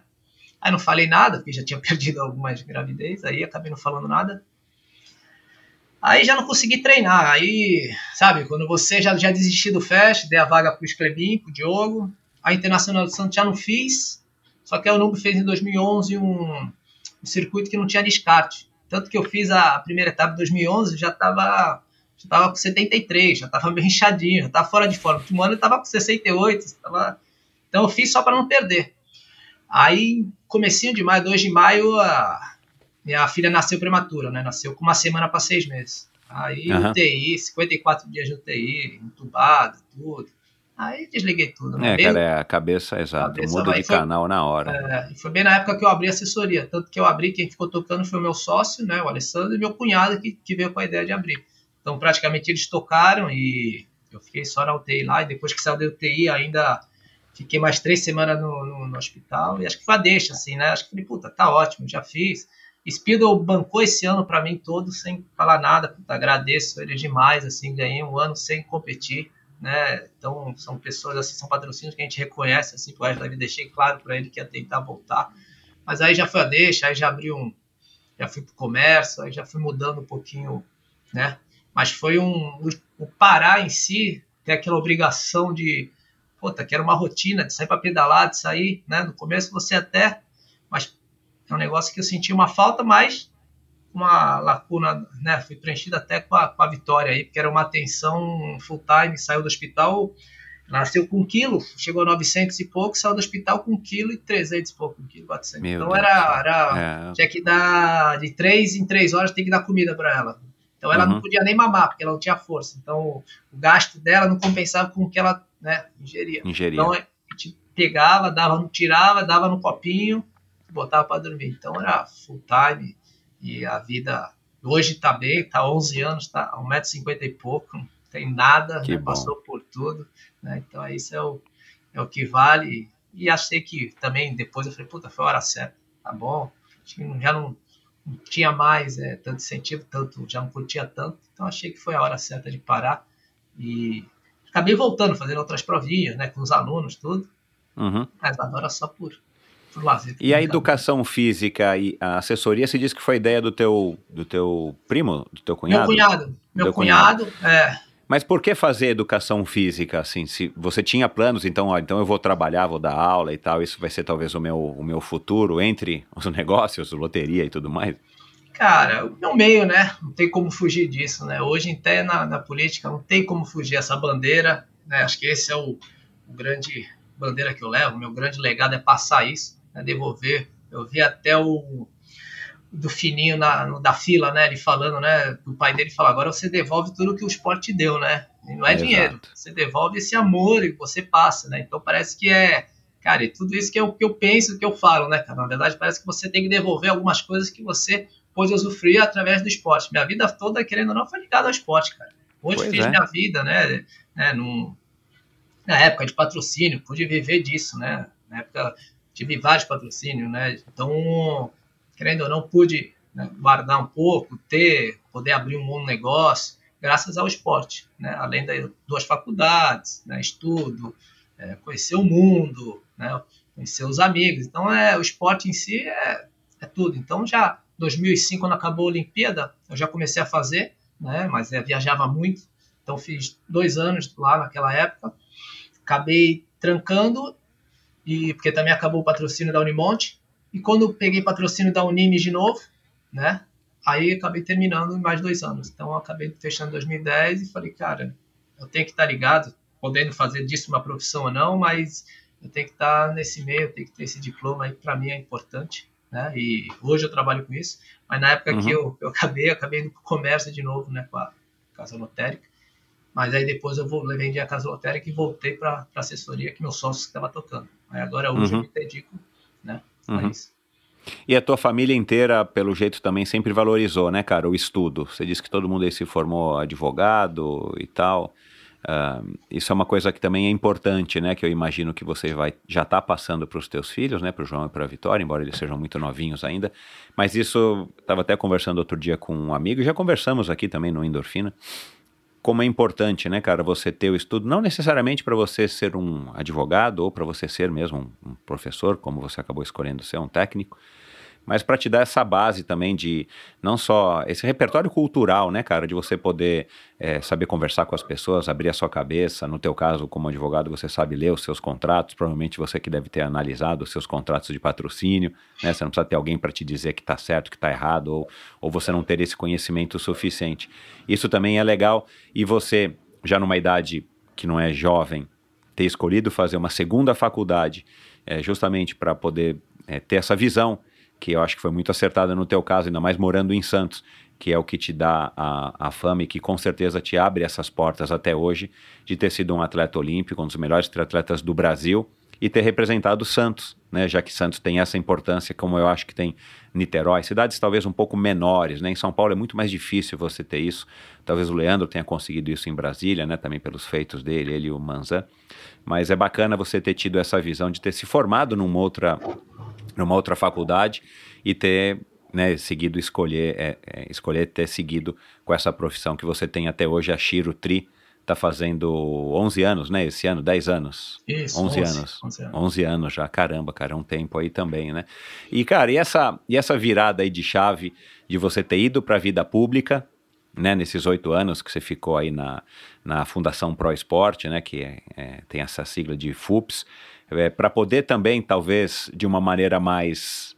Aí não falei nada, porque já tinha perdido algumas gravidez, aí acabei não falando nada. Aí já não consegui treinar. Aí, sabe, quando você já, já desistiu do Fest, dei a vaga pro Esclebin, pro Diogo. A Internacional do Santos já não fiz. Só que a Unubo fez em 2011 um, um, circuito que não tinha descarte. Tanto que eu fiz a primeira etapa em 2011, já estava já tava com 73, já tava meio inchadinho, já tava fora de forma. No último ano eu tava com 68, tava... então eu fiz só para não perder. Aí, comecinho de maio, 2 de maio, a minha filha nasceu prematura, né? Nasceu com uma semana para seis meses. Aí Aham. UTI, 54 dias de UTI, entubado, tudo. Aí desliguei tudo. Né? É, Meio- cara, é a cabeça, exato. Cabeça Muda de foi- canal na hora. É, foi bem na época que eu abri a assessoria. Tanto que eu abri, quem ficou tocando foi o meu sócio, né, o Alessandro, e meu cunhado que, que veio com a ideia de abrir. Então, praticamente, eles tocaram e eu fiquei só na UTI lá. E depois que saiu da UTI, ainda fiquei mais três semanas no, no, no hospital. E acho que foi a deixa, assim, né? Acho que falei, puta, tá ótimo, já fiz. Speedo bancou esse ano para mim todo, sem falar nada. Puta, agradeço ele demais, assim, ganhei um ano sem competir né? Então são pessoas assim, são patrocínios que a gente reconhece assim, pro resto da vida. deixei claro para ele que ia tentar voltar. Mas aí já foi a deixa, aí já abri um, já fui pro comércio, aí já fui mudando um pouquinho, né? Mas foi um o, parar em si, ter aquela obrigação de, puta, que era uma rotina de sair para pedalar, de sair, né? No começo você até, mas é um negócio que eu senti uma falta, mas uma lacuna, né? Fui preenchida até com a, com a vitória aí, porque era uma atenção full time, saiu do hospital, nasceu com um quilo, chegou a 900 e pouco, saiu do hospital com um quilo e 300 e pouco, um quilo e 400. Meu então Deus era, era É. tinha que dar de três em três horas, tem que dar comida para ela. Então ela Uhum. não podia nem mamar, porque ela não tinha força. Então o gasto dela não compensava com o que ela né, ingeria. Ingerir. Então a gente pegava, dava, tirava, dava no copinho, botava para dormir. Então era full time e a vida hoje tá bem, tá 11 anos, tá a 1,50m e pouco, não tem nada, né, passou por tudo, né? Então isso é o, é o que vale. E achei que também depois eu falei, puta, foi a hora certa, tá bom? Acho que já não, não tinha mais é, tanto incentivo, tanto, já não curtia tanto, então achei que foi a hora certa de parar e acabei voltando, fazendo outras provinhas, né, com os alunos, tudo, Uhum. mas agora só por, por lazer. E a educação física e a assessoria, se diz que foi ideia do teu, do teu primo, do teu cunhado? Meu cunhado, meu Teu cunhado, é, Mas por que fazer educação física, assim? Se você tinha planos, então, ó, então eu vou trabalhar, vou dar aula e tal, isso vai ser talvez o meu, o meu futuro entre os negócios, loteria e tudo mais? Cara, o meu meio, né? Não tem como fugir disso, né? Hoje, até na, na política, não tem como fugir essa bandeira, né? Acho que esse é o, o grande bandeira que eu levo, meu grande legado é passar isso, né? devolver. Eu vi até o do fininho na, no- da fila, né? Ele falando, né? O pai dele fala, agora você devolve tudo que o esporte te deu, né? E não é Exato. dinheiro, você devolve esse amor que você passa, né? Então parece que é Cara, e tudo isso que eu, que eu penso, que eu falo, né, cara? Na verdade, parece que você tem que devolver algumas coisas que você pôde usufruir através do esporte. Minha vida toda, querendo ou não, foi ligada ao esporte, cara. Hoje Pois fiz é. minha vida, né, né num, na época de patrocínio, pude viver disso, né? Na época tive vários patrocínios, né? Então, querendo ou não, pude né, guardar um pouco, ter, poder abrir um bom negócio, graças ao esporte, né? Além das duas faculdades, né? estudo, é, conhecer o mundo, né? Conhecer os amigos. Então, é o esporte em si é, é tudo. Então, já 2005, quando acabou a Olimpíada, eu já comecei a fazer, né? Mas é, viajava muito. Então, fiz dois anos lá naquela época. Acabei trancando, e porque também acabou o patrocínio da Unimonte. E quando eu peguei patrocínio da Unime de novo, né? Aí acabei terminando em mais dois anos. Então eu acabei fechando em 2010 e falei, cara, eu tenho que estar ligado, podendo fazer disso uma profissão ou não, mas eu tenho que estar nesse meio, eu tenho que ter esse diploma aí, para mim é importante. Né? E hoje eu trabalho com isso, mas na época que eu, eu acabei, eu acabei indo pro comércio de novo, né, com a casa lotérica. Mas aí depois eu vou, vendi a casa lotérica e voltei para assessoria que meu sócio estava tocando. Aí agora hoje Uhum. eu me dedico, né, a Uhum. isso. E a tua família inteira, pelo jeito, também sempre valorizou, né, cara, o estudo. Você disse que todo mundo aí se formou advogado e tal. Ah, isso é uma coisa que também é importante, né? Que eu imagino que você vai já está passando para os teus filhos, né? Para o João e para a Vitória, embora eles sejam muito novinhos ainda. Mas isso, estava até conversando outro dia com um amigo, e já conversamos aqui também no Endorfina, como é importante, né, cara, você ter o estudo, não necessariamente para você ser um advogado ou para você ser mesmo um, professor, como você acabou escolhendo ser um técnico, mas para te dar essa base também de não só esse repertório cultural, né, cara, de você poder é, saber conversar com as pessoas, abrir a sua cabeça. No teu caso, como advogado, você sabe ler os seus contratos. Provavelmente você que deve ter analisado os seus contratos de patrocínio, né? Você não precisa ter alguém para te dizer que está certo, que está errado, ou, ou você não ter esse conhecimento suficiente. Isso também é legal. E você, já numa idade que não é jovem, ter escolhido fazer uma segunda faculdade, é, justamente para poder é, ter essa visão que eu acho que foi muito acertada no teu caso, ainda mais morando em Santos, que é o que te dá a, a fama e que com certeza te abre essas portas até hoje de ter sido um atleta olímpico, um dos melhores triatletas do Brasil e ter representado Santos, né, já que Santos tem essa importância, como eu acho que tem Niterói, cidades talvez um pouco menores, né, em São Paulo é muito mais difícil você ter isso, talvez o Leandro tenha conseguido isso em Brasília, né, também pelos feitos dele, ele e o Manzan, mas é bacana você ter tido essa visão de ter se formado numa outra numa outra faculdade e ter né, seguido escolher, é, é, escolher ter seguido com essa profissão que você tem até hoje, a Shiro Tri, está fazendo 11 anos, né, esse ano, 10 anos. Isso, 11, 11 anos. 11 anos. 11 anos já, caramba, cara, um tempo aí também, né? E, cara, e essa, e essa virada aí de chave de você ter ido para a vida pública, né, nesses oito anos que você ficou aí na, na Fundação Pro Esporte, né, que é, é, tem essa sigla de FUPS, é, para poder também, talvez, de uma maneira mais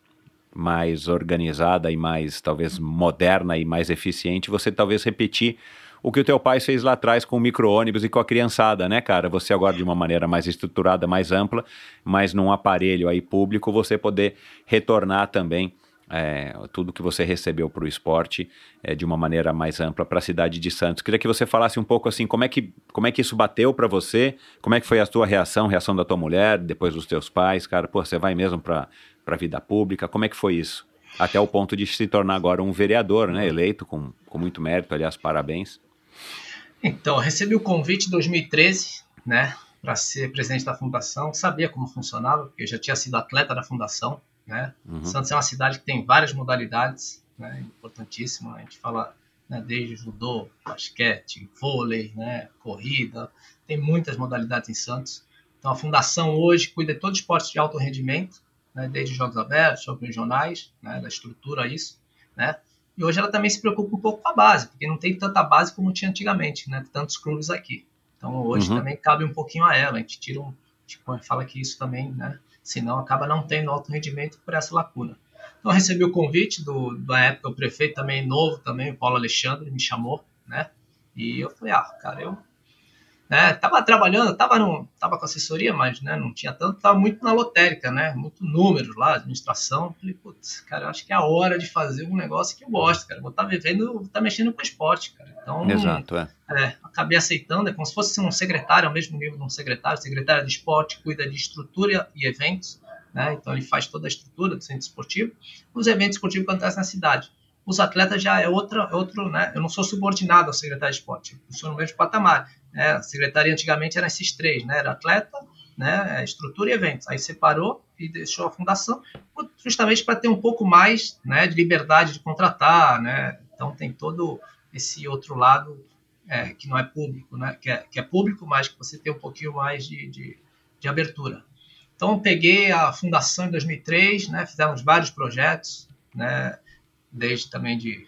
mais organizada e mais talvez moderna e mais eficiente, você talvez repetir o que o teu pai fez lá atrás com o micro-ônibus e com a criançada, né, cara? Você agora de uma maneira mais estruturada, mais ampla, mas num aparelho aí público, você poder retornar também é, tudo que você recebeu para o esporte é, de uma maneira mais ampla para a cidade de Santos. Queria que você falasse um pouco assim, como é que, como é que isso bateu para você, como é que foi a tua reação, reação da tua mulher, depois dos teus pais, cara, pô, você vai mesmo para a vida pública, como é que foi isso? Até o ponto de se tornar agora um vereador, né, eleito com, com muito mérito, aliás, parabéns. Então, recebi o convite em 2013, né, para ser presidente da fundação, sabia como funcionava, porque eu já tinha sido atleta da fundação, né? Uhum. Santos é uma cidade que tem várias modalidades, né? importantíssimo. A gente fala né, desde judô, basquete, vôlei, né, corrida, tem muitas modalidades em Santos. Então a fundação hoje cuida de todos os esportes de alto rendimento, né, desde jogos abertos, jogos regionais, né, da estrutura isso, né? E hoje ela também se preocupa um pouco com a base, porque não tem tanta base como tinha antigamente, né? Tantos clubes aqui. Então hoje uhum. também cabe um pouquinho a ela. A gente tira um, tipo, fala que isso também, né? Senão acaba não tendo alto rendimento por essa lacuna. Então recebi o convite do, da época, o prefeito também novo, também, o Paulo Alexandre, me chamou, né? E eu falei, ah, cara, eu né, tava trabalhando, tava, no, tava com assessoria, mas né, não tinha tanto, tava muito na lotérica, né? Muito número lá, administração. Falei, putz, cara, eu acho que é a hora de fazer um negócio que eu gosto, cara. Vou estar tá vivendo, vou estar tá mexendo com esporte, cara. Então, Exato, é. é. Acabei aceitando, é como se fosse um secretário, ao mesmo nível de um secretário. secretário de esporte cuida de estrutura e eventos, né? Então ele faz toda a estrutura do centro esportivo. Os eventos esportivos que acontecem na cidade os atletas já é outra, é outro, né? Eu não sou subordinado ao secretário de esporte, eu sou no mesmo patamar. Né? A secretaria antigamente era esses três, né? Era atleta, né? Estrutura e eventos. Aí separou e deixou a fundação, justamente para ter um pouco mais, né? De liberdade de contratar, né? Então tem todo esse outro lado é, que não é público, né? Que é, que é público, mas que você tem um pouquinho mais de, de, de abertura. Então peguei a fundação em 2003, né? Fizemos vários projetos, né? desde também de,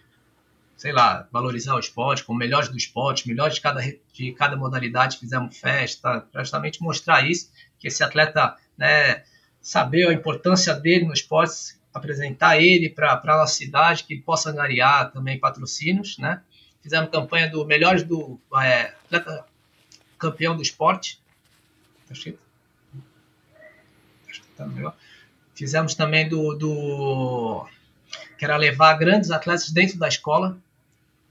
sei lá, valorizar o esporte, com melhores do esporte, melhores de cada, de cada modalidade, fizemos festa, justamente mostrar isso, que esse atleta, né, saber a importância dele no esporte, apresentar ele para a cidade, que possa angariar também patrocínios, né? Fizemos campanha do melhores do é, atleta campeão do esporte. Tá escrito? Acho que tá melhor. Fizemos também do, do que era levar grandes atletas dentro da escola.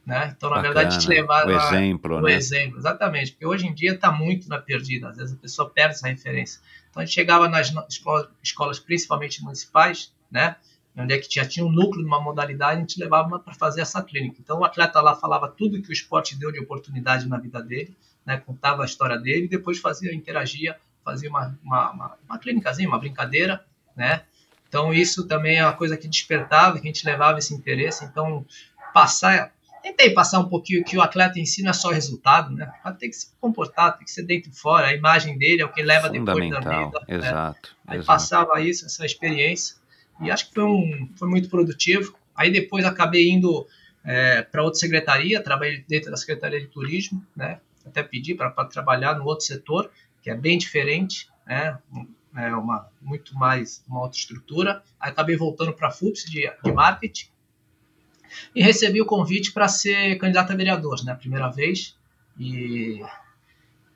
Né? Então, na Bacana. verdade, a gente levava o exemplo, o né? exemplo, exatamente, porque hoje em dia está muito na perdida, às vezes a pessoa perde essa referência. Então, a gente chegava nas escolas, escolas principalmente municipais, né? onde é que já tinha um núcleo de uma modalidade, a gente levava para fazer essa clínica. Então, o atleta lá falava tudo que o esporte deu de oportunidade na vida dele, né? contava a história dele, e depois fazia, interagia, fazia uma, uma, uma, uma clínicazinha, uma brincadeira, né? Então, isso também é uma coisa que despertava, que a gente levava esse interesse. Então, passar, tentei passar um pouquinho que o atleta em si não é só resultado, né? Tem que se comportar, tem que ser dentro e fora. A imagem dele é o que leva depois da vida. Exato. Né? Aí exato. passava isso, essa experiência. E acho que foi, um, foi muito produtivo. Aí depois acabei indo é, para outra secretaria, trabalhei dentro da Secretaria de Turismo, né? Até pedi para trabalhar no outro setor, que é bem diferente, né? É uma muito mais uma outra estrutura. Aí acabei voltando para a FUPS de, de marketing e recebi o convite para ser candidato a vereador, né? Primeira vez. E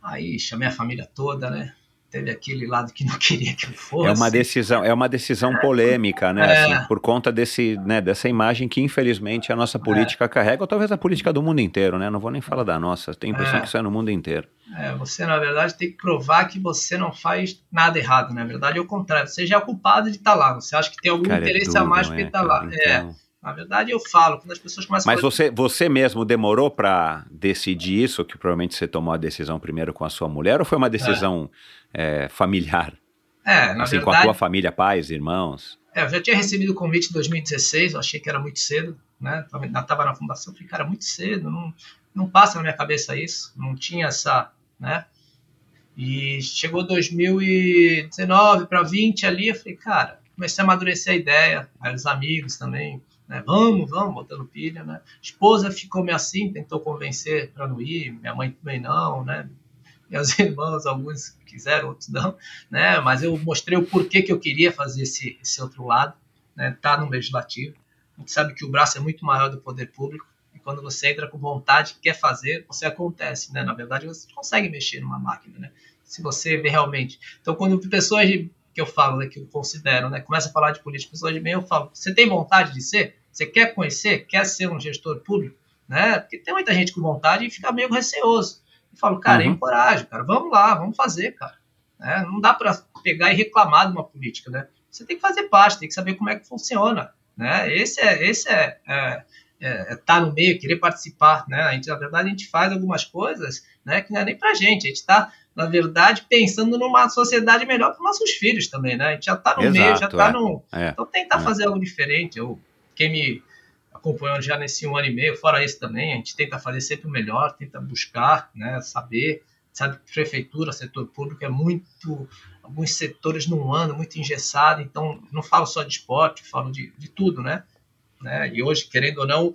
aí chamei a família toda, né? teve aquele lado que não queria que eu fosse. É uma decisão, é uma decisão polêmica, né? É. Assim, por conta desse, né, dessa imagem que infelizmente a nossa política é. carrega, ou talvez a política do mundo inteiro, né? Não vou nem falar da nossa, tenho a impressão é. que isso é no mundo inteiro. É, você na verdade tem que provar que você não faz nada errado, né? na verdade é o contrário, você já é culpado de estar tá lá, você acha que tem algum Cara, é interesse tudo, a mais porque está lá. É, então... É. Na verdade, eu falo, quando as pessoas começam Mas a... você, você mesmo demorou para decidir isso, que provavelmente você tomou a decisão primeiro com a sua mulher, ou foi uma decisão é. É, familiar? É, na assim, verdade... com a tua família, pais, irmãos? É, eu já tinha recebido o convite em 2016, eu achei que era muito cedo, né? Ainda estava na fundação, falei, cara, muito cedo, não, não passa na minha cabeça isso, não tinha essa, né? E chegou 2019 para 20 ali, eu falei, cara, comecei a amadurecer a ideia, aí os amigos também, né? Vamos, vamos, botando pilha, né? Esposa ficou meio assim, tentou convencer para não ir, minha mãe também não, né? Meus irmãos, alguns quiseram, outros não, né? Mas eu mostrei o porquê que eu queria fazer esse, esse outro lado, né? Tá no legislativo. A gente sabe que o braço é muito maior do poder público e quando você entra com vontade, quer fazer, você acontece, né? Na verdade, você consegue mexer numa máquina, né? Se você vê realmente. Então, quando pessoas que eu falo, né, que eu considero, né, começa a falar de política, pessoas de bem, eu falo, você tem vontade de ser? Você quer conhecer? Quer ser um gestor público? Né? Porque tem muita gente com vontade e fica meio receoso. Eu falo, cara, uhum. encoraje, cara, vamos lá, vamos fazer, cara. Né? Não dá para pegar e reclamar de uma política, né? Você tem que fazer parte, tem que saber como é que funciona, né? Esse é, esse é, é, é, é tá no meio, querer participar, né? A gente, na verdade, a gente faz algumas coisas, né? Que não é nem pra gente, a gente está na verdade, pensando numa sociedade melhor para nossos filhos também, né? A gente já está no Exato, meio, já está é. no. É. Então tentar é. fazer algo diferente. Eu quem me acompanhou já nesse um ano e meio, fora isso também, a gente tenta fazer sempre o melhor, tenta buscar, né, saber, sabe que prefeitura, setor público é muito, alguns setores num ano, muito engessado, então não falo só de esporte, falo de, de tudo, né, né, e hoje, querendo ou não,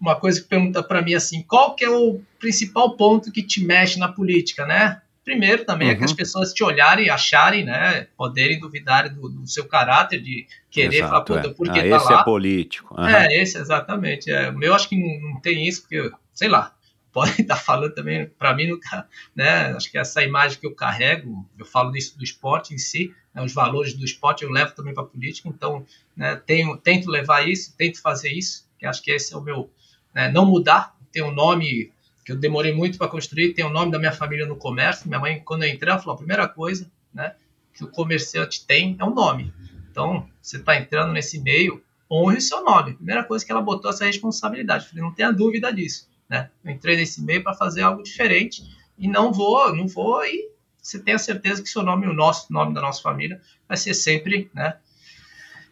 uma coisa que pergunta para mim assim, qual que é o principal ponto que te mexe na política, né, Primeiro também uhum. é que as uhum. pessoas te olharem, acharem, né, poderem duvidar do, do seu caráter, de querer Exato, falar, puta, é. por que ah, tá esse lá. é político. Uhum. É, esse, exatamente. É, o meu acho que não, não tem isso, porque, sei lá, podem estar falando também, para mim, nunca, né, acho que essa imagem que eu carrego, eu falo disso do esporte em si, né, os valores do esporte eu levo também para a política, então, né, tenho, tento levar isso, tento fazer isso, que acho que esse é o meu, né, não mudar, ter um nome que eu demorei muito para construir, tem o nome da minha família no comércio. Minha mãe, quando eu entrei, ela falou: a primeira coisa né, que o comerciante tem é o um nome. Então, você está entrando nesse meio, honre o seu nome. Primeira coisa que ela botou essa responsabilidade. Eu falei: não tenha dúvida disso. Né? Eu entrei nesse meio para fazer algo diferente e não vou, não vou e você tenha certeza que seu nome, o nosso nome da nossa família, vai ser sempre, né?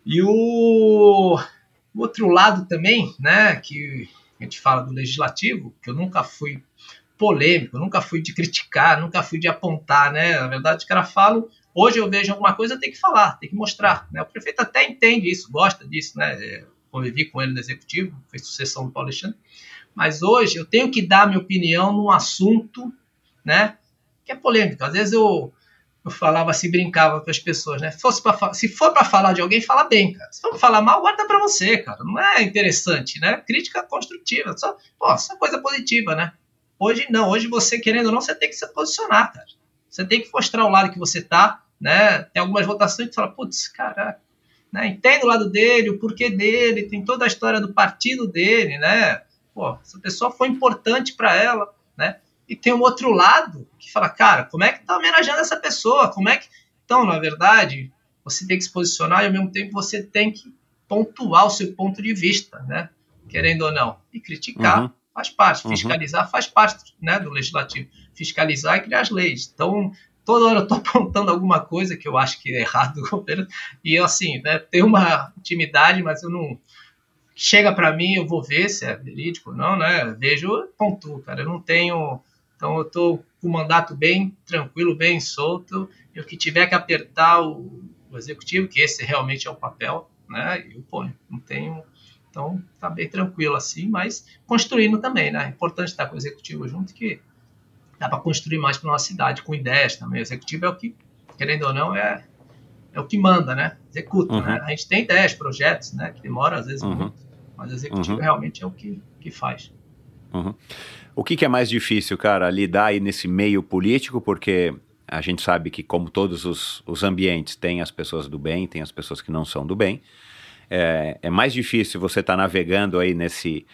E o, o outro lado também, né, que a gente fala do legislativo, que eu nunca fui polêmico, nunca fui de criticar, nunca fui de apontar, né? Na verdade, os caras falam, hoje eu vejo alguma coisa, tem que falar, tem que mostrar, né? O prefeito até entende isso, gosta disso, né? É, convivi com ele no executivo, fez sucessão do Paulo Alexandre, mas hoje eu tenho que dar minha opinião num assunto, né? Que é polêmico. Às vezes eu eu falava assim, brincava com as pessoas, né? Fosse pra, se for para falar de alguém, fala bem, cara. Se for pra falar mal, guarda para você, cara. Não é interessante, né? Crítica construtiva, só, pô, só coisa positiva, né? Hoje não, hoje você querendo ou não, você tem que se posicionar, cara. Você tem que mostrar o lado que você tá, né? Tem algumas votações que fala, putz, caraca, né? Entende o lado dele, o porquê dele, tem toda a história do partido dele, né? Pô, essa pessoa foi importante para ela, né? E tem um outro lado que fala, cara, como é que tá homenageando essa pessoa? Como é que. Então, na verdade, você tem que se posicionar e ao mesmo tempo você tem que pontuar o seu ponto de vista, né? Querendo ou não. E criticar uhum. faz parte, uhum. fiscalizar faz parte né, do legislativo. Fiscalizar e criar as leis. Então, toda hora eu estou apontando alguma coisa que eu acho que é errado do governo. E eu, assim, né, tenho uma intimidade, mas eu não. Chega para mim, eu vou ver se é verídico ou não, né? Vejo, pontuo, cara. Eu não tenho então eu estou com o mandato bem tranquilo, bem solto. E o que tiver que apertar o, o executivo, que esse realmente é o papel, né? Eu ponho, não tenho. Então tá bem tranquilo assim, mas construindo também, né? É importante estar com o executivo junto que dá para construir mais para nossa cidade com ideias também. O executivo é o que, querendo ou não, é, é o que manda, né? Executa, Uhum. né? A gente tem ideias, projetos, né? Que demora às vezes Uhum. muito, mas o executivo Uhum. realmente é o que, que faz. Uhum. O que, que é mais difícil, cara, lidar aí nesse meio político, porque a gente sabe que, como todos os, os ambientes, tem as pessoas do bem, tem as pessoas que não são do bem. É, é mais difícil você estar navegando aí nesse,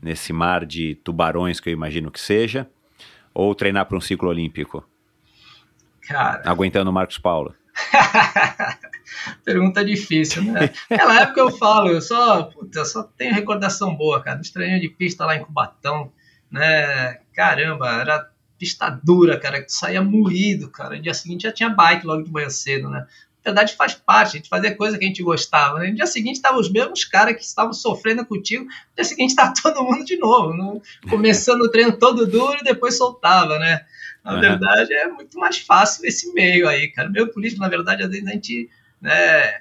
nesse mar de tubarões que eu imagino que seja, ou treinar para um ciclo olímpico, Cara, aguentando o Marcos Paulo. pergunta difícil, né? Naquela época eu falo, eu só, eu só tenho recordação boa, cara, dos treinos de pista lá em Cubatão, né? Caramba, era pista dura, cara, que tu saía moído, cara. No dia seguinte já tinha bike logo de manhã cedo, né? Na verdade faz parte, a gente fazia coisa que a gente gostava. Né? No dia seguinte estavam os mesmos caras que estavam sofrendo contigo, no dia seguinte tá todo mundo de novo, não- começando o treino todo duro e depois soltava, né? Na verdade é muito mais fácil esse meio aí, cara. O meio político, na verdade, às vezes a gente né,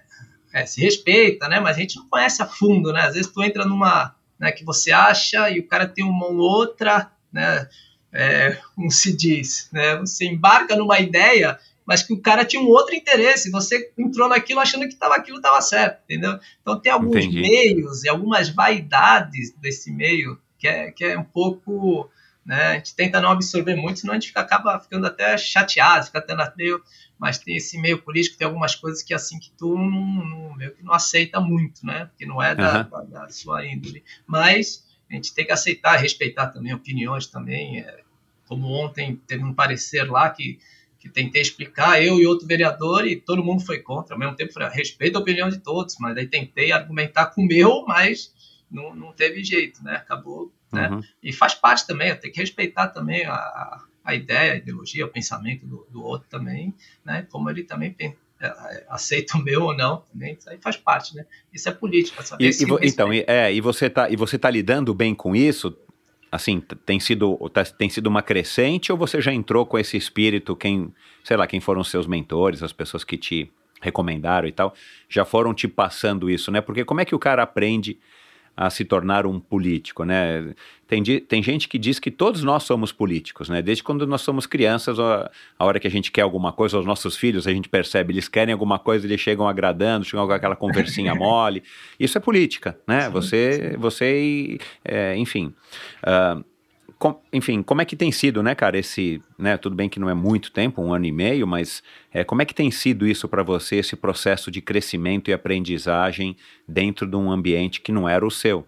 é, se respeita, né? Mas a gente não conhece a fundo, né? Às vezes tu entra numa, né, que você acha e o cara tem uma ou outra, né? É, como se diz, né? Você embarca numa ideia, mas que o cara tinha um outro interesse. Você entrou naquilo achando que tava, aquilo estava certo, entendeu? Então tem alguns Entendi. meios e algumas vaidades desse meio que é, que é um pouco, né? A gente tenta não absorver muito, senão a gente fica- acaba ficando até chateado, fica até meio mas tem esse meio político, tem algumas coisas que assim que tu não, não- meio que não aceita muito, né? Porque não é da, da- da sua índole. Mas a gente tem que aceitar, respeitar também opiniões também. é, como ontem teve um parecer lá que, que tentei explicar, eu e outro vereador, e todo mundo foi contra. Ao mesmo tempo, falei, "Ah, respeito a opinião de todos, mas aí tentei argumentar com o meu, mas não, não teve jeito, né? Acabou, né? Uhum. E faz parte também, tenho que respeitar também a, a- ideia, a ideologia, o pensamento do, do outro também, né? Como ele também pen- é, é, aceita o meu ou não, também, isso aí faz parte, né? Isso é política, saber E, se e então, e, é, e você tá, e você tá lidando bem com isso? Assim, tem sido, tá- tem sido uma crescente ou você já entrou com esse espírito, quem, sei lá, quem foram os seus mentores, as pessoas que te recomendaram e tal, já foram te passando isso, né? Porque como é que o cara aprende a se tornar um político, né? Tem, tem gente que diz que todos nós somos políticos, né? Desde quando nós somos crianças, a, a hora que a gente quer alguma coisa, os nossos filhos, a gente percebe, eles querem alguma coisa, eles chegam agradando, chegam com aquela conversinha mole. Isso é política, né? Sim, você, você, e, é, enfim. ah, com- enfim, como é que tem sido, né, cara, esse, né, tudo bem que não é muito tempo, um ano e meio, mas é, como é que tem sido isso para você, esse processo de crescimento e aprendizagem dentro de um ambiente que não era o seu?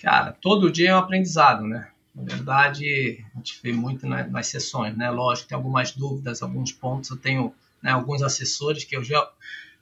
Cara, todo dia é um aprendizado, né? Na verdade, a gente vê muito na- nas sessões, né? Lógico, tem algumas dúvidas, alguns pontos. Eu tenho né, alguns assessores que eu já,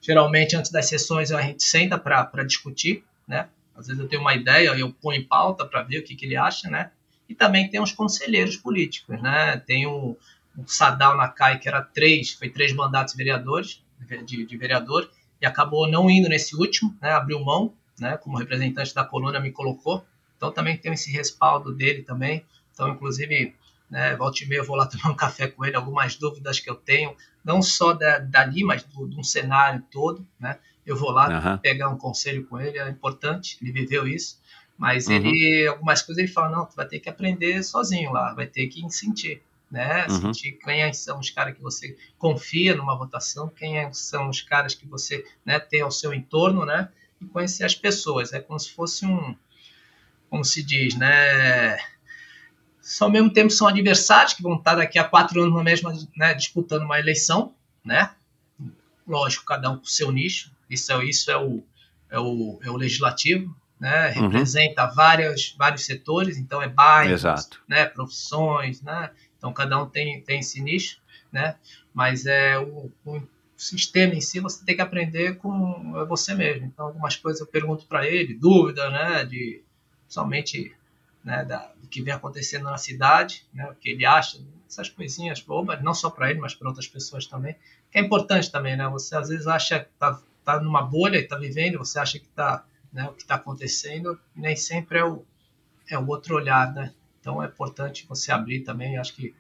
geralmente antes das sessões a gente senta para discutir, né? Às vezes eu tenho uma ideia, eu ponho em pauta para ver o que, que ele acha, né? E também tem os conselheiros políticos, né? Tem o, o Sadal Nakai, que era três, foi três mandatos vereadores, de, de vereador, e acabou não indo nesse último, né? Abriu mão, né? Como representante da coluna me colocou. Então também tem esse respaldo dele também. Então, inclusive, né, volta e meia eu vou lá tomar um café com ele, algumas dúvidas que eu tenho, não só da, dali, mas do, de um cenário todo, né? Eu vou lá Aham. pegar um conselho com ele, é importante, ele viveu isso. Mas Uhum. ele, algumas coisas ele fala, não, tu vai ter que aprender sozinho lá, vai ter que sentir, né? Uhum. Sentir quem são os caras que você confia numa votação, quem são os caras que você né, tem ao seu entorno, né? E conhecer as pessoas. É como se fosse um, como se diz, né? Só ao mesmo tempo são adversários que vão estar daqui a quatro anos na mesma, né, disputando uma eleição, né? Lógico, cada um com o seu nicho. Isso é, isso é, o, é, o, é o legislativo, né? Uhum. Representa várias, vários setores, então é bairros, Exato. né? Profissões, né? Então cada um tem, tem esse nicho, né? Mas é o, o sistema em si você tem que aprender com é você mesmo. Então algumas coisas eu pergunto para ele, dúvida, né? De somente né, da, do que vem acontecendo na cidade, né, o que ele acha, essas coisinhas bobas, não só para ele, mas para outras pessoas também, que é importante também, né? Você às vezes acha que tá, tá numa bolha e tá vivendo, você acha que tá, né, o que está acontecendo, e nem sempre é o, é o outro olhar, né? Então é importante você abrir também, acho que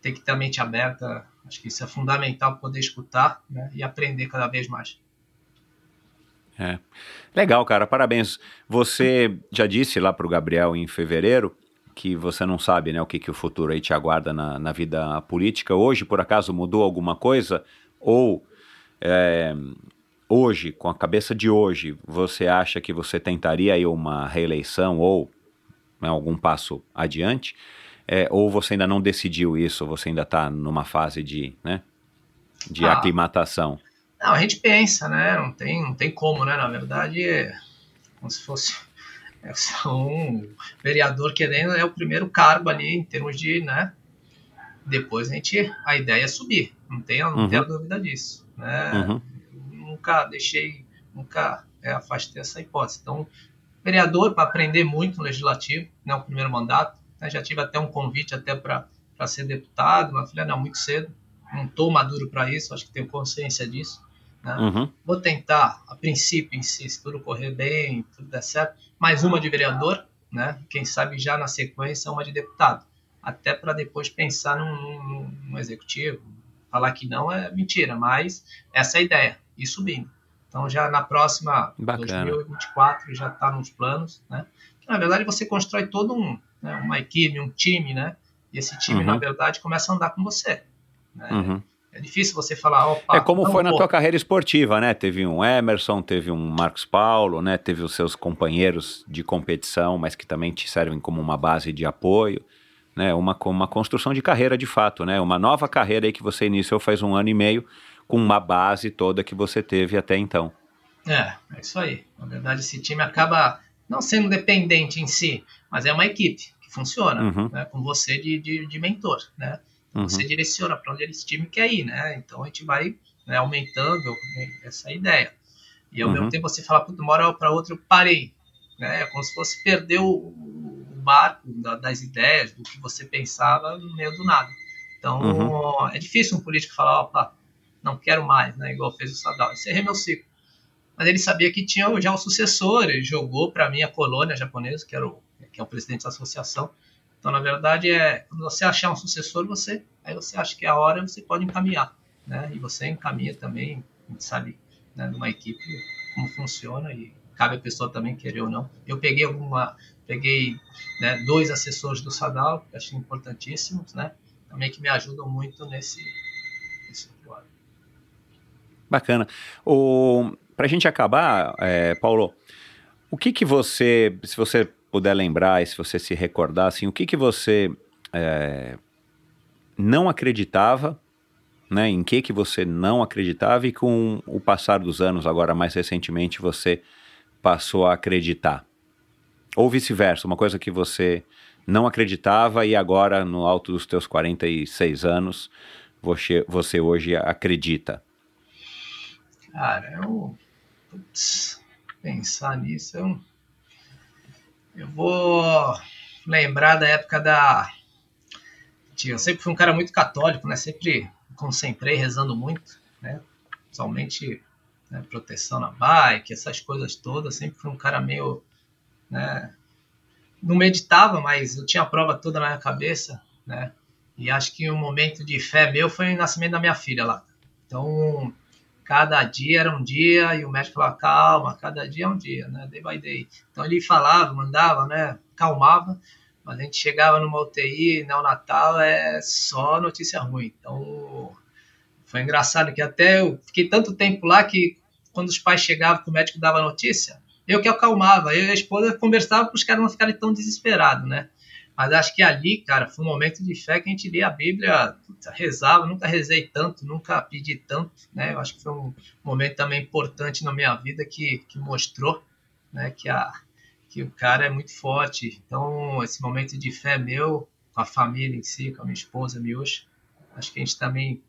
tem que ter a mente aberta, acho que isso é fundamental poder escutar né, e aprender cada vez mais. É. Legal, cara, parabéns. Você já disse lá para o Gabriel em fevereiro que você não sabe né, o que, que o futuro aí te aguarda na, na vida política. Hoje, por acaso, mudou alguma coisa? Ou é, hoje, com a cabeça de hoje, você acha que você tentaria aí uma reeleição ou né, algum passo adiante? É, ou você ainda não decidiu isso, você ainda está numa fase de, né, de ah, aclimatação? Não, a gente pensa, né? Não tem, não tem como, né? Na verdade, é como se fosse é um vereador querendo é o primeiro cargo ali em termos de, né? Depois a gente a ideia é subir, não tenho, não uhum. tenho dúvida disso, né? Uhum. Nunca deixei, nunca é, afastei essa hipótese. Então, vereador para aprender muito no legislativo, né? O primeiro mandato, né, já tive até um convite até para ser deputado, mas falei, não, muito cedo, não estou maduro para isso, acho que tenho consciência disso. Né? Uhum. Vou tentar, a princípio, em si, se tudo correr bem, tudo der certo, mais uma de vereador, né? quem sabe já na sequência uma de deputado, até para depois pensar num, num, executivo. Falar que não é mentira, mas essa é a ideia, ir subindo. Então já na próxima, Bacana. 2024, já está nos planos, né? Que, na verdade você constrói todo um, né, uma equipe, um time, né? E esse time, uhum. na verdade, começa a andar com você. Né? Uhum. É difícil você falar, opa, É como foi na tua carreira esportiva, né? Teve um Emerson, teve um Marcos Paulo, né? Teve os seus companheiros de competição, mas que também te servem como uma base de apoio, né? Uma, uma construção de carreira de fato, né? Uma nova carreira aí que você iniciou faz um ano e meio, com uma base toda que você teve até então. É, é isso aí. Na verdade, esse time acaba não sendo dependente em si, mas é uma equipe que funciona, uhum. né? Com você de, de, de mentor, né? Uhum. Você direciona para onde esse time quer ir, né? Então a gente vai né, aumentando essa ideia. E ao uhum. mesmo tempo você fala, puta, uma hora para outra eu parei. Né? É como se fosse perder o, o barco da, das ideias, do que você pensava no meio do nada. Então uhum. é difícil um político falar, opa, não quero mais, né? Igual fez o Sadal. Encerrei meu ciclo. Mas ele sabia que tinha já o sucessor, ele jogou para mim a colônia japonesa, que, era o, que é o presidente da associação, então, na verdade, é quando você achar um sucessor, você aí você acha que é a hora, você pode encaminhar, né? E você encaminha também, sabe, né, numa equipe como funciona e cabe a pessoa também querer ou não. Eu peguei alguma, peguei né, dois assessores do Sadal, que achei importantíssimos, né? Também que me ajudam muito nesse Bacana. O, pra gente acabar, é, Paulo, o que que você, se você puder lembrar e se você se recordar, assim, o que, que você é, não acreditava, né, em que, que você não acreditava e com o passar dos anos, agora mais recentemente, você passou a acreditar? Ou vice-versa, uma coisa que você não acreditava e agora, no alto dos teus 46 anos, você, você hoje acredita? Cara, eu. Putz, pensar nisso, eu eu vou lembrar da época da. Eu sempre fui um cara muito católico, né? Sempre concentrei rezando muito, né? Somente né, proteção na bike, essas coisas todas. Sempre fui um cara meio. Né, não meditava, mas eu tinha a prova toda na minha cabeça, né? E acho que um momento de fé meu foi o nascimento da minha filha lá. Então, cada dia era um dia e o médico falava, calma, cada dia é um dia, né? Day by day. Então ele falava, mandava, né? Calmava, mas a gente chegava numa UTI, Natal é só notícia ruim. Então foi engraçado que até eu fiquei tanto tempo lá que quando os pais chegavam que o médico dava notícia, eu que acalmava, eu e a esposa conversava para os caras não ficarem tão desesperados, né? Mas acho que ali, cara, foi um momento de fé que a gente lia a Bíblia, rezava, nunca rezei tanto, nunca pedi tanto, né? Eu acho que foi um momento também importante na minha vida que, que mostrou, né, que, a, que o cara é muito forte. Então, esse momento de fé meu, com a família em si, com a minha esposa, Miúcha, acho que a gente também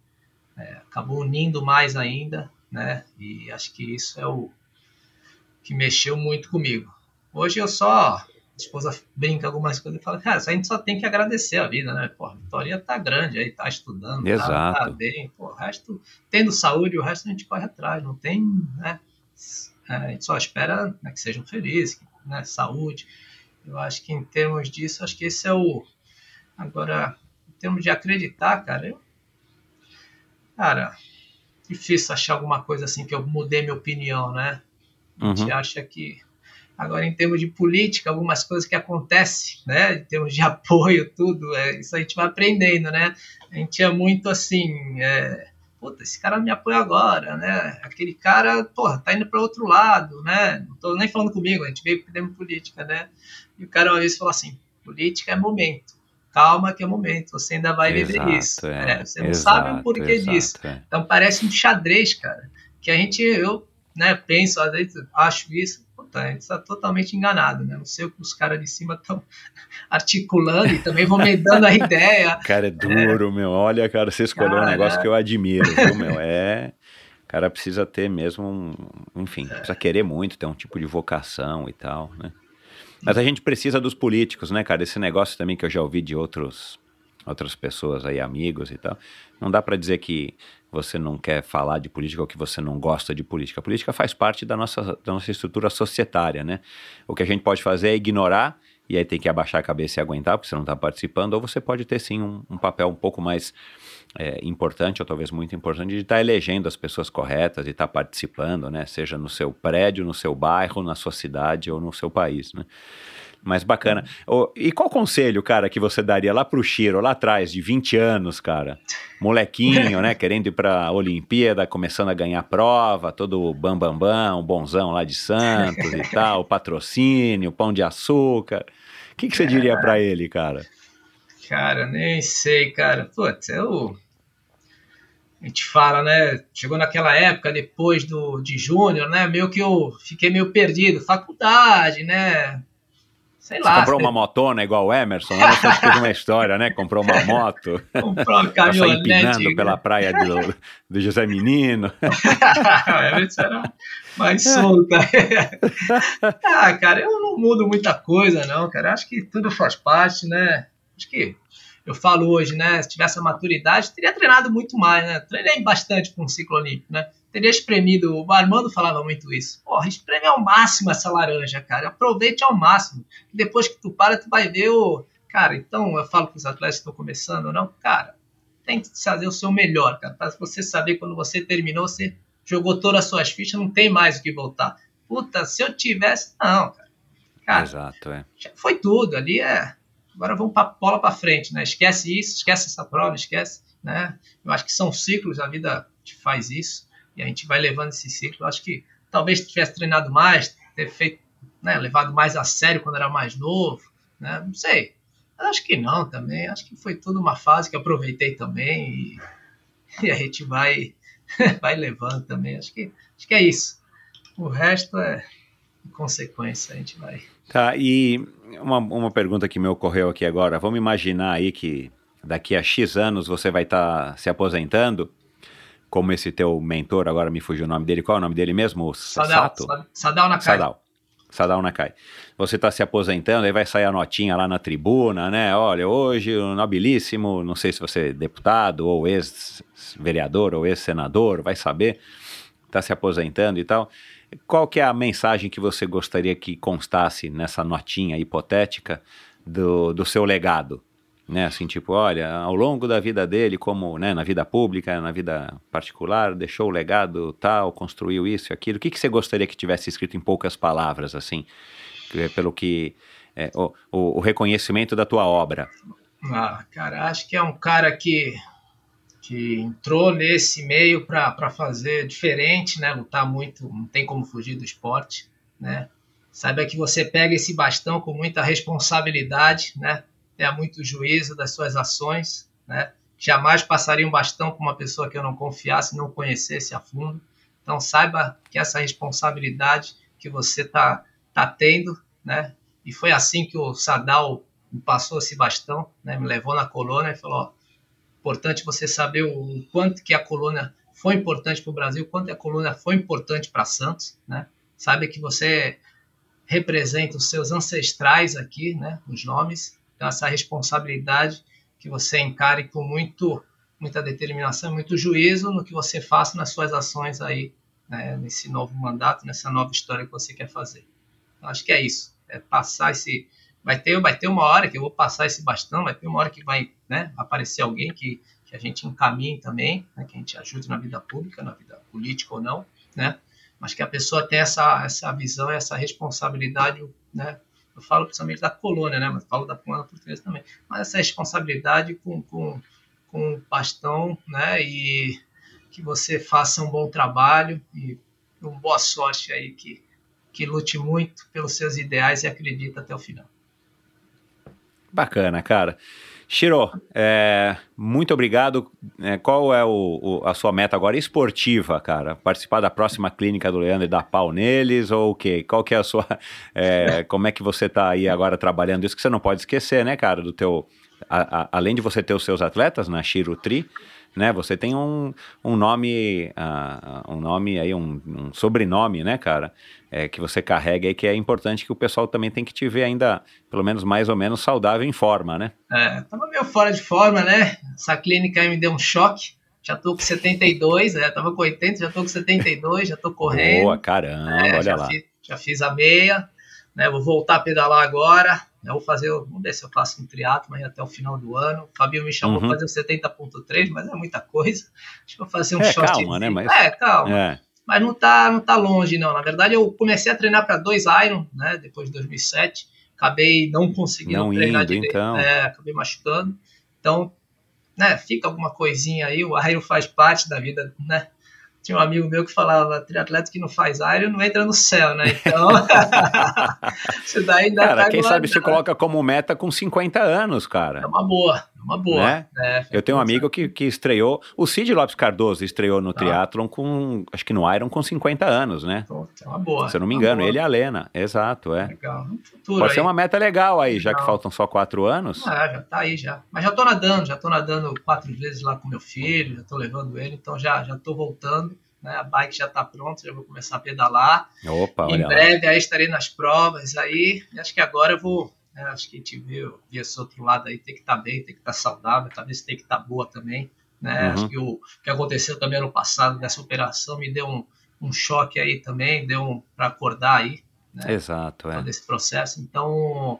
é, acabou unindo mais ainda, né? E acho que isso é o que mexeu muito comigo. Hoje eu só esposa brinca algumas coisas e fala, cara, a gente só tem que agradecer a vida, né? Pô, a Vitória tá grande aí, tá estudando, tá, tá, bem, pô, o resto, tendo saúde, o resto a gente corre atrás, não tem, né? É, a gente só espera né, que sejam felizes, né? Saúde. Eu acho que em termos disso, acho que esse é o. Agora, em termos de acreditar, cara, eu. Cara, difícil achar alguma coisa assim que eu mudei minha opinião, né? A gente Uhum. acha que agora em termos de política, algumas coisas que acontecem, né, em termos de apoio, tudo, é, isso a gente vai aprendendo, né? A gente é muito assim, é, puta, esse cara não me apoia agora, né? Aquele cara, porra, tá indo para outro lado, né? Não tô nem falando comigo, a gente veio perdendo política, né? E o cara uma vez falou assim: política é momento. Calma que é momento, você ainda vai viver Exato, isso. é. É, você não Exato, sabe o porquê exato, disso. é. Então parece um xadrez, cara. Que a gente, eu, né, penso, às vezes acho isso, a gente está totalmente enganado, né? Não sei o que os caras de cima estão articulando e também vão me dando a ideia. Cara, é duro, meu. Olha, cara, você escolheu um Cara, negócio é. que eu admiro, viu, meu? É. O cara precisa ter mesmo um. Enfim, precisa querer muito, ter um tipo de vocação e tal, né? Mas a gente precisa dos políticos, né, cara? Esse negócio também que eu já ouvi de outros, outras pessoas aí, amigos e tal. Não dá pra dizer que você não quer falar de política ou que você não gosta de política. A política faz parte da nossa, da nossa estrutura societária, né? O que a gente pode fazer é ignorar e aí tem que abaixar a cabeça e aguentar porque você não está participando, ou você pode ter sim um, um papel um pouco mais é, importante, ou talvez muito importante, de estar elegendo as pessoas corretas, de estar participando, né? Seja no seu prédio, no seu bairro, na sua cidade ou no seu país, né? Mas bacana. Ô, e qual conselho, cara, que você daria lá pro Chiro, lá atrás, de 20 anos, cara? Molequinho, né? Querendo ir pra Olimpíada, começando a ganhar prova, todo bambambam, bam, bam, um bonzão lá de Santos e tal, patrocínio, pão de açúcar. O que, que você diria pra ele, cara? Cara, nem sei, cara. Putz, eu. A gente fala, né? Chegou naquela época, depois do, de Júnior, né? Meio que eu fiquei meio perdido. Faculdade, né? Sei Você lá. comprou uma motona igual o Emerson? O Emerson fez uma história, né? Comprou uma moto. Comprou uma caminhonete. empinando pela praia do, do José Menino. Essa era mais solta. ah, cara, eu não mudo muita coisa, não, cara. Acho que tudo faz parte, né? Acho que eu falo hoje, né? Se tivesse a maturidade, teria treinado muito mais, né? Treinei bastante com o ciclo olímpico, né? Teria espremido. O Armando falava muito isso. Porra, espreme ao máximo essa laranja, cara. Aproveite ao máximo. Depois que tu para, tu vai ver o. Cara, então eu falo para os atletas que estão começando, não, cara, tem que fazer o seu melhor, cara. Para você saber quando você terminou, você jogou todas as suas fichas, não tem mais o que voltar. Puta, se eu tivesse. Não, cara. Cara, Exato, é. foi tudo. Ali é. Agora vamos para bola para frente, né? Esquece isso, esquece essa prova, esquece, né? Eu acho que são ciclos, a vida te faz isso e a gente vai levando esse ciclo. Eu acho que talvez tivesse treinado mais, ter feito, né, levado mais a sério quando era mais novo, né? Não sei. Acho que não também. Acho que foi tudo uma fase que aproveitei também e, e a gente vai vai levando também. Acho que acho que é isso. O resto é consequência, a gente vai. Tá, e uma, uma pergunta que me ocorreu aqui agora. Vamos imaginar aí que daqui a X anos você vai estar se aposentando, como esse teu mentor, agora me fugiu o nome dele. Qual é o nome dele mesmo? Sadal? Sadal, Sadal Nakai. Sadal. Sadal Nakai. Você está se aposentando, aí vai sair a notinha lá na tribuna, né? Olha, hoje o nobilíssimo, não sei se você é deputado ou ex-vereador ou ex-senador, vai saber, está se aposentando e tal. Qual que é a mensagem que você gostaria que constasse nessa notinha hipotética do, do seu legado? Né, assim, tipo, olha, ao longo da vida dele, como né, na vida pública, na vida particular, deixou o legado tal, construiu isso e aquilo. O que, que você gostaria que tivesse escrito em poucas palavras, assim, pelo que é, o, o, reconhecimento da tua obra? Ah, cara, acho que é um cara que, que entrou nesse meio para fazer diferente, né? Lutar muito, não tem como fugir do esporte, né? Saiba que você pega esse bastão com muita responsabilidade, né? Tenha muito juízo das suas ações, né? Jamais passaria um bastão com uma pessoa que eu não confiasse, não conhecesse a fundo. Então saiba que essa responsabilidade que você tá tá tendo, né? E foi assim que o Sadal me passou esse bastão, né? Me levou na colônia e falou: ó, importante você saber o quanto que a colônia foi importante para o Brasil, quanto a colônia foi importante para Santos, né? Saiba que você representa os seus ancestrais aqui, né? Os nomes, então essa responsabilidade que você encare com muito muita determinação, muito juízo no que você faça nas suas ações aí, né, nesse novo mandato, nessa nova história que você quer fazer. Então, acho que é isso, é passar esse vai ter vai ter uma hora que eu vou passar esse bastão, vai ter uma hora que vai, né, aparecer alguém que, que a gente encaminhe também, né, que a gente ajude na vida pública, na vida política ou não, né? mas que a pessoa tem essa, essa visão, essa responsabilidade, né? Eu falo principalmente da colônia, né? Mas falo da colônia portuguesa também. Mas essa responsabilidade com, com, com o bastão, né? E que você faça um bom trabalho e uma boa sorte aí, que, que lute muito pelos seus ideais e acredita até o final. Bacana, cara. Shiro, é, muito obrigado. É, qual é o, o, a sua meta agora esportiva, cara? Participar da próxima clínica do Leandro e dar pau neles ou o quê? Qual que é a sua... É, como é que você está aí agora trabalhando? Isso que você não pode esquecer, né, cara? Do teu... A, a, além de você ter os seus atletas na Shiro Tri, né? Você tem um, um nome, uh, um nome aí, um, um sobrenome, né, cara? É, que você carrega aí, que é importante que o pessoal também tem que te ver ainda, pelo menos mais ou menos saudável em forma, né? É, tava meio fora de forma, né? Essa clínica aí me deu um choque. Já tô com 72, é, tava com 80, já tô com 72, já tô correndo. Boa, caramba, é, olha já lá. Fiz, já fiz a meia, né? Vou voltar a pedalar agora. Eu vou fazer, vamos ver se eu faço um triatlo mas até o final do ano. O Fabio me chamou uhum. para fazer o 70.3, mas é muita coisa. Acho que vou fazer um é, short. Calma, né? Mas... É, calma. É. Mas não tá, não tá longe, não. Na verdade, eu comecei a treinar para dois Iron, né? Depois de 2007. Acabei não conseguindo não treinar indo, direito. Então. É, acabei machucando. Então, né, fica alguma coisinha aí. O Iron faz parte da vida, né? Tinha um amigo meu que falava, triatleta que não faz Iron não entra no céu, né? Então, isso daí ainda Cara, tá quem sabe se coloca como meta com 50 anos, cara. É uma boa, uma boa. Né? É, Eu tenho um amigo que, que estreou, o Cid Lopes Cardoso estreou Ah. no triatlon com, acho que no Iron com 50 anos, né? É uma boa. Se eu não me engano, boa. ele e a Lena, exato, é. Legal. No Pode aí. ser uma meta legal aí, já que faltam só quatro anos. Ah, já tá aí já. Mas já tô nadando, já tô nadando quatro vezes lá com meu filho, já tô levando ele, então já, já tô voltando. Né? A bike já tá pronta, já vou começar a pedalar. Opa, em olha lá. breve aí estarei nas provas aí. Acho que agora eu vou. Né, acho que a gente viu, viu esse outro lado aí, tem que estar bem, tem que estar saudável, a cabeça tem que estar boa também. Né? Uhum. Acho que o que aconteceu também ano passado nessa operação me deu um, um choque aí também, deu um para acordar aí, né? Exato, é. todo esse processo. Então,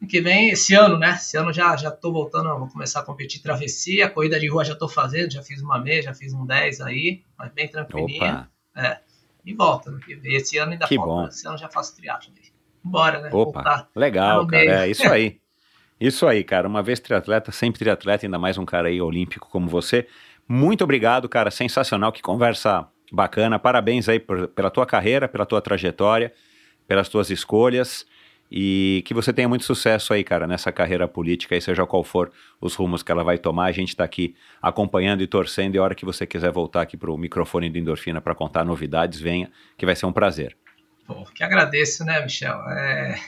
ano que vem, esse ano, né? Esse ano já já tô voltando, vou começar a competir travessia, corrida de rua já tô fazendo, já fiz uma meia, já fiz um 10 aí, mas bem tranquilinha. Opa, É. E volta ano que vem. Esse ano ainda Que falta, bom. esse ano já faço triatlo. Bora, né? opa, Voltar. legal, cara, é isso aí. Isso aí, cara, uma vez triatleta, sempre triatleta, ainda mais um cara aí olímpico como você. Muito obrigado, cara, sensacional, que conversa bacana. Parabéns aí por- pela tua carreira, pela tua trajetória, pelas tuas escolhas e que você tenha muito sucesso aí, cara, nessa carreira política, aí seja qual for os rumos que ela vai tomar. A gente está aqui acompanhando e torcendo e a hora que você quiser voltar aqui para o microfone do Endorfina para contar novidades, venha, que vai ser um prazer. Pô, que agradeço, né, Michel? É,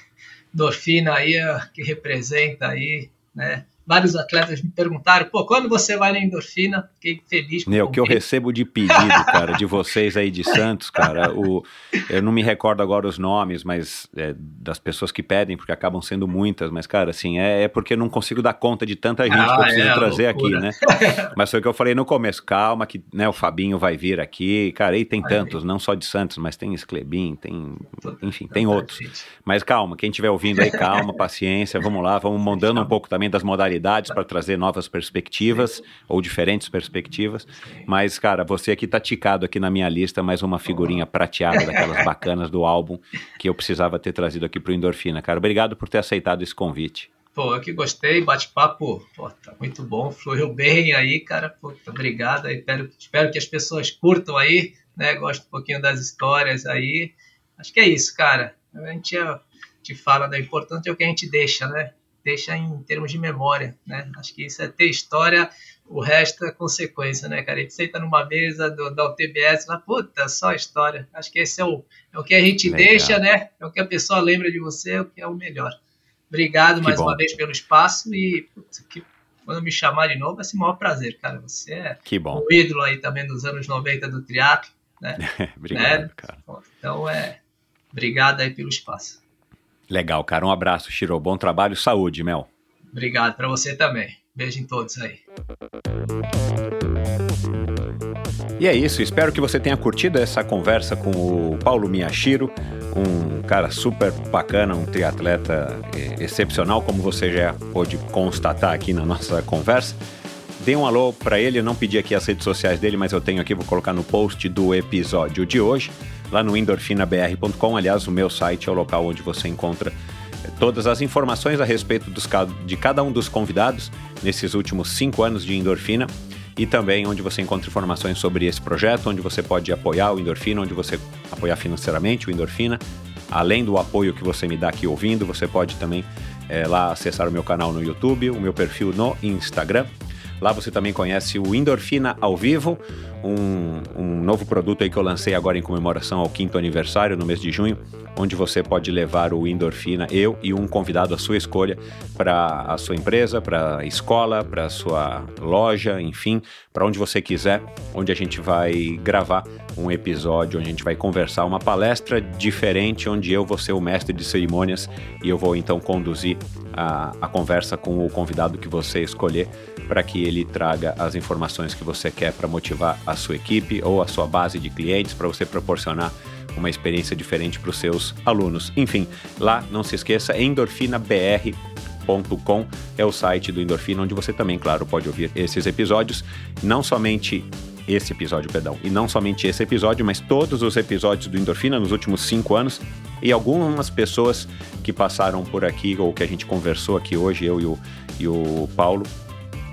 Dorfina aí, que representa aí, né? Vários atletas me perguntaram, pô, quando você vai na endorfina? Fiquei feliz com Meu, o que eu recebo de pedido, cara, de vocês aí de Santos, cara, o, eu não me recordo agora os nomes, mas é, das pessoas que pedem, porque acabam sendo muitas, mas, cara, assim, é, é porque eu não consigo dar conta de tanta gente Ah, que eu preciso é, trazer loucura. aqui, né? Mas foi o que eu falei no começo, calma que né, o Fabinho vai vir aqui, cara, e tem Vai tantos, não só de Santos, mas tem Esclebin, tem, enfim, tem outros. Mas calma, quem estiver ouvindo aí, calma, paciência, vamos lá, vamos mudando um pouco também das modalidades para trazer novas perspectivas ou diferentes perspectivas. Mas, cara, você aqui tá ticado aqui na minha lista, mais uma figurinha prateada daquelas bacanas do álbum que eu precisava ter trazido aqui pro Endorfina, cara. Obrigado por ter aceitado esse convite. Pô, eu que gostei, bate-papo, pô, tá muito bom, fluiu bem aí, cara, pô, obrigado, espero, espero que as pessoas curtam aí, né, gostem um pouquinho das histórias aí, acho que é isso, cara, a gente é, te fala da importante é o que a gente deixa, né, deixa em termos de memória, né, acho que isso é ter história, o resto é consequência, né, cara, a gente senta numa mesa do, da UTBS lá, puta, só história, acho que esse é o, é o que a gente Legal. deixa, né, é o que a pessoa lembra de você, é o que é o melhor. Obrigado Que mais bom. uma vez pelo espaço e putz, que- quando me chamar de novo vai ser o maior prazer, cara. Você é um ídolo aí também dos anos 90 do triatlo, né? Obrigado, Né? cara. Então é obrigado aí pelo espaço. Legal, cara. Um abraço, Shiro. Bom trabalho, saúde, Mel. Obrigado para você também. Beijo em todos aí. E é isso, espero que você tenha curtido essa conversa com o Paulo Miyashiro, um cara super bacana, um triatleta eh, excepcional, como você já pôde constatar aqui na nossa conversa. dê um alô para ele. Eu não pedi aqui as redes sociais dele, mas eu tenho aqui, vou colocar no post do episódio de hoje, lá no endorfinabr.com. Aliás, o meu site é o local onde você encontra eh, todas as informações a respeito dos, de cada um dos convidados nesses últimos cinco anos de endorfina e também onde você encontra informações sobre esse projeto, onde você pode apoiar o Endorfina, onde você apoiar financeiramente o Endorfina. Além do apoio que você me dá aqui ouvindo, você pode também é, lá acessar o meu canal no YouTube, o meu perfil no Instagram. Lá você também conhece o Endorfina ao vivo, um, um novo produto aí que eu lancei agora em comemoração ao quinto aniversário, no mês de junho, onde você pode levar o Endorfina, eu e um convidado à sua escolha, para a sua empresa, para a escola, para a sua loja, enfim, para onde você quiser, onde a gente vai gravar um episódio, onde a gente vai conversar, uma palestra diferente, onde eu vou ser o mestre de cerimônias e eu vou então conduzir a, a conversa com o convidado que você escolher para que ele traga as informações que você quer para motivar a sua equipe ou a sua base de clientes, para você proporcionar uma experiência diferente para os seus alunos. Enfim, lá não se esqueça, endorfinabr.com é o site do Endorfina, onde você também, claro, pode ouvir esses episódios, não somente esse episódio, perdão, e não somente esse episódio, mas todos os episódios do Endorfina nos últimos cinco anos e algumas pessoas que passaram por aqui ou que a gente conversou aqui hoje, eu e o, e o Paulo,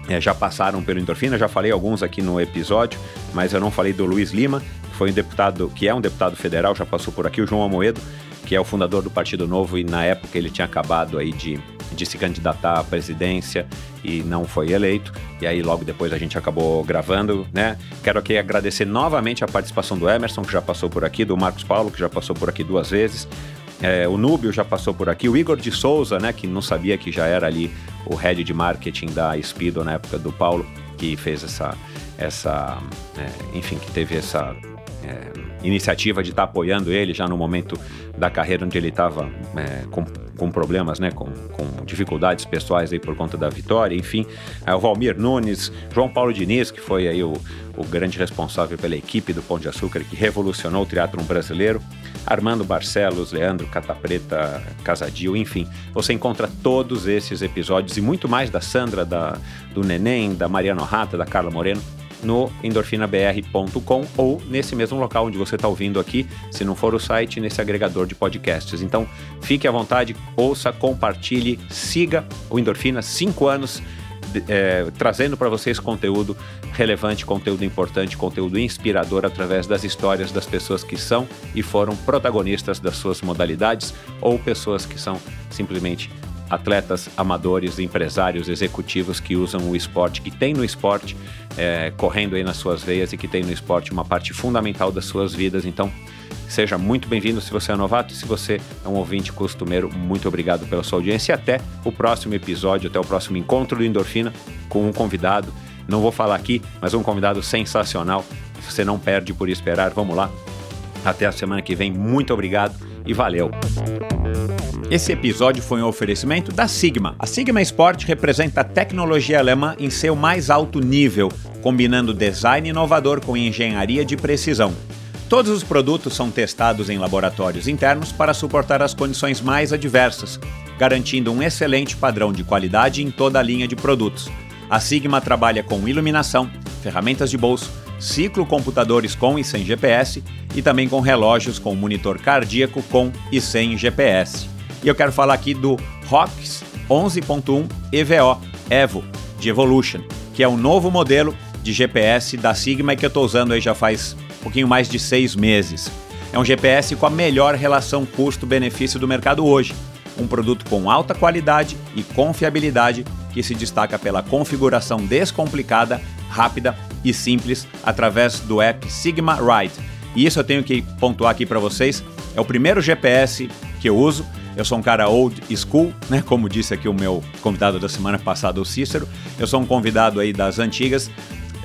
é, já passaram pelo Endorfina, já falei alguns aqui no episódio, mas eu não falei do Luiz Lima, que foi um deputado, que é um deputado federal, já passou por aqui, o João Amoedo, que é o fundador do Partido Novo e na época ele tinha acabado aí de, de se candidatar à presidência e não foi eleito. E aí logo depois a gente acabou gravando, né? Quero aqui agradecer novamente a participação do Emerson, que já passou por aqui, do Marcos Paulo, que já passou por aqui duas vezes. É, o Núbio já passou por aqui, o Igor de Souza, né, que não sabia que já era ali o head de marketing da Speedo na época do Paulo, que fez essa, essa é, enfim, que teve essa é, iniciativa de estar tá apoiando ele já no momento da carreira onde ele estava é, com, com problemas, né, com, com dificuldades pessoais aí por conta da vitória, enfim, é, o Valmir Nunes, João Paulo Diniz, que foi aí o, o grande responsável pela equipe do Pão de Açúcar, que revolucionou o teatro brasileiro, Armando Barcelos, Leandro Catapreta, Casadil, enfim, você encontra todos esses episódios e muito mais da Sandra, da, do Neném, da Mariana Rata, da Carla Moreno, no endorfinabr.com ou nesse mesmo local onde você está ouvindo aqui, se não for o site, nesse agregador de podcasts. Então, fique à vontade, ouça, compartilhe, siga o Endorfina 5 anos. É, trazendo para vocês conteúdo relevante, conteúdo importante, conteúdo inspirador através das histórias das pessoas que são e foram protagonistas das suas modalidades ou pessoas que são simplesmente atletas amadores, empresários, executivos que usam o esporte, que tem no esporte, é, correndo aí nas suas veias e que tem no esporte uma parte fundamental das suas vidas. Então, seja muito bem-vindo se você é novato e se você é um ouvinte costumeiro, muito obrigado pela sua audiência e até o próximo episódio, até o próximo encontro do Endorfina com um convidado. Não vou falar aqui, mas um convidado sensacional. Você não perde por esperar. Vamos lá. Até a semana que vem. Muito obrigado e valeu. Esse episódio foi um oferecimento da Sigma. A Sigma Sport representa a tecnologia alemã em seu mais alto nível, combinando design inovador com engenharia de precisão. Todos os produtos são testados em laboratórios internos para suportar as condições mais adversas, garantindo um excelente padrão de qualidade em toda a linha de produtos. A Sigma trabalha com iluminação, ferramentas de bolso, ciclocomputadores com e sem GPS e também com relógios com monitor cardíaco com e sem GPS. E eu quero falar aqui do ROX 11.1 EVO Evo de Evolution, que é um novo modelo de GPS da Sigma que eu estou usando aí já faz um pouquinho mais de seis meses. É um GPS com a melhor relação custo-benefício do mercado hoje. Um produto com alta qualidade e confiabilidade que se destaca pela configuração descomplicada, rápida e simples através do app Sigma Ride. E isso eu tenho que pontuar aqui para vocês. É o primeiro GPS que eu uso eu sou um cara old school, né? Como disse aqui o meu convidado da semana passada, o Cícero. Eu sou um convidado aí das antigas.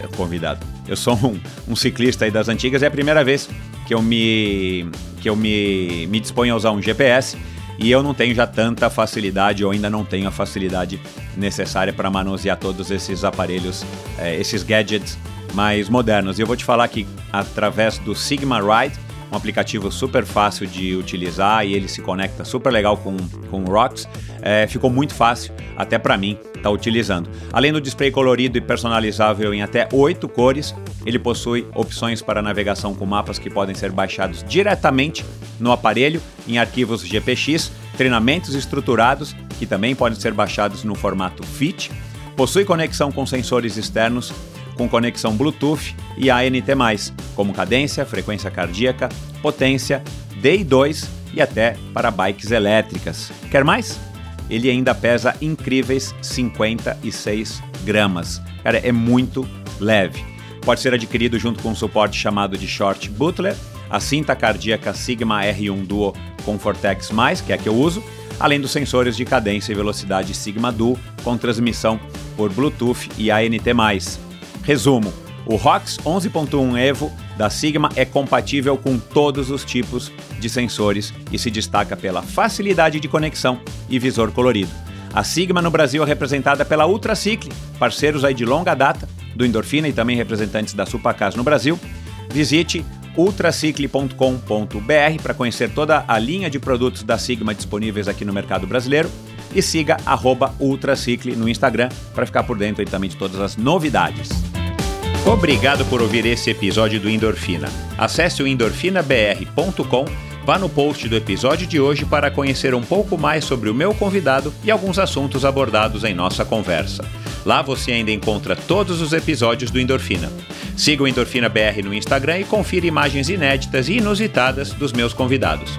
É, convidado. Eu sou um, um ciclista aí das antigas. É a primeira vez que eu me que eu me, me disponho a usar um GPS e eu não tenho já tanta facilidade, ou ainda não tenho a facilidade necessária para manusear todos esses aparelhos, é, esses gadgets mais modernos. E eu vou te falar que através do Sigma Ride um aplicativo super fácil de utilizar e ele se conecta super legal com, com o Rocks. É, ficou muito fácil, até para mim, estar tá utilizando. Além do display colorido e personalizável em até oito cores, ele possui opções para navegação com mapas que podem ser baixados diretamente no aparelho em arquivos GPX, treinamentos estruturados que também podem ser baixados no formato FIT, possui conexão com sensores externos com conexão Bluetooth e ANT+, como cadência, frequência cardíaca, potência, DI2 e até para bikes elétricas. Quer mais? Ele ainda pesa incríveis 56 gramas. Cara, é muito leve. Pode ser adquirido junto com um suporte chamado de Short Butler, a cinta cardíaca Sigma R1 Duo com Fortex+, que é a que eu uso, além dos sensores de cadência e velocidade Sigma Duo com transmissão por Bluetooth e ANT+. Resumo: o ROX 11.1 Evo da Sigma é compatível com todos os tipos de sensores e se destaca pela facilidade de conexão e visor colorido. A Sigma no Brasil é representada pela Ultracicle, parceiros aí de longa data do Endorfina e também representantes da Supacas no Brasil. Visite ultracicle.com.br para conhecer toda a linha de produtos da Sigma disponíveis aqui no mercado brasileiro e siga Ultracicle no Instagram para ficar por dentro também de todas as novidades. Obrigado por ouvir esse episódio do Endorfina. Acesse o endorfinabr.com, vá no post do episódio de hoje para conhecer um pouco mais sobre o meu convidado e alguns assuntos abordados em nossa conversa. Lá você ainda encontra todos os episódios do Endorfina. Siga o Endorfina BR no Instagram e confira imagens inéditas e inusitadas dos meus convidados.